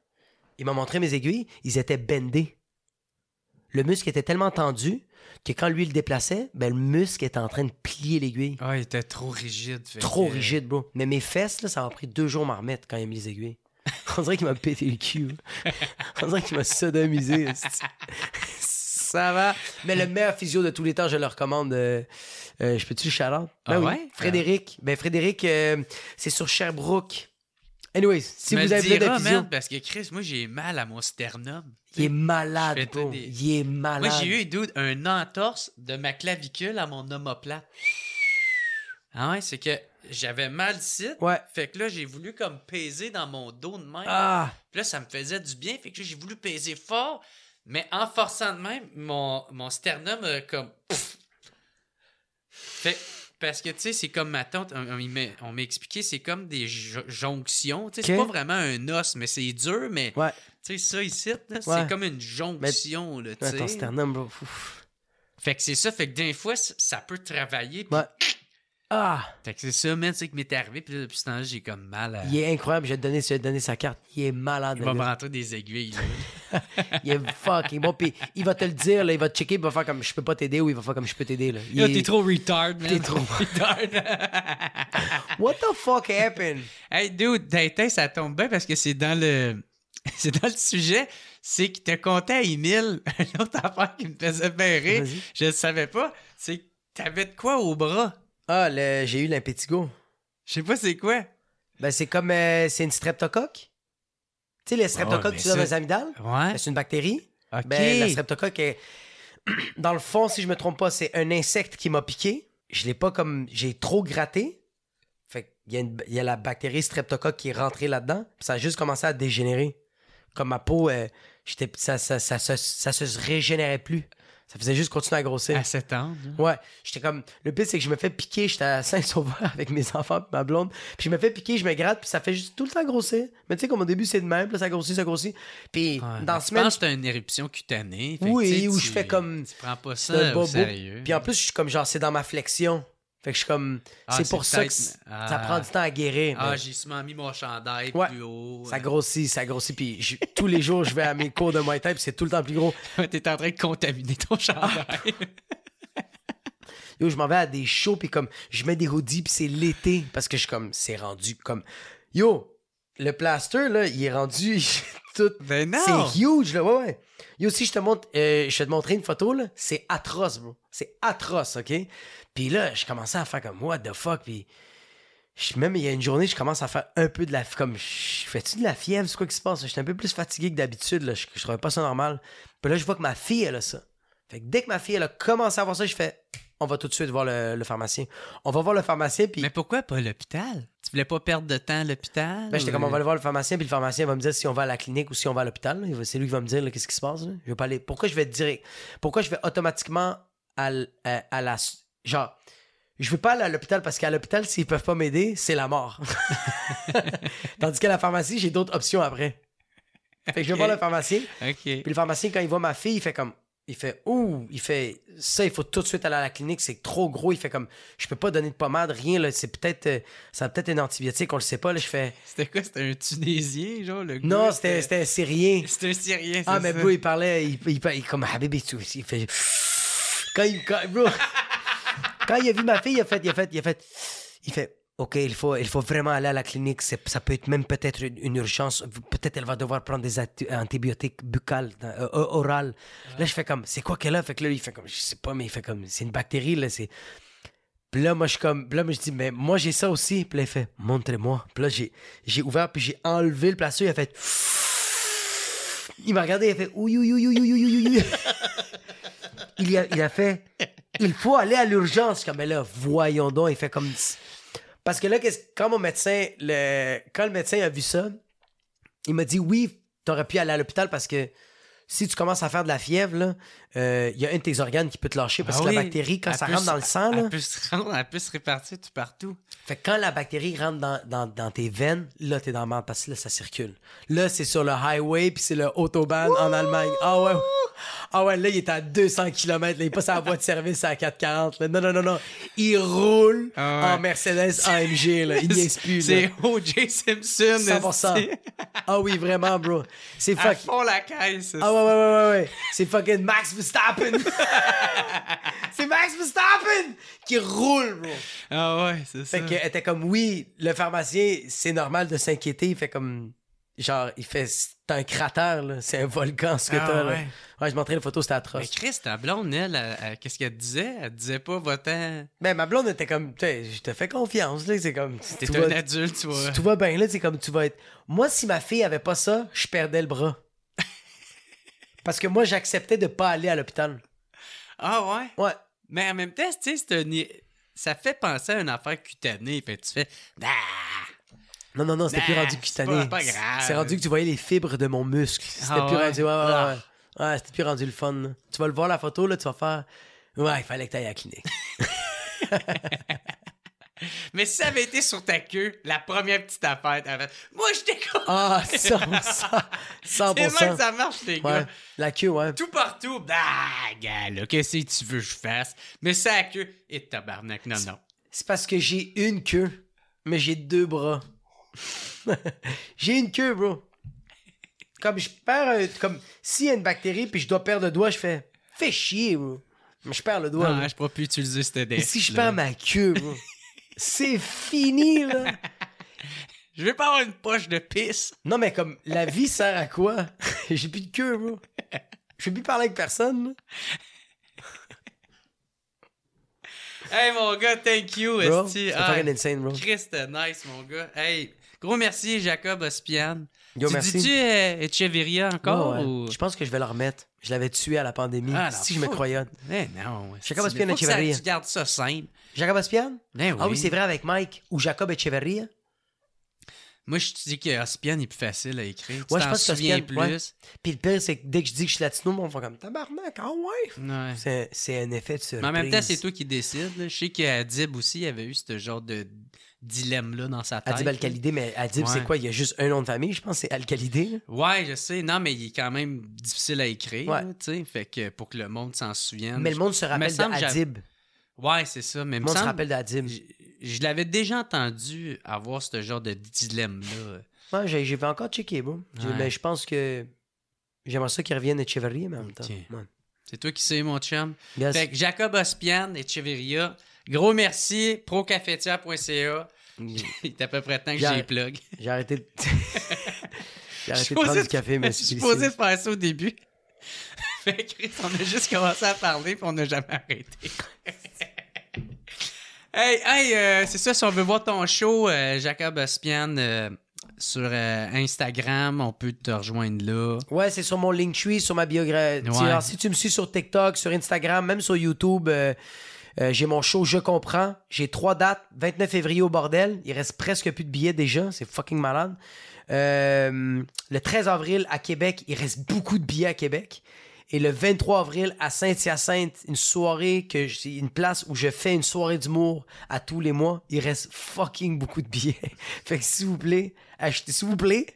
Il m'a montré mes aiguilles, ils étaient bendés. Le muscle était tellement tendu que quand lui il le déplaçait, ben le muscle était en train de plier l'aiguille. Ah, il était trop rigide. Trop que- rigide, bro. Mais mes fesses, là, ça m'a pris deux jours à m'en remettre quand il a mis les aiguilles. On dirait qu'il m'a pété le cul. On dirait qu'il m'a sodomisé. Ça va. Mais le meilleur physio de tous les temps, je le recommande. euh, euh, je peux-tu le out? Ah ouais? Frédéric. Ben, Frédéric, euh, c'est sur Sherbrooke. Anyways, si me vous avez besoin de physio, parce que Chris, moi, j'ai mal à mon sternum. Il est malade, bro. des- Il est malade. Moi, j'ai eu dude, un entorse de ma clavicule à mon omoplate. Ah ouais, c'est que j'avais mal ici. Ouais. Fait que là, j'ai voulu comme peser dans mon dos de même. Ah! Puis là, ça me faisait du bien. Fait que là, j'ai voulu peser fort. Mais en forçant de même, mon, mon sternum comme. Pff. Fait parce que, tu sais, c'est comme ma tante, on, m'a expliqué, c'est comme des jo- jonctions. Tu sais, c'est pas vraiment un os, mais c'est dur, mais Ouais. Tu sais, ça ici, là, c'est comme une jonction, là, tu Ouais, ton sais. sternum, bro. Ouf. Fait que c'est ça, fait que des fois, ça peut travailler. Ouais. Ah! Fait que c'est ça, man, c'est que m'est arrivé, puis là, depuis ce temps-là, j'ai comme mal à. Il est incroyable. Je vais te donner, je vais te donner sa carte. Il est malade. Il va me rentrer des aiguilles, là. Il est fucking bon. Puis il va te le dire, là, il va te checker, il va faire comme je peux pas t'aider ou il va faire comme je peux t'aider. Là. Il est- t'es trop retard, man. T'es trop- retard. What the fuck happened? hey, dude, ça tombe bien parce que c'est dans le. C'est dans le sujet. C'est qu'il te comptait à Emile une autre affaire qui me faisait bien rire. Je le savais pas. C'est que t'avais de quoi au bras? Ah, le- j'ai eu l'impétigo. Je sais pas c'est quoi. Ben, c'est comme. euh, c'est une streptocoque. Tu sais, les streptocoques mais tu as dans les amygdales? Ouais. Ben, c'est une bactérie. Ok. Ben, la streptocoque est. Dans le fond, si je me trompe pas, c'est un insecte qui m'a piqué. Je l'ai pas comme. J'ai trop gratté. Fait qu'il y, a une- il y a la bactérie streptocoque qui est rentrée là-dedans. Ça a juste commencé à dégénérer. Comme ma peau, euh, j'étais, ça, ça, ça, ça, ça se régénérait plus. Ça faisait juste continuer à grossir. À 7 ans. là. Ouais, j'étais comme. Le pire, c'est que je me fais piquer. J'étais à Saint-Sauveur avec mes enfants et ma blonde. Puis je me fais piquer, je me gratte, puis ça fait juste tout le temps grossir. Mais tu sais, comme au début, c'est de même, puis là, ça grossit, ça grossit. Puis Ouais. dans la Je semaine, pense que une éruption cutanée. Oui, où tu- je fais comme- Tu prends pas ça au sérieux. Puis en plus, je suis comme genre, c'est dans ma flexion. Fait que je suis comme. Ah, c'est pour ça que Ah. ça prend du temps à guérir. Ah, mais j'ai souvent mis mon chandail Ouais. plus haut. ça grossit, ça grossit. Puis je- tous les jours, je vais à mes cours de Muay Thai, puis c'est tout le temps plus gros. T'es en train de contaminer ton chandail. Yo, je m'en vais à des shows, puis comme, je mets des hoodies, puis c'est l'été. Parce que je suis comme, c'est rendu comme. Yo, le plaster, là, il est rendu tout. ben non! C'est huge, là, ouais, ouais. Yo, si je te montre, euh, je vais te montrer une photo, là, c'est atroce, bro. C'est atroce, OK? Puis là, je commençais à faire comme, what the fuck, puis je- même il y a une journée, je commence à faire un peu de la... Comme, je fais-tu de la fièvre, c'est quoi qui se passe? J'étais un peu plus fatigué que d'habitude, là, je, je trouvais pas ça normal. Puis là, je vois que ma fille, elle a ça. Fait que dès que ma fille, elle a commencé à avoir ça, je fais, on va tout de suite voir le, le pharmacien. On va voir le pharmacien, puis... Mais pourquoi pas l'hôpital? Tu voulais pas perdre de temps à l'hôpital? Ben, j'étais ou- comme, on va aller voir le pharmacien, puis le pharmacien va me dire si on va à la clinique ou si on va à l'hôpital. C'est lui qui va me dire qu'est-ce qui se passe. là. Je vais pas aller. Pourquoi je vais direct? Pourquoi je vais automatiquement à, l- à, à la. Genre, je veux pas aller à l'hôpital parce qu'à l'hôpital, s'ils peuvent pas m'aider, c'est la mort. Tandis qu'à la pharmacie, j'ai d'autres options après. Fait que je vais voir le pharmacien. OK. Puis le pharmacien, quand il voit ma fille, il fait comme. Il fait Ouh, il fait ça, il faut tout de suite aller à la clinique, c'est trop gros. Il fait comme Je peux pas donner de pommade, rien, là. C'est peut-être. euh, ça a peut-être un antibiotique, on le sait pas, là. Je fais C'était quoi? C'était un Tunisien, genre, le gars? Non, c'était c'était un Syrien. C'était un Syrien, c'est Ah, mais bro, il parlait, il, il, il- comme Habib. Il fait. Quand il. Quand, bro, quand il a vu ma fille, il a fait. Il a fait. Il a fait. Il fait OK, il faut, il faut vraiment aller à la clinique. Ça peut être même peut-être une, urgence. Peut-être elle va devoir prendre des antibiotiques buccales, euh, euh, orales. Là, je fais comme, c'est quoi qu'elle a? Fait que là, il fait comme, je sais pas, mais il fait comme, c'est une bactérie, là. C'est. Puis là, moi, je comme, là, moi, je dis, mais moi, j'ai ça aussi. Puis là, il fait, montrez-moi. Puis là, j'ai, j'ai ouvert, puis j'ai enlevé le plaster. Il a fait. Il m'a regardé, il a fait, il, a, il a fait, il faut aller à l'urgence. Comme, mais là, voyons donc. Il fait comme. Parce que là, quand mon médecin, le, quand le médecin a vu ça, il m'a dit, oui, t'aurais pu aller à l'hôpital parce que si tu commences à faire de la fièvre, là, euh, il y a un de tes organes qui peut te lâcher parce Ah que oui. la bactérie, quand ça rentre dans le sang, là, Elle peut se rendre, elle peut se répartir tout partout. fait que quand la bactérie rentre dans, dans, dans tes veines, là, t'es dans la merde parce que là, ça circule. Là, c'est sur le highway, puis c'est le Autobahn en Allemagne. Ah ouais. Ah ouais, là, il est à 200 km. Là, il passe à la voie de service à 440. là. Non, non, non, non. Il roule Ah ouais. en Mercedes AMG. Là. Il niaise plus. C'est là. O.J. Simpson. 100%. esti. Ah oui, vraiment, bro. C'est À fuck. fond la caisse. Ah ouais, ouais, ouais, ouais, ouais. C'est fucking Max Verstappen. c'est Max Verstappen qui roule, bro. Ah ouais, c'est ça. Fait qu'elle était comme, oui, le pharmacien, c'est normal de s'inquiéter. Il fait comme, genre, il fait, c'est un cratère, là. C'est un volcan, ce que Ah, t'as, là. ouais. Ouais, je montrais les photos, c'était Mais atroce. Chris, ta blonde, elle, elle- elle- qu'est-ce qu'elle disait? Elle te disait pas, va-t'en. Mais ma blonde était comme, tu sais, je te fais confiance, là. C'est comme, T'es un adulte, tu vois. tout va bien, là. C'est comme, tu vas être. Moi, si ma fille avait pas ça, je perdais le bras. Parce que moi, j'acceptais de pas aller à l'hôpital. Ah ouais? Ouais. Mais en même temps, tu sais, c'est ça fait penser à une affaire cutanée. Fait tu fais. Ah! Non, non, non, c'était plus rendu c'est cutané. pas- pas grave. C'est rendu que tu voyais les fibres de mon muscle. C'était Ah plus ouais? rendu. Ouais, ouais, ouais. Ah. ouais. Ouais, c'était plus rendu le fun. là. Tu vas le voir la photo, là, tu vas faire. Ouais, il fallait que tu ailles à la clinique. Mais si ça avait été sur ta queue, la première petite affaire, t'avais Moi, je t'écoute! Ah, 100%. 100%. C'est que ça marche, les gars. Ouais. La queue, ouais. Tout partout. Ah, gars, là, qu'est-ce que tu veux que je fasse? Mais ça la queue. Et tabarnak, non, non. C'est parce que j'ai une queue, mais j'ai deux bras. j'ai une queue, bro. Comme je perds un- Comme s'il y a une bactérie puis je dois perdre le doigt, je fais. Fais chier, bro. Mais je perds le doigt. Non, là. je pourrais plus utiliser cette Et desk. si je perds ma queue, bro? C'est fini, là. Je vais pas avoir une poche de pisse. Non, mais comme, la vie sert à quoi? J'ai plus de queue, bro. Je peux plus parler avec personne, là. Hey, mon gars, thank you, Bro, esti. Ah, insane, bro. Chris, c'était nice, mon gars. Hey, gros merci, Jacob Ospian. Yo, tu merci. dis-tu euh, Echeverria encore? Ouais, ouais. ou... Je pense que je vais le remettre. Je l'avais tué à la pandémie. Ah, si je me croyais. Eh non. Jacob que ça- Echeverria. Tu gardes ça simple. Jacob Aspian? Ben oui. Ah oui, c'est vrai avec Mike. Ou Jacob Echeverria? Moi, je te dis que Ospian est plus facile à écrire. Tu Ouais, je pense que souviens ouais. plus. Puis le pire, c'est que dès que je dis que je suis latino, on fait comme tabarnak, ah ouais. Ouais. C'est, c'est un effet de surprise. Mais en même temps, c'est toi qui décides. là. Je sais qu'Adib aussi il avait eu ce genre de dilemme-là dans sa tête. Adib Al-Khalidé, mais Adib, Ouais. c'est quoi? Il y a juste un nom de famille, je pense, c'est Al-Khalidé. Ouais, je sais. Non, mais il est quand même difficile à écrire. Ouais. tu sais. Fait que pour que le monde s'en souvienne. Mais le monde se rappelle semble de que Adib. Ouais, c'est ça. Mais Le monde se rappelle d'Adib. Je, je l'avais déjà entendu avoir ce genre de dilemme-là. Ouais, j'ai, j'ai pas encore checké, Ouais. Mais je pense que j'aimerais ça qu'il revienne Echeverria, mais en même temps. C'est toi qui sais, mon chum. Yes. Fait que Jacob Ospian et Cheveria, gros merci. Procafetière.ca. Il est à peu près temps que J'ai- plug. J'ai arrêté de. j'ai arrêté de prendre du café, mais Je suis supposé faire ça au début. fait que Chris, on a juste commencé à parler puis on n'a jamais arrêté. hey, hey, euh, c'est ça, si on veut voir ton show, euh, Jacob Ospian, euh, sur Instagram, on peut te rejoindre là. Ouais, c'est sur mon Linktree, sur ma biographie. Ouais. Si tu me suis sur TikTok, sur Instagram, même sur YouTube, euh, j'ai mon show Je comprends. J'ai trois dates. 29 février au bordel. Il reste presque plus de billets déjà. C'est fucking malade. Euh, le 13 avril à Québec, il reste beaucoup de billets à Québec. Et le 23 avril à Saint-Hyacinthe, une soirée que une place où je fais une soirée d'humour à tous les mois. Il reste fucking beaucoup de billets. fait que s'il vous plaît, achetez, s'il vous plaît,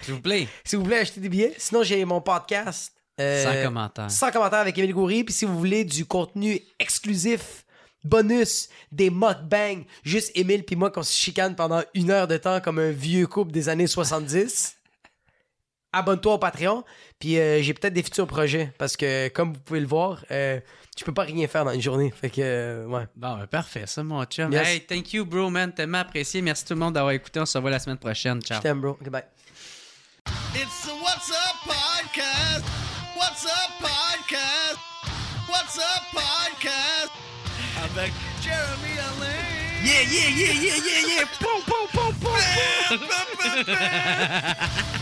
S'il vous plaît. S'il vous plaît, achetez des billets. Sinon, j'ai mon podcast. euh, Sans commentaire. Sans commentaire avec Émile Goury. Puis si vous voulez du contenu exclusif, bonus, des mukbangs, juste Émile puis moi qu'on se chicane pendant une heure de temps comme un vieux couple des années 70. Abonne-toi au Patreon. Puis euh, j'ai peut-être des futurs projets. Parce que, comme vous pouvez le voir, euh, je peux pas rien faire dans une journée. Fait que, euh, ouais. Bon, ben parfait, ça, mon chum. Yes. Hey, thank you, bro, man. Tellement apprécié. Merci tout le monde d'avoir écouté. On se revoit la semaine prochaine. Ciao. Je t'aime, bro. Goodbye. It's the What's Up Podcast. What's Up Podcast. What's Up Podcast. Avec Jeremy Alain. Yeah, yeah, yeah, yeah, yeah, yeah. Boom, boom, boom, boom, boom. Yeah.